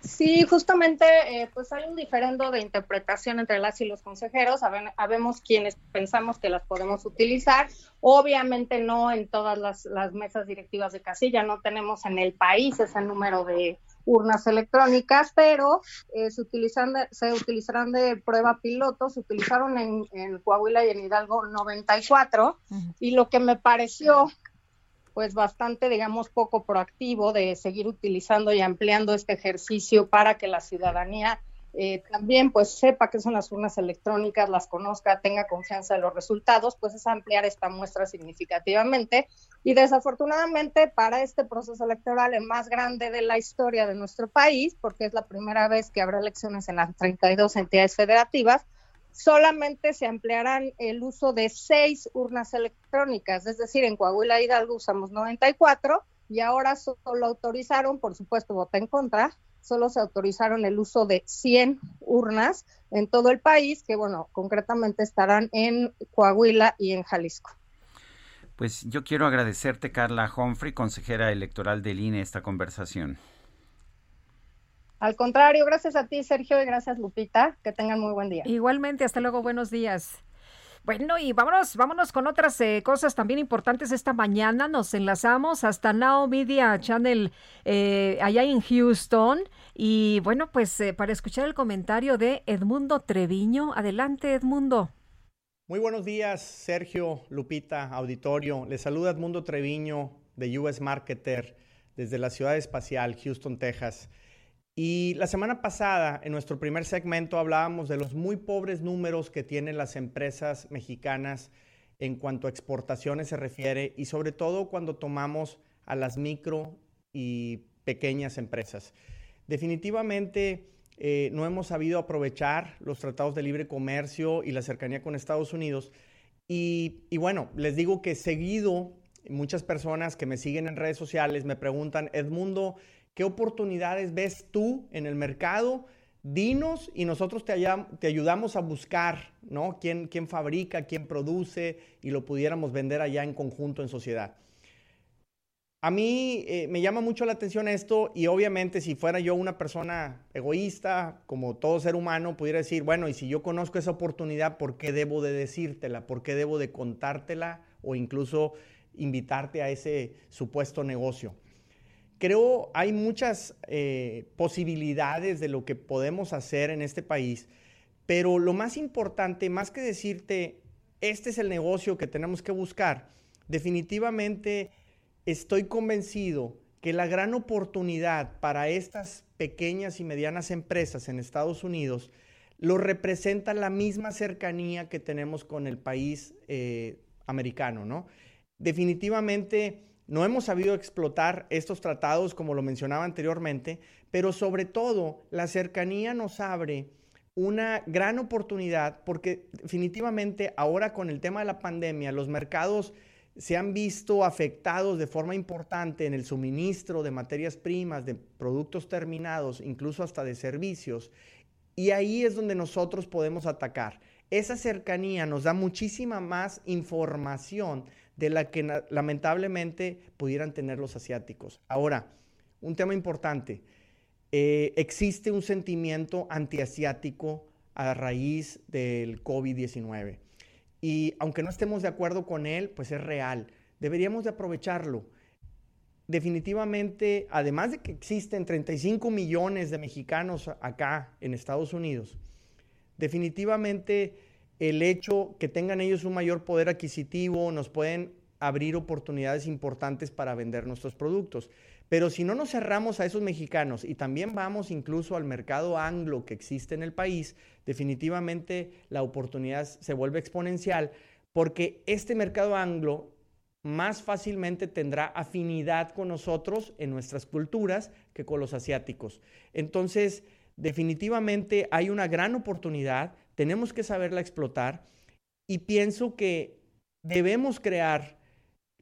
Sí, justamente, eh, pues hay un diferendo de interpretación entre las y los consejeros. Saben- Habemos quienes pensamos que las podemos utilizar. Obviamente no en todas las, las mesas directivas de casilla. No tenemos en el país ese número de, urnas electrónicas, pero eh, se, utilizan de- se utilizarán de prueba piloto, se utilizaron en, en Coahuila y en Hidalgo 94, y lo que me pareció pues bastante, digamos, poco proactivo de seguir utilizando y ampliando este ejercicio para que la ciudadanía eh, también pues sepa qué son las urnas electrónicas, las conozca, tenga confianza en los resultados, pues es ampliar esta muestra significativamente. Y desafortunadamente para este proceso electoral, el más grande de la historia de nuestro país, porque es la primera vez que habrá elecciones en las 32 entidades federativas, solamente se ampliarán el uso de seis urnas electrónicas, es decir, en Coahuila e Hidalgo usamos 94 y ahora solo autorizaron, por supuesto, vota en contra, solo se autorizaron el uso de 100 urnas en todo el país, que bueno, concretamente estarán en Coahuila y en Jalisco. Pues yo quiero agradecerte, Carla Humphrey, consejera electoral del INE, esta conversación. Al contrario, gracias a ti, Sergio, y gracias, Lupita. Que tengan muy buen día. Igualmente, hasta luego, buenos días. Bueno, y vámonos, vámonos con otras eh, cosas también importantes esta mañana. Nos enlazamos hasta Now Media Channel eh, allá en Houston. Y bueno, pues eh, para escuchar el comentario de Edmundo Treviño. Adelante, Edmundo. Muy buenos días, Sergio, Lupita, auditorio. Les saluda Edmundo Treviño de US Marketer desde la ciudad espacial, Houston, Texas. Y la semana pasada, en nuestro primer segmento, hablábamos de los muy pobres números que tienen las empresas mexicanas en cuanto a exportaciones se refiere y sobre todo cuando tomamos a las micro y pequeñas empresas. Definitivamente eh, no hemos sabido aprovechar los tratados de libre comercio y la cercanía con Estados Unidos. Y, y bueno, les digo que seguido muchas personas que me siguen en redes sociales me preguntan, Edmundo, ¿qué oportunidades ves tú en el mercado? Dinos y nosotros te, ayudamos a buscar, ¿no? ¿Quién, quién fabrica, quién produce y lo pudiéramos vender allá en conjunto en sociedad. A mí eh, me llama mucho la atención esto y obviamente si fuera yo una persona egoísta, como todo ser humano, pudiera decir, bueno, y si yo conozco esa oportunidad, ¿por qué debo de decírtela? ¿Por qué debo de contártela o incluso invitarte a ese supuesto negocio? Creo hay muchas eh, posibilidades de lo que podemos hacer en este país, pero lo más importante, más que decirte, este es el negocio que tenemos que buscar, definitivamente estoy convencido que la gran oportunidad para estas pequeñas y medianas empresas en Estados Unidos lo representa la misma cercanía que tenemos con el país eh, americano, ¿no? Definitivamente no hemos sabido explotar estos tratados como lo mencionaba anteriormente, pero sobre todo la cercanía nos abre una gran oportunidad porque definitivamente ahora con el tema de la pandemia los mercados se han visto afectados de forma importante en el suministro de materias primas, de productos terminados, incluso hasta de servicios. Y ahí es donde nosotros podemos atacar. Esa cercanía nos da muchísima más información de la que lamentablemente pudieran tener los asiáticos. Ahora, un tema importante. Eh, existe un sentimiento antiasiático a raíz del COVID-19. Y aunque no estemos de acuerdo con él, pues es real. Deberíamos de aprovecharlo. Definitivamente, además de que existen 35 millones de mexicanos acá en Estados Unidos, definitivamente el hecho que tengan ellos un mayor poder adquisitivo nos pueden abrir oportunidades importantes para vender nuestros productos. Pero si no nos cerramos a esos mexicanos y también vamos incluso al mercado anglo que existe en el país, definitivamente la oportunidad se vuelve exponencial porque este mercado anglo más fácilmente tendrá afinidad con nosotros en nuestras culturas que con los asiáticos. Entonces, definitivamente hay una gran oportunidad, tenemos que saberla explotar y pienso que debemos crear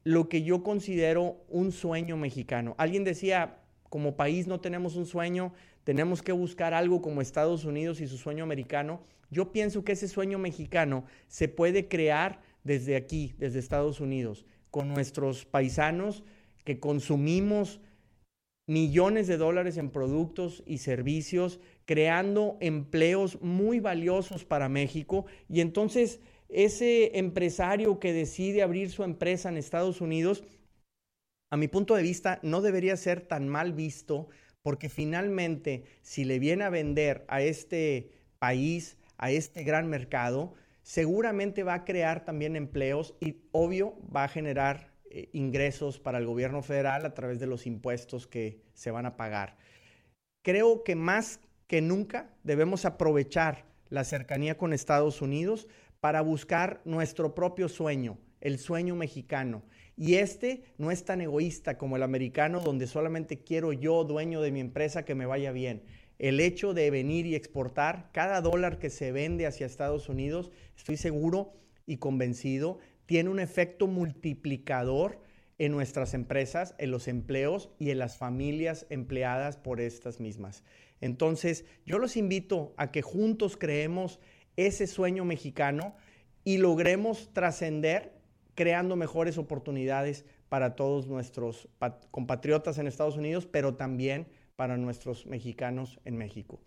lo que yo considero un sueño mexicano. Alguien decía, como país no tenemos un sueño, tenemos que buscar algo como Estados Unidos y su sueño americano. Yo pienso que ese sueño mexicano se puede crear desde aquí, desde Estados Unidos, con nuestros paisanos que consumimos millones de dólares en productos y servicios, creando empleos muy valiosos para México. Y entonces ese empresario que decide abrir su empresa en Estados Unidos, a mi punto de vista, no debería ser tan mal visto porque finalmente si le viene a vender a este país, a este gran mercado, seguramente va a crear también empleos y obvio va a generar eh, ingresos para el gobierno federal a través de los impuestos que se van a pagar. Creo que más que nunca debemos aprovechar la cercanía con Estados Unidos para buscar nuestro propio sueño, el sueño mexicano. Y este no es tan egoísta como el americano, donde solamente quiero yo, dueño de mi empresa, que me vaya bien. El hecho de venir y exportar, cada dólar que se vende hacia Estados Unidos, estoy seguro y convencido, tiene un efecto multiplicador en nuestras empresas, en los empleos y en las familias empleadas por estas mismas. Entonces, yo los invito a que juntos creemos ese sueño mexicano y logremos trascender creando mejores oportunidades para todos nuestros compatriotas en Estados Unidos, pero también para nuestros mexicanos en México.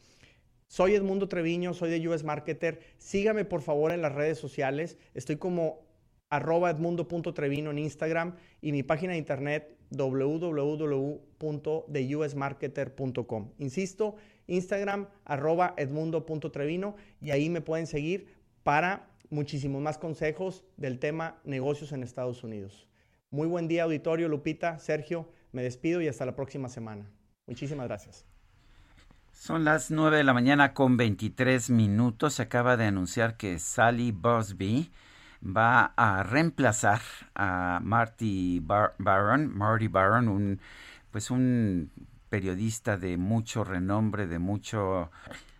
Soy Edmundo Treviño, soy de US Marketer. Sígame por favor en las redes sociales. Estoy como arroba edmundo.trevino en Instagram y mi página de internet www.theusmarketer.com. Insisto, Instagram arroba edmundo.trevino y ahí me pueden seguir para muchísimos más consejos del tema negocios en Estados Unidos. Muy buen día auditorio, Lupita, Sergio, me despido y hasta la próxima semana. Muchísimas gracias. Son las 9 de la mañana con 23 minutos. Se acaba de anunciar que Sally Busby va a reemplazar a Marty Baron, Marty Baron, un pues un periodista de mucho renombre, de mucho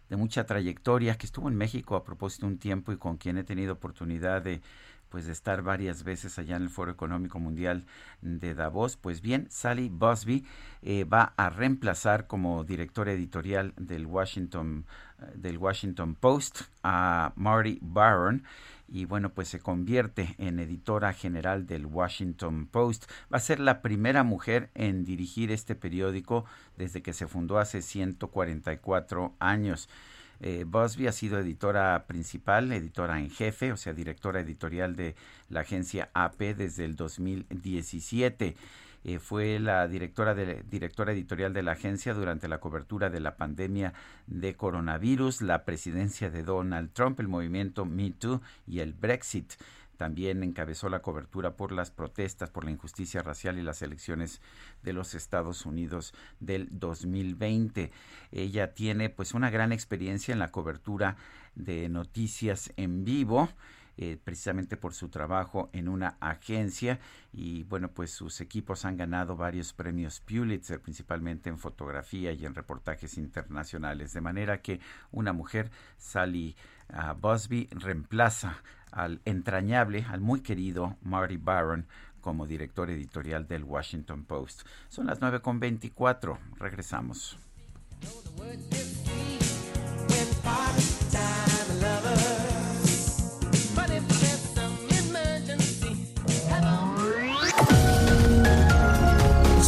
de mucha trayectoria que estuvo en México a propósito un tiempo y con quien he tenido oportunidad de pues de estar varias veces allá en el Foro Económico Mundial de Davos. Pues bien, Sally Busby eh, va a reemplazar como directora editorial del Washington, eh, del Washington Post a Marty Baron y bueno, pues se convierte en editora general del Washington Post. Va a ser la primera mujer en dirigir este periódico desde que se fundó hace 144 años. Eh, Busby ha sido editora principal, editora en jefe, o sea, directora editorial de la agencia AP desde el 2017. Eh, fue la directora, de, directora editorial de la agencia durante la cobertura de la pandemia de coronavirus, la presidencia de Donald Trump, el movimiento Me Too y el Brexit. También encabezó la cobertura por las protestas por la injusticia racial y las elecciones de los Estados Unidos del 2020. Ella tiene pues una gran experiencia en la cobertura de noticias en vivo. Eh, precisamente por su trabajo en una agencia y bueno pues sus equipos han ganado varios premios Pulitzer principalmente en fotografía y en reportajes internacionales de manera que una mujer Sally uh, Busby reemplaza al entrañable, al muy querido Marty Baron como director editorial del Washington Post. Son las 9.24, regresamos.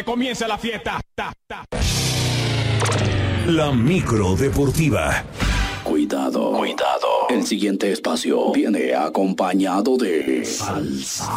Que comience la fiesta. Ta, ta. La micro deportiva. Cuidado, cuidado. El siguiente espacio viene acompañado de salsa.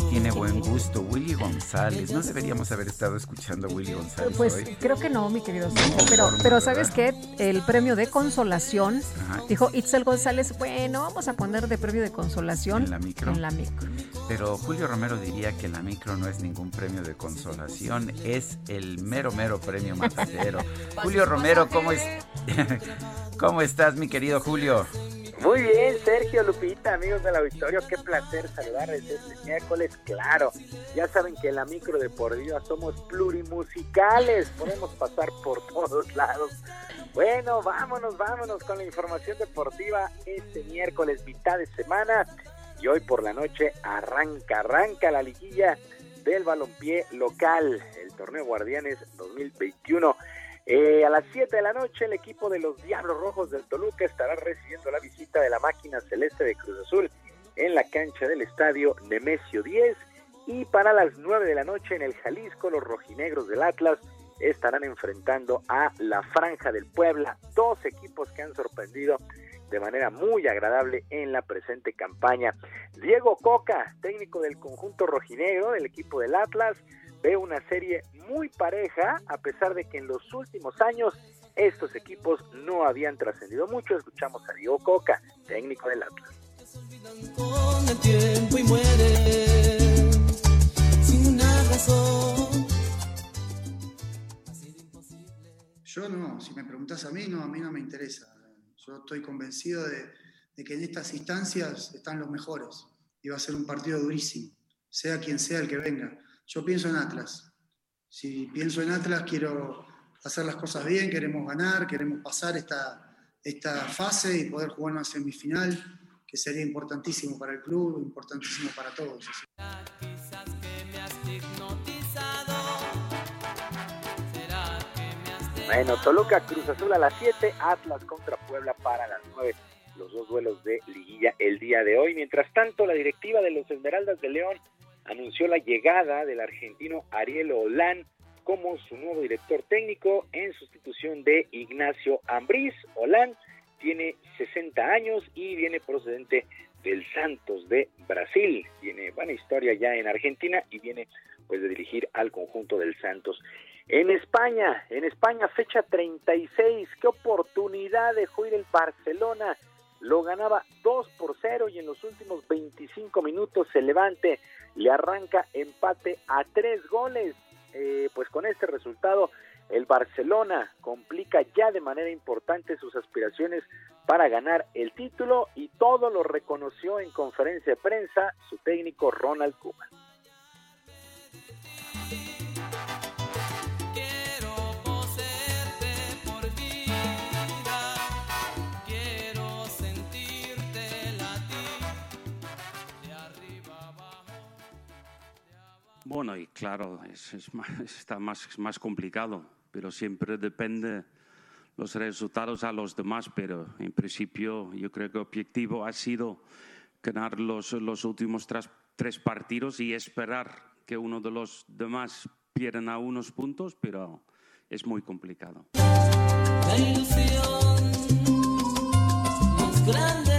Sí tiene buen gusto. Willy González. No deberíamos haber estado escuchando a Willy González Pues hoy. creo que no, mi querido. Pero, pero ¿sabes qué? El premio de consolación, dijo Itzel González, bueno, vamos a poner de premio de consolación En la micro. En la micro. Pero Julio Romero diría que la micro no es ningún premio de consolación, es el mero, mero premio matadero. Julio Romero, ¿cómo, es? ¿cómo estás, mi querido Julio? Muy bien, Sergio Lupita, amigos del auditorio, qué placer saludarles este miércoles, claro. Ya saben que en la micro deportiva somos plurimusicales, podemos pasar por todos lados. Bueno, vámonos, vámonos con la información deportiva este miércoles, mitad de semana. Y hoy por la noche arranca, arranca la liguilla del balompié local, el torneo Guardianes 2021. Eh, a las 7 de la noche el equipo de los Diablos Rojos del Toluca estará recibiendo la visita de la máquina celeste de Cruz Azul en la cancha del estadio Nemesio 10 y para las 9 de la noche en el Jalisco los rojinegros del Atlas estarán enfrentando a la Franja del Puebla, dos equipos que han sorprendido de manera muy agradable en la presente campaña. Diego Coca, técnico del conjunto rojinegro del equipo del Atlas, ve una serie muy pareja, a pesar de que en los últimos años estos equipos no habían trascendido mucho. Escuchamos a Diego Coca, técnico del Atlas. Yo no, si me preguntas a mí, no, a mí no me interesa. Yo estoy convencido de, de que en estas instancias están los mejores y va a ser un partido durísimo, sea quien sea el que venga. Yo pienso en Atlas. Si pienso en Atlas, quiero hacer las cosas bien, queremos ganar, queremos pasar esta, esta fase y poder jugar una semifinal, que sería importantísimo para el club, importantísimo para todos. Bueno, Toluca Cruz Azul a las 7, Atlas contra Puebla para las 9. Los dos duelos de liguilla el día de hoy. Mientras tanto, la directiva de los Esmeraldas de León anunció la llegada del argentino Ariel Olán como su nuevo director técnico en sustitución de Ignacio Ambriz. Olán tiene 60 años y viene procedente del Santos de Brasil. Tiene buena historia ya en Argentina y viene pues de dirigir al conjunto del Santos. En España, en España fecha 36, qué oportunidad dejó ir el Barcelona. Lo ganaba 2 por 0 y en los últimos 25 minutos se levante, le arranca empate a tres goles. Eh, pues con este resultado el Barcelona complica ya de manera importante sus aspiraciones para ganar el título y todo lo reconoció en conferencia de prensa su técnico Ronald Koeman. Bueno, y claro, es, es más- está más, más complicado, pero siempre depende los resultados a los demás, pero en principio yo creo que el objetivo ha sido ganar los, los últimos tres, tres partidos y esperar que uno de los demás pierdan a unos puntos, pero es muy complicado. La ilusión más grande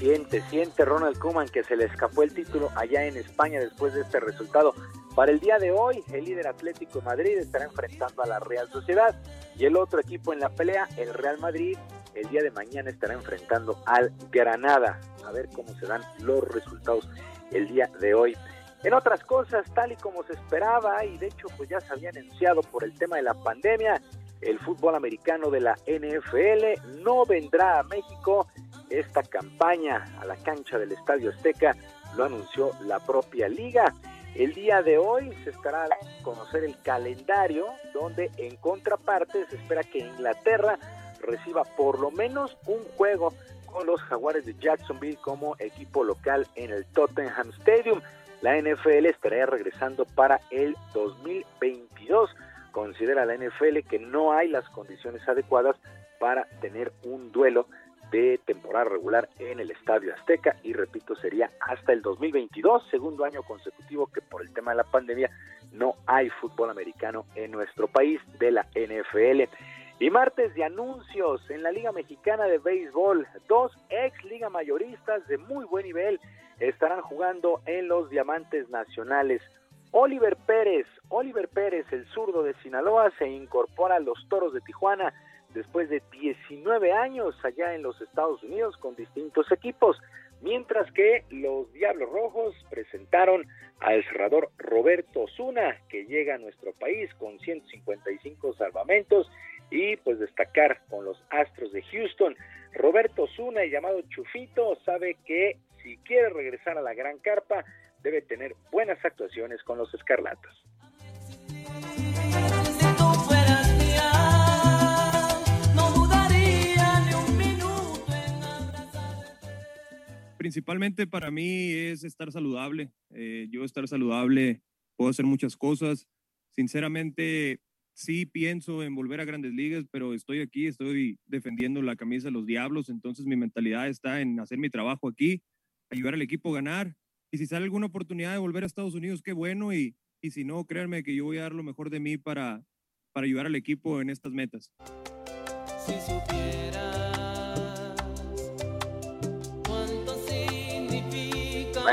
Siente, siente Ronald Koeman que se le escapó el título allá en España después de este resultado. Para el día de hoy, el líder Atlético de Madrid estará enfrentando a la Real Sociedad y el otro equipo en la pelea, el Real Madrid, el día de mañana estará enfrentando al Granada. A ver cómo se dan los resultados el día de hoy. En otras cosas, tal y como se esperaba, y de hecho pues ya se había anunciado por el tema de la pandemia, el fútbol americano de la NFL no vendrá a México esta campaña a la cancha del Estadio Azteca, lo anunció la propia liga. El día de hoy se estará a conocer el calendario donde en contraparte se espera que Inglaterra reciba por lo menos un juego con los Jaguares de Jacksonville como equipo local en el Tottenham Stadium. La NFL estaría regresando para el 2022. Considera la NFL que no hay las condiciones adecuadas para tener un duelo de temporada regular en el Estadio Azteca y repito sería hasta el 2022, segundo año consecutivo que por el tema de la pandemia no hay fútbol americano en nuestro país de la NFL. Y martes de anuncios en la Liga Mexicana de Béisbol, dos ex liga mayoristas de muy buen nivel estarán jugando en los Diamantes Nacionales. Oliver Pérez, Oliver Pérez, el zurdo de Sinaloa, se incorpora a los Toros de Tijuana después de 19 años allá en los Estados Unidos con distintos equipos, mientras que los Diablos Rojos presentaron al cerrador Roberto Osuna, que llega a nuestro país con 155 salvamentos y pues destacar con los Astros de Houston. Roberto el llamado Chufito, sabe que si quiere regresar a la gran carpa, debe tener buenas actuaciones con los Escarlatas. Principalmente para mí es estar saludable. Eh, yo estar saludable, puedo hacer muchas cosas. Sinceramente, sí pienso en volver a grandes ligas, pero estoy aquí, estoy defendiendo la camisa de los Diablos, entonces mi mentalidad está en hacer mi trabajo aquí, ayudar al equipo a ganar. Y si sale alguna oportunidad de volver a Estados Unidos, qué bueno. Y, y si no, créanme que yo voy a dar lo mejor de mí para, para ayudar al equipo en estas metas. si supieras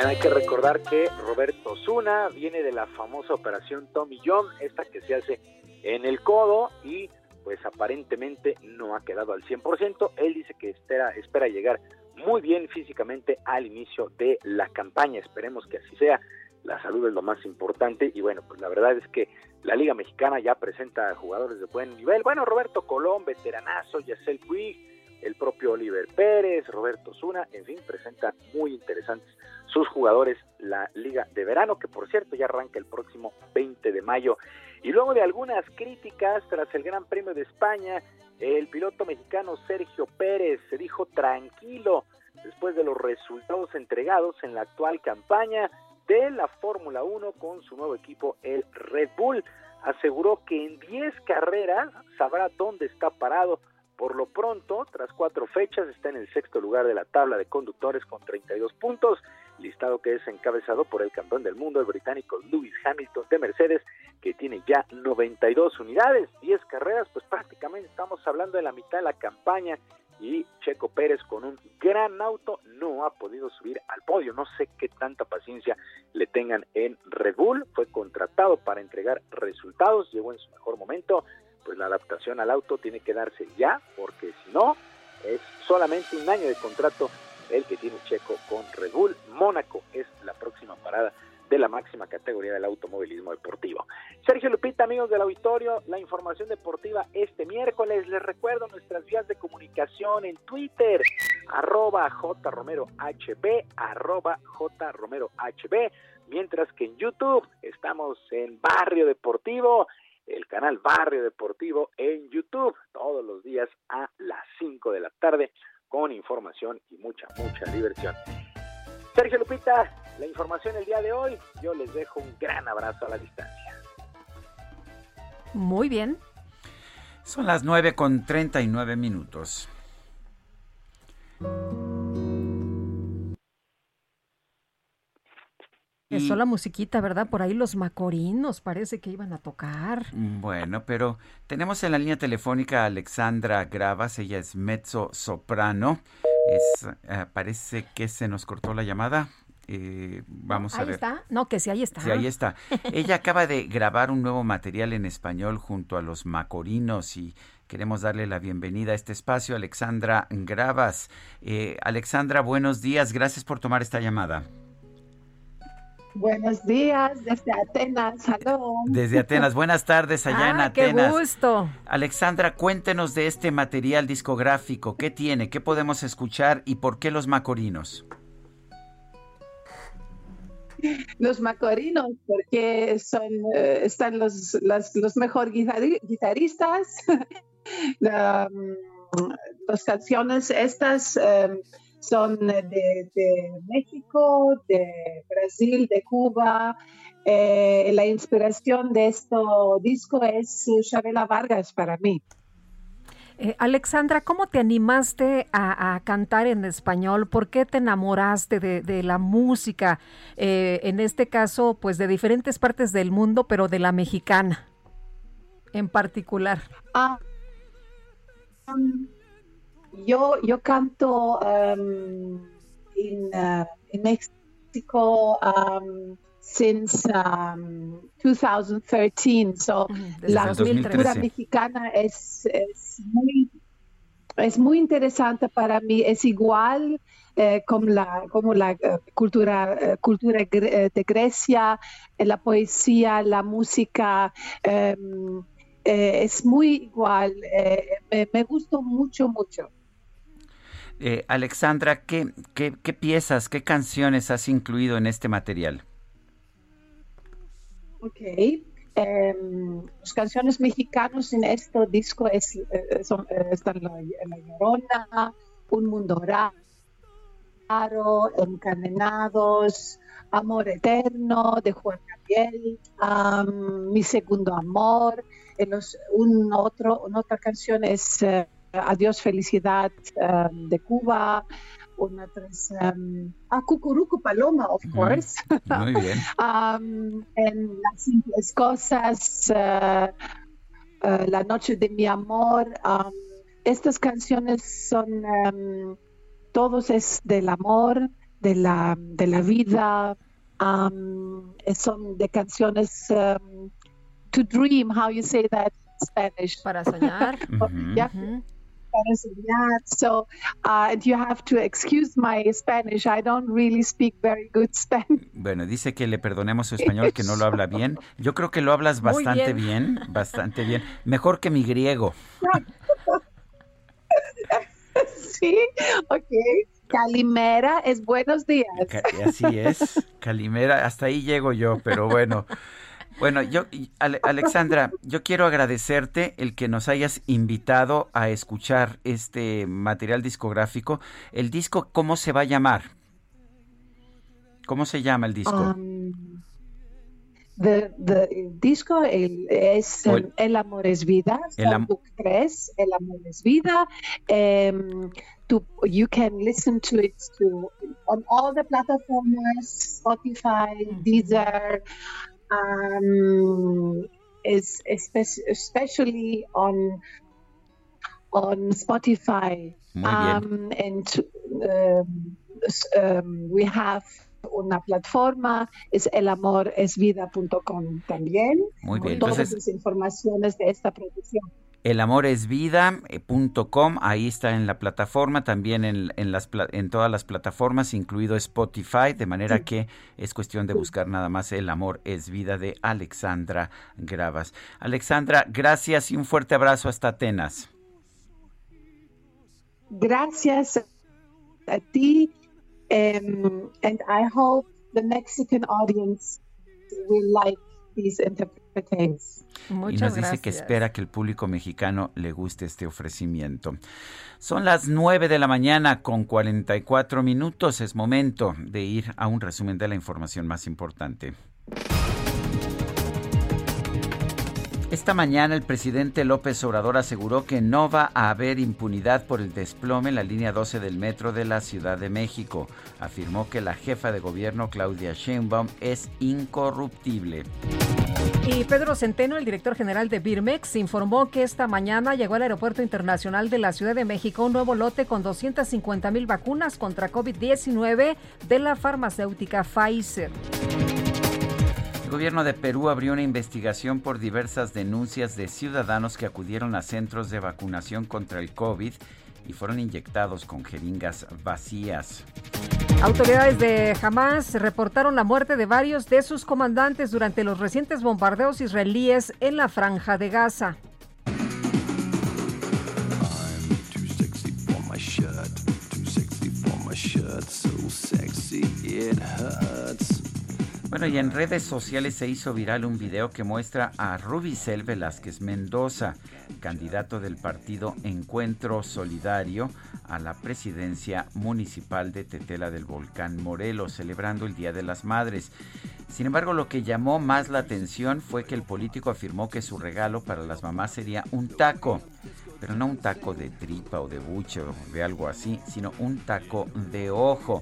hay que recordar que Roberto Zuna viene de la famosa operación Tommy John, esta que se hace en el codo y pues aparentemente no ha quedado al 100%. Él dice que espera, espera llegar muy bien físicamente al inicio de la campaña. Esperemos que así sea. La salud es lo más importante y bueno, pues la verdad es que la Liga Mexicana ya presenta jugadores de buen nivel. Bueno, Roberto Colón, veteranazo, Yacel Puig, el propio Oliver Pérez, Roberto Zuna, en fin, presentan muy interesantes sus jugadores la Liga de Verano, que por cierto ya arranca el próximo 20 de mayo. Y luego de algunas críticas tras el Gran Premio de España, el piloto mexicano Sergio Pérez se dijo tranquilo después de los resultados entregados en la actual campaña de la Fórmula 1 con su nuevo equipo, el Red Bull. Aseguró que en 10 carreras sabrá dónde está parado. Por lo pronto, tras cuatro fechas, está en el sexto lugar de la tabla de conductores con 32 puntos, listado que es encabezado por el campeón del mundo, el británico Lewis Hamilton de Mercedes, que tiene ya 92 unidades, 10 carreras, pues prácticamente estamos hablando de la mitad de la campaña y Checo Pérez con un gran auto no ha podido subir al podio. No sé qué tanta paciencia le tengan en Red Bull. Fue contratado para entregar resultados, llegó en su mejor momento. Pues la adaptación al auto tiene que darse ya, porque si no, es solamente un año de contrato el que tiene Checo con Red Bull. Mónaco es la próxima parada de la máxima categoría del automovilismo deportivo. Sergio Lupita, amigos del auditorio, la información deportiva este miércoles. Les recuerdo nuestras vías de comunicación en Twitter, arroba jromerohb, arroba jromerohb, mientras que en YouTube estamos en Barrio Deportivo, el canal Barrio Deportivo en YouTube, todos los días a las 5 de la tarde, con información y mucha, mucha diversión. Sergio Lupita, la información el día de hoy. Yo les dejo un gran abrazo a la distancia. Muy bien. Son las 9 con 39 minutos. Eso la musiquita, ¿verdad? Por ahí los macorinos parece que iban a tocar. Bueno, pero tenemos en la línea telefónica a Alexandra Gravas, ella es mezzo soprano. Es, eh, parece que se nos cortó la llamada. Eh, vamos a ahí ver. está. No, que sí, ahí está. Sí, ahí está. Ella acaba de grabar un nuevo material en español junto a los Macorinos y queremos darle la bienvenida a este espacio, Alexandra Gravas. Eh, Alexandra, buenos días. Gracias por tomar esta llamada. Buenos días desde Atenas. Hello. Desde Atenas. Buenas tardes allá en Ah, qué Atenas. gusto. Alexandra, cuéntenos de este material discográfico. ¿Qué tiene? ¿Qué podemos escuchar? ¿Y por qué los Macorinos? Los macorinos, porque son, eh, están los, las- los mejores guitarristas. Mm, las canciones estas em, son de, de México, de Brasil, de Cuba. Eh, la inspiración de este disco es Chabela Vargas para mí. Eh, Alexandra, ¿cómo te animaste a, a cantar en español? ¿Por qué te enamoraste de, de la música? Eh, en este caso, pues de diferentes partes del mundo, pero de la mexicana en particular. Ah, um, yo, yo canto um, en, uh, en México um, since um, 2013. So, Desde la 2013. cultura mexicana es, es muy es muy interesante para mí. Es igual eh, como la, como la eh, cultura, eh, cultura eh, de Grecia, la poesía, la música. em, es muy igual. me, me gustó mucho, mucho. Eh, Alexandra, ¿qué, qué, qué piezas, qué canciones has incluido en este material? Ok. Em, las canciones mexicanas en este disco es, eh, son, eh, están la, La Llorona, Un Mundo Raro, Encadenados, Amor Eterno de Juan Gabriel, am, Mi Segundo Amor. En los- un otro, una otra canción es eh, Adiós Felicidad em, de Cuba. Una otra es em, ah, Cucurucu Paloma, of course. Muy bien. Um, en las simples cosas, eh, eh, La noche de mi amor. um, estas canciones son, um, todos es del amor, de la, de la vida. um, son de canciones um, to dream, how you say that in Spanish. Para soñar. yeah. Soñar. So, uh, and you have to excuse my Spanish. I don't really speak very good Spanish. Bueno, dice que le perdonemos su español, que no lo habla bien. Yo creo que lo hablas bastante bien. bien. bastante bien. Mejor que mi griego. Sí, ok. Calimera es buenos días. Así es, Calimera, hasta ahí llego yo, pero bueno. Bueno, yo, Alexandra, yo quiero agradecerte el que nos hayas invitado a escuchar este material discográfico. El disco, ¿cómo se va a llamar? ¿Cómo se llama el disco? Um, the, the disco el, es El amor es vida. El am- Book 3, El amor es vida. Um, to, you can listen to it to, on all the platforms, Spotify, Deezer, um, is espe- especially on on Spotify. Um, and um, um, we have una plataforma, es elamoresvida.com también, Muy bien, con todas entonces- las informaciones de esta producción. elamoresvida.com, ahí está en la plataforma, también en, en las, pla- en todas las plataformas, incluido Spotify, de manera que es cuestión de buscar nada más El amor es vida de Alexandra Gravas. Alexandra, gracias y un fuerte abrazo hasta Atenas. Gracias a ti, um, and I hope the Mexican audience will like these interpretations. y nos dice que espera que el público mexicano le guste este ofrecimiento. Son las 9 de la mañana con 44 minutos. Es momento de ir a un resumen de la información más importante. Esta mañana el presidente López Obrador aseguró que no va a haber impunidad por el desplome en la línea 12 del metro de la Ciudad de México. Afirmó que la jefa de gobierno Claudia Sheinbaum es incorruptible. Y Pedro Centeno, el director general de Birmex, informó que esta mañana llegó al Aeropuerto Internacional de la Ciudad de México un nuevo lote con 250 mil vacunas contra COVID-19 de la farmacéutica Pfizer. El gobierno de Perú abrió una investigación por diversas denuncias de ciudadanos que acudieron a centros de vacunación contra el COVID y fueron inyectados con jeringas vacías. Autoridades de Hamas reportaron la muerte de varios de sus comandantes durante los recientes bombardeos israelíes en la franja de Gaza. Too sexy for my shirt. Too sexy for my shirt. So sexy it hurts. Bueno, y en redes sociales se hizo viral un video que muestra a Rubicel Velázquez Mendoza, candidato del partido Encuentro Solidario a la presidencia municipal de Tetela del Volcán Morelos, celebrando el Día de las Madres. Sin embargo, lo que llamó más la atención fue que el político afirmó que su regalo para las mamás sería un taco, pero no un taco de tripa o de buche o de algo así, sino un taco de ojo.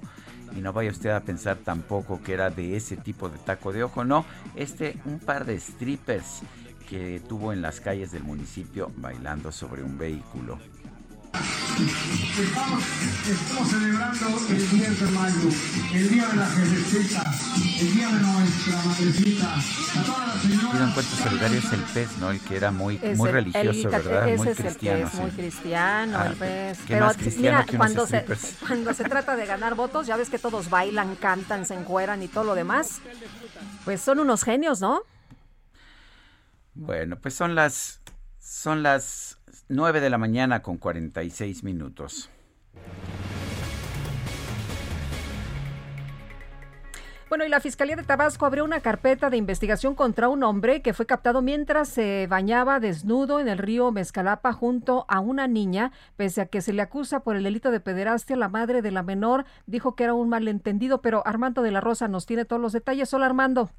Y no vaya usted a pensar tampoco que era de ese tipo de taco de ojo, no, este un par de strippers que tuvo en las calles del municipio bailando sobre un vehículo. Estamos, estamos celebrando el 10 de mayo, el día de la jefecita, el día de nuestra madrecita. A todas las encuentro solidario es el pez, ¿no? El que era muy, Es muy el- religioso, el- ¿verdad? ese muy es el cristiano. es sí. muy cristiano, Ah, el pez. ¿qué Pero más cristiano mira, cuando se, cuando se trata de ganar votos, ya ves que todos bailan, cantan, se encueran y todo lo demás. Pues son unos genios, ¿no? Bueno, pues son las Son las 9 de la mañana con 46 minutos. Bueno, y la Fiscalía de Tabasco abrió una carpeta de investigación contra un hombre que fue captado mientras se bañaba desnudo en el río Mezcalapa junto a una niña, pese a que se le acusa por el delito de pederastia. La madre de la menor dijo que era un malentendido, pero Armando de la Rosa nos tiene todos los detalles. Hola, Armando.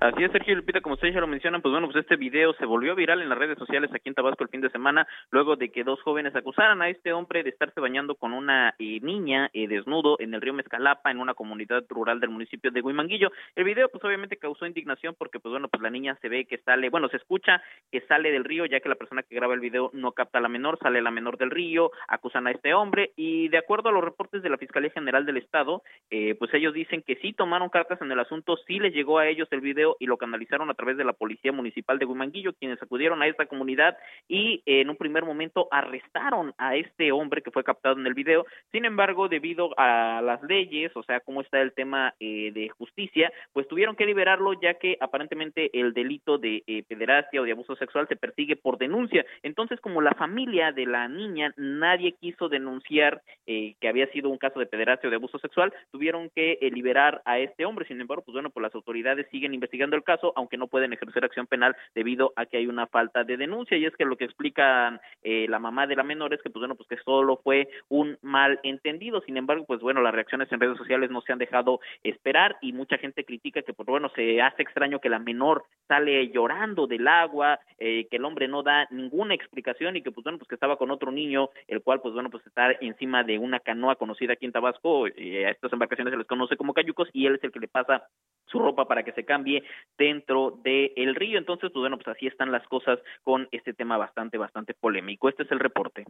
Así es, Sergio Lupita, como ustedes ya lo mencionan, pues bueno, pues este video se volvió viral en las redes sociales aquí en Tabasco el fin de semana, luego de que dos jóvenes acusaran a este hombre de estarse bañando con una eh, niña eh, desnudo en el río Mezcalapa, en una comunidad rural del municipio de Huimanguillo. El video, pues obviamente causó indignación porque, pues bueno, pues la niña se ve que sale, bueno, se escucha que sale del río, ya que la persona que graba el video no capta a la menor, sale la menor del río, acusan a este hombre y de acuerdo a los reportes de la Fiscalía General del Estado, eh, pues ellos dicen que sí tomaron cartas en el asunto, sí les llegó a ellos el video y lo canalizaron a través de la Policía Municipal de Huimanguillo, quienes acudieron a esta comunidad y eh, en un primer momento arrestaron a este hombre que fue captado en el video. Sin embargo, debido a las leyes, o sea, cómo está el tema eh, de justicia, pues tuvieron que liberarlo ya que aparentemente el delito de eh, pederastia o de abuso sexual se persigue por denuncia. Entonces, como la familia de la niña, nadie quiso denunciar eh, que había sido un caso de pederastia o de abuso sexual, tuvieron que eh, liberar a este hombre. Sin embargo, pues bueno, pues las autoridades siguen investigando el caso, aunque no pueden ejercer acción penal debido a que hay una falta de denuncia. Y es que lo que explica eh, la mamá de la menor es que, pues bueno, pues que solo fue un mal entendido. Sin embargo, pues bueno, las reacciones en redes sociales no se han dejado esperar y mucha gente critica que, pues bueno, se hace extraño que la menor sale llorando del agua, eh, que el hombre no da ninguna explicación y que, pues bueno, pues que estaba con otro niño, el cual, pues bueno, pues está encima de una canoa conocida aquí en Tabasco. eh, a estas embarcaciones se les conoce como cayucos y él es el que le pasa su ropa para que se cambie dentro del río. Entonces, pues bueno, pues así están las cosas con este tema bastante, bastante polémico. Este es el reporte.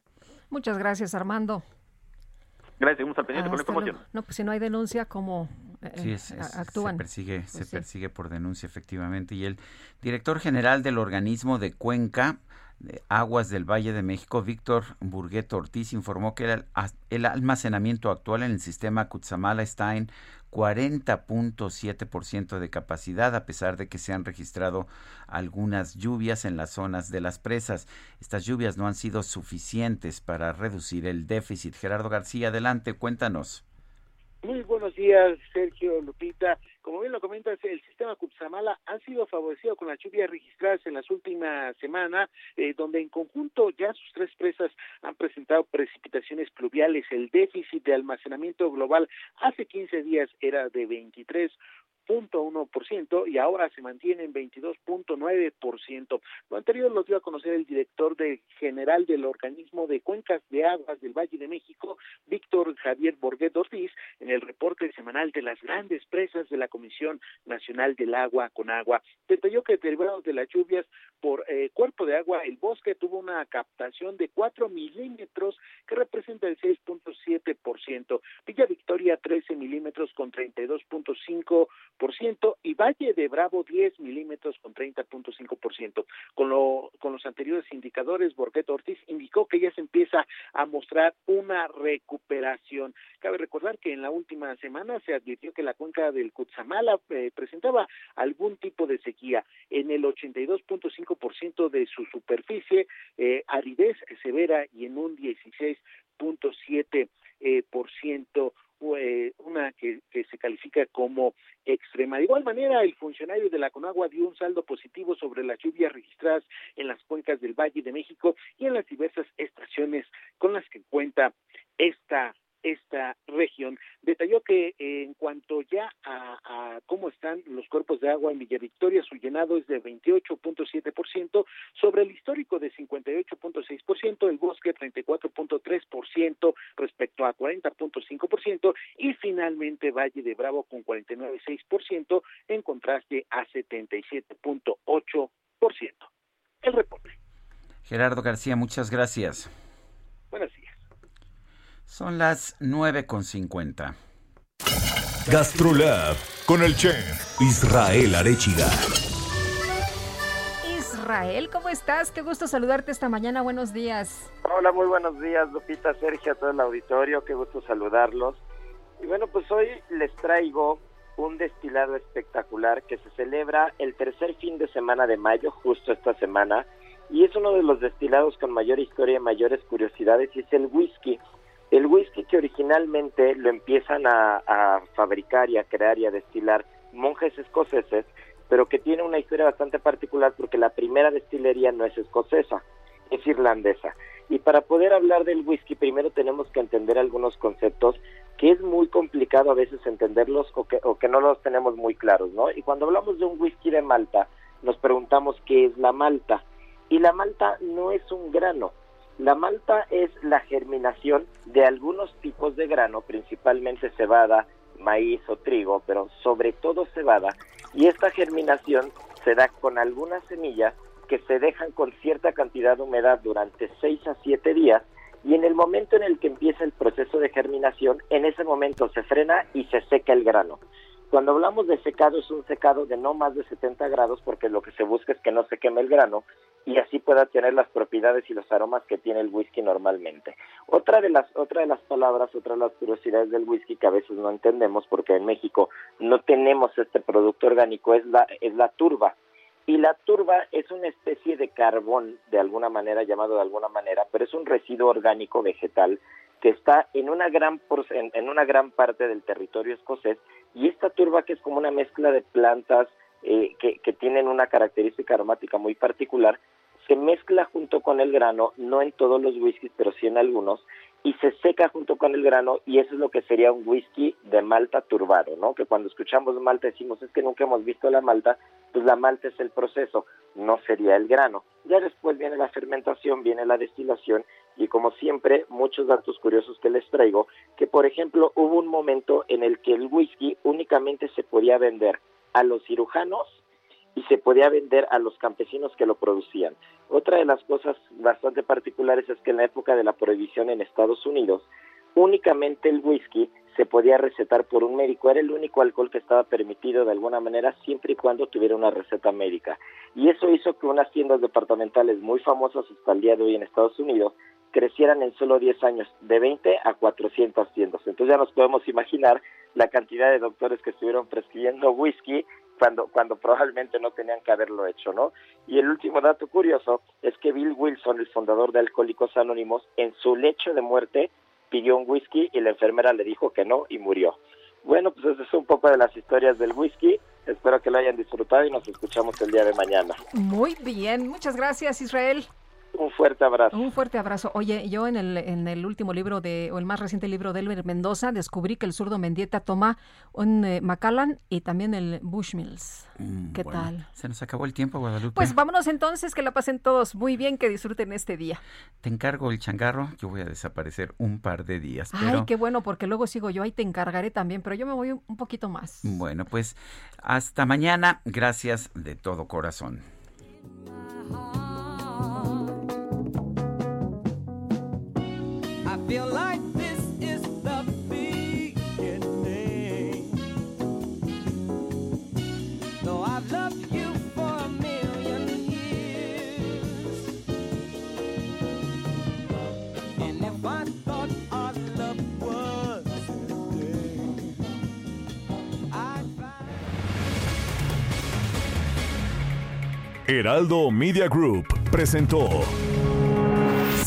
Muchas gracias, Armando. Gracias, seguimos al pendiente con la Hasta información. No, pues si no hay denuncia, ¿cómo eh, Sí, es- es- actúan? se persigue, Pues se sí. persigue por denuncia, efectivamente. Y el director general del organismo de Cuenca de Aguas del Valle de México, Víctor Burgueto Ortiz, informó que el, el almacenamiento actual en el sistema Cutzamala está en 40.7% de capacidad, a pesar de que se han registrado algunas lluvias en las zonas de las presas. Estas lluvias no han sido suficientes para reducir el déficit. Gerardo García, adelante, cuéntanos. Muy buenos días, Sergio Lupita. Como bien lo comentas, el sistema Cutzamala ha sido favorecido con las lluvias registradas en las últimas semanas, eh, donde en conjunto ya sus tres presas han presentado precipitaciones pluviales. El déficit de almacenamiento global hace 15 días era de 23 ciento y ahora se mantiene en 22.9%. Lo anterior lo dio a conocer el director de general del organismo de cuencas de aguas del Valle de México, Víctor Javier Borguet Ortiz, en el reporte semanal de las grandes presas de la Comisión Nacional del Agua con Agua. Detalló que derivados de las lluvias por eh, cuerpo de agua, el bosque tuvo una captación de 4 milímetros que representa el 6.7%. Villa Victoria 13 milímetros con 32.5 por ciento y Valle de Bravo 10 milímetros con 30.5 por ciento. Con, lo, con los anteriores indicadores, Borguet Ortiz indicó que ya se empieza a mostrar una recuperación. Cabe recordar que en la última semana se advirtió que la cuenca del Cutzamala eh, presentaba algún tipo de sequía. En el 82.5% de su superficie, eh, aridez severa y en un 16.7% eh, por ciento una que, que, se califica como extrema. De igual manera, el funcionario de la Conagua dio un saldo positivo sobre las lluvias registradas en las cuencas del Valle de México y en las diversas estaciones con las que cuenta esta esta región. Detalló que eh, en cuanto ya a, a, cómo están los cuerpos de agua en Villa Victoria, su llenado es de 28.7% sobre el histórico de 58.6%, el bosque 34.3% respecto a 40.5% y finalmente Valle de Bravo con 49.6% en contraste a 77.8%. El reporte. Gerardo García, muchas gracias. Son las 9.50. Gastrolab con el chef Israel Arechiga. Israel, ¿cómo estás? Qué gusto saludarte esta mañana. Buenos días. Hola, muy buenos días, Lupita, Sergio, a todo el auditorio. Qué gusto saludarlos. Y bueno, pues hoy les traigo un destilado espectacular que se celebra el tercer fin de semana de mayo, justo esta semana, y es uno de los destilados con mayor historia y mayores curiosidades y es el whisky. El whisky que originalmente lo empiezan a, fabricar y a crear y a destilar monjes escoceses, pero que tiene una historia bastante particular porque la primera destilería no es escocesa, es irlandesa. Y para poder hablar del whisky, primero tenemos que entender algunos conceptos que es muy complicado a veces entenderlos o que, o que no los tenemos muy claros, ¿no? Y cuando hablamos de un whisky de Malta, nos preguntamos qué es la malta. Y la malta no es un grano. La malta es la germinación de algunos tipos de grano, principalmente cebada, maíz o trigo, pero sobre todo cebada. Y esta germinación se da con algunas semillas que se dejan con cierta cantidad de humedad durante 6 a 7 días y en el momento en el que empieza el proceso de germinación, en ese momento se frena y se seca el grano. Cuando hablamos de secado es un secado de no más de 70 grados porque lo que se busca es que no se queme el grano y así pueda tener las propiedades y los aromas que tiene el whisky normalmente. Otra de las otra de las palabras, otra de las curiosidades del whisky que a veces no entendemos porque en México no tenemos este producto orgánico es la es la turba. Y la turba es una especie de carbón, de alguna manera, llamado de alguna manera, pero es un residuo orgánico vegetal que está en una gran en, en una gran parte del territorio escocés y esta turba que es como una mezcla de plantas eh, que, que tienen una característica aromática muy particular se mezcla junto con el grano, no en todos los whiskies, pero sí en algunos, y se seca junto con el grano, y eso es lo que sería un whisky de malta turbado, ¿no? Que cuando escuchamos malta decimos, es que nunca hemos visto la malta, pues la malta es el proceso, no sería el grano. Ya después viene la fermentación, viene la destilación, y como siempre, muchos datos curiosos que les traigo, que por ejemplo hubo un momento en el que el whisky únicamente se podía vender a los cirujanos y se podía vender a los campesinos que lo producían. Otra de las cosas bastante particulares es que en la época de la prohibición en Estados Unidos, únicamente el whisky se podía recetar por un médico, era el único alcohol que estaba permitido de alguna manera siempre y cuando tuviera una receta médica. Y eso hizo que unas tiendas departamentales muy famosas hasta el día de hoy en Estados Unidos crecieran en solo 10 años de 20 a 400 tiendas. Entonces ya nos podemos imaginar la cantidad de doctores que estuvieron prescribiendo whisky cuando, cuando probablemente no tenían que haberlo hecho, ¿no? Y el último dato curioso es que Bill Wilson, el fundador de Alcohólicos Anónimos, en su lecho de muerte pidió un whisky y la enfermera le dijo que no y murió. Bueno, pues eso es un poco de las historias del whisky. Espero que lo hayan disfrutado y nos escuchamos el día de mañana. Muy bien, muchas gracias Israel. Un fuerte abrazo. Un fuerte abrazo. Oye, yo en el, en el último libro de, o el más reciente libro de Elmer Mendoza, descubrí que el zurdo Mendieta toma un eh, Macallan y también el Bushmills. Mm, ¿Qué bueno, tal? Se nos acabó el tiempo, Guadalupe. Pues vámonos entonces, que la pasen todos muy bien, que disfruten este día. Te encargo el changarro, yo voy a desaparecer un par de días. Ay, qué bueno, porque luego sigo yo, ahí te encargaré también, pero yo me voy un un poquito más. bueno, pues hasta mañana. Gracias de todo corazón. Heraldo Media Group presentó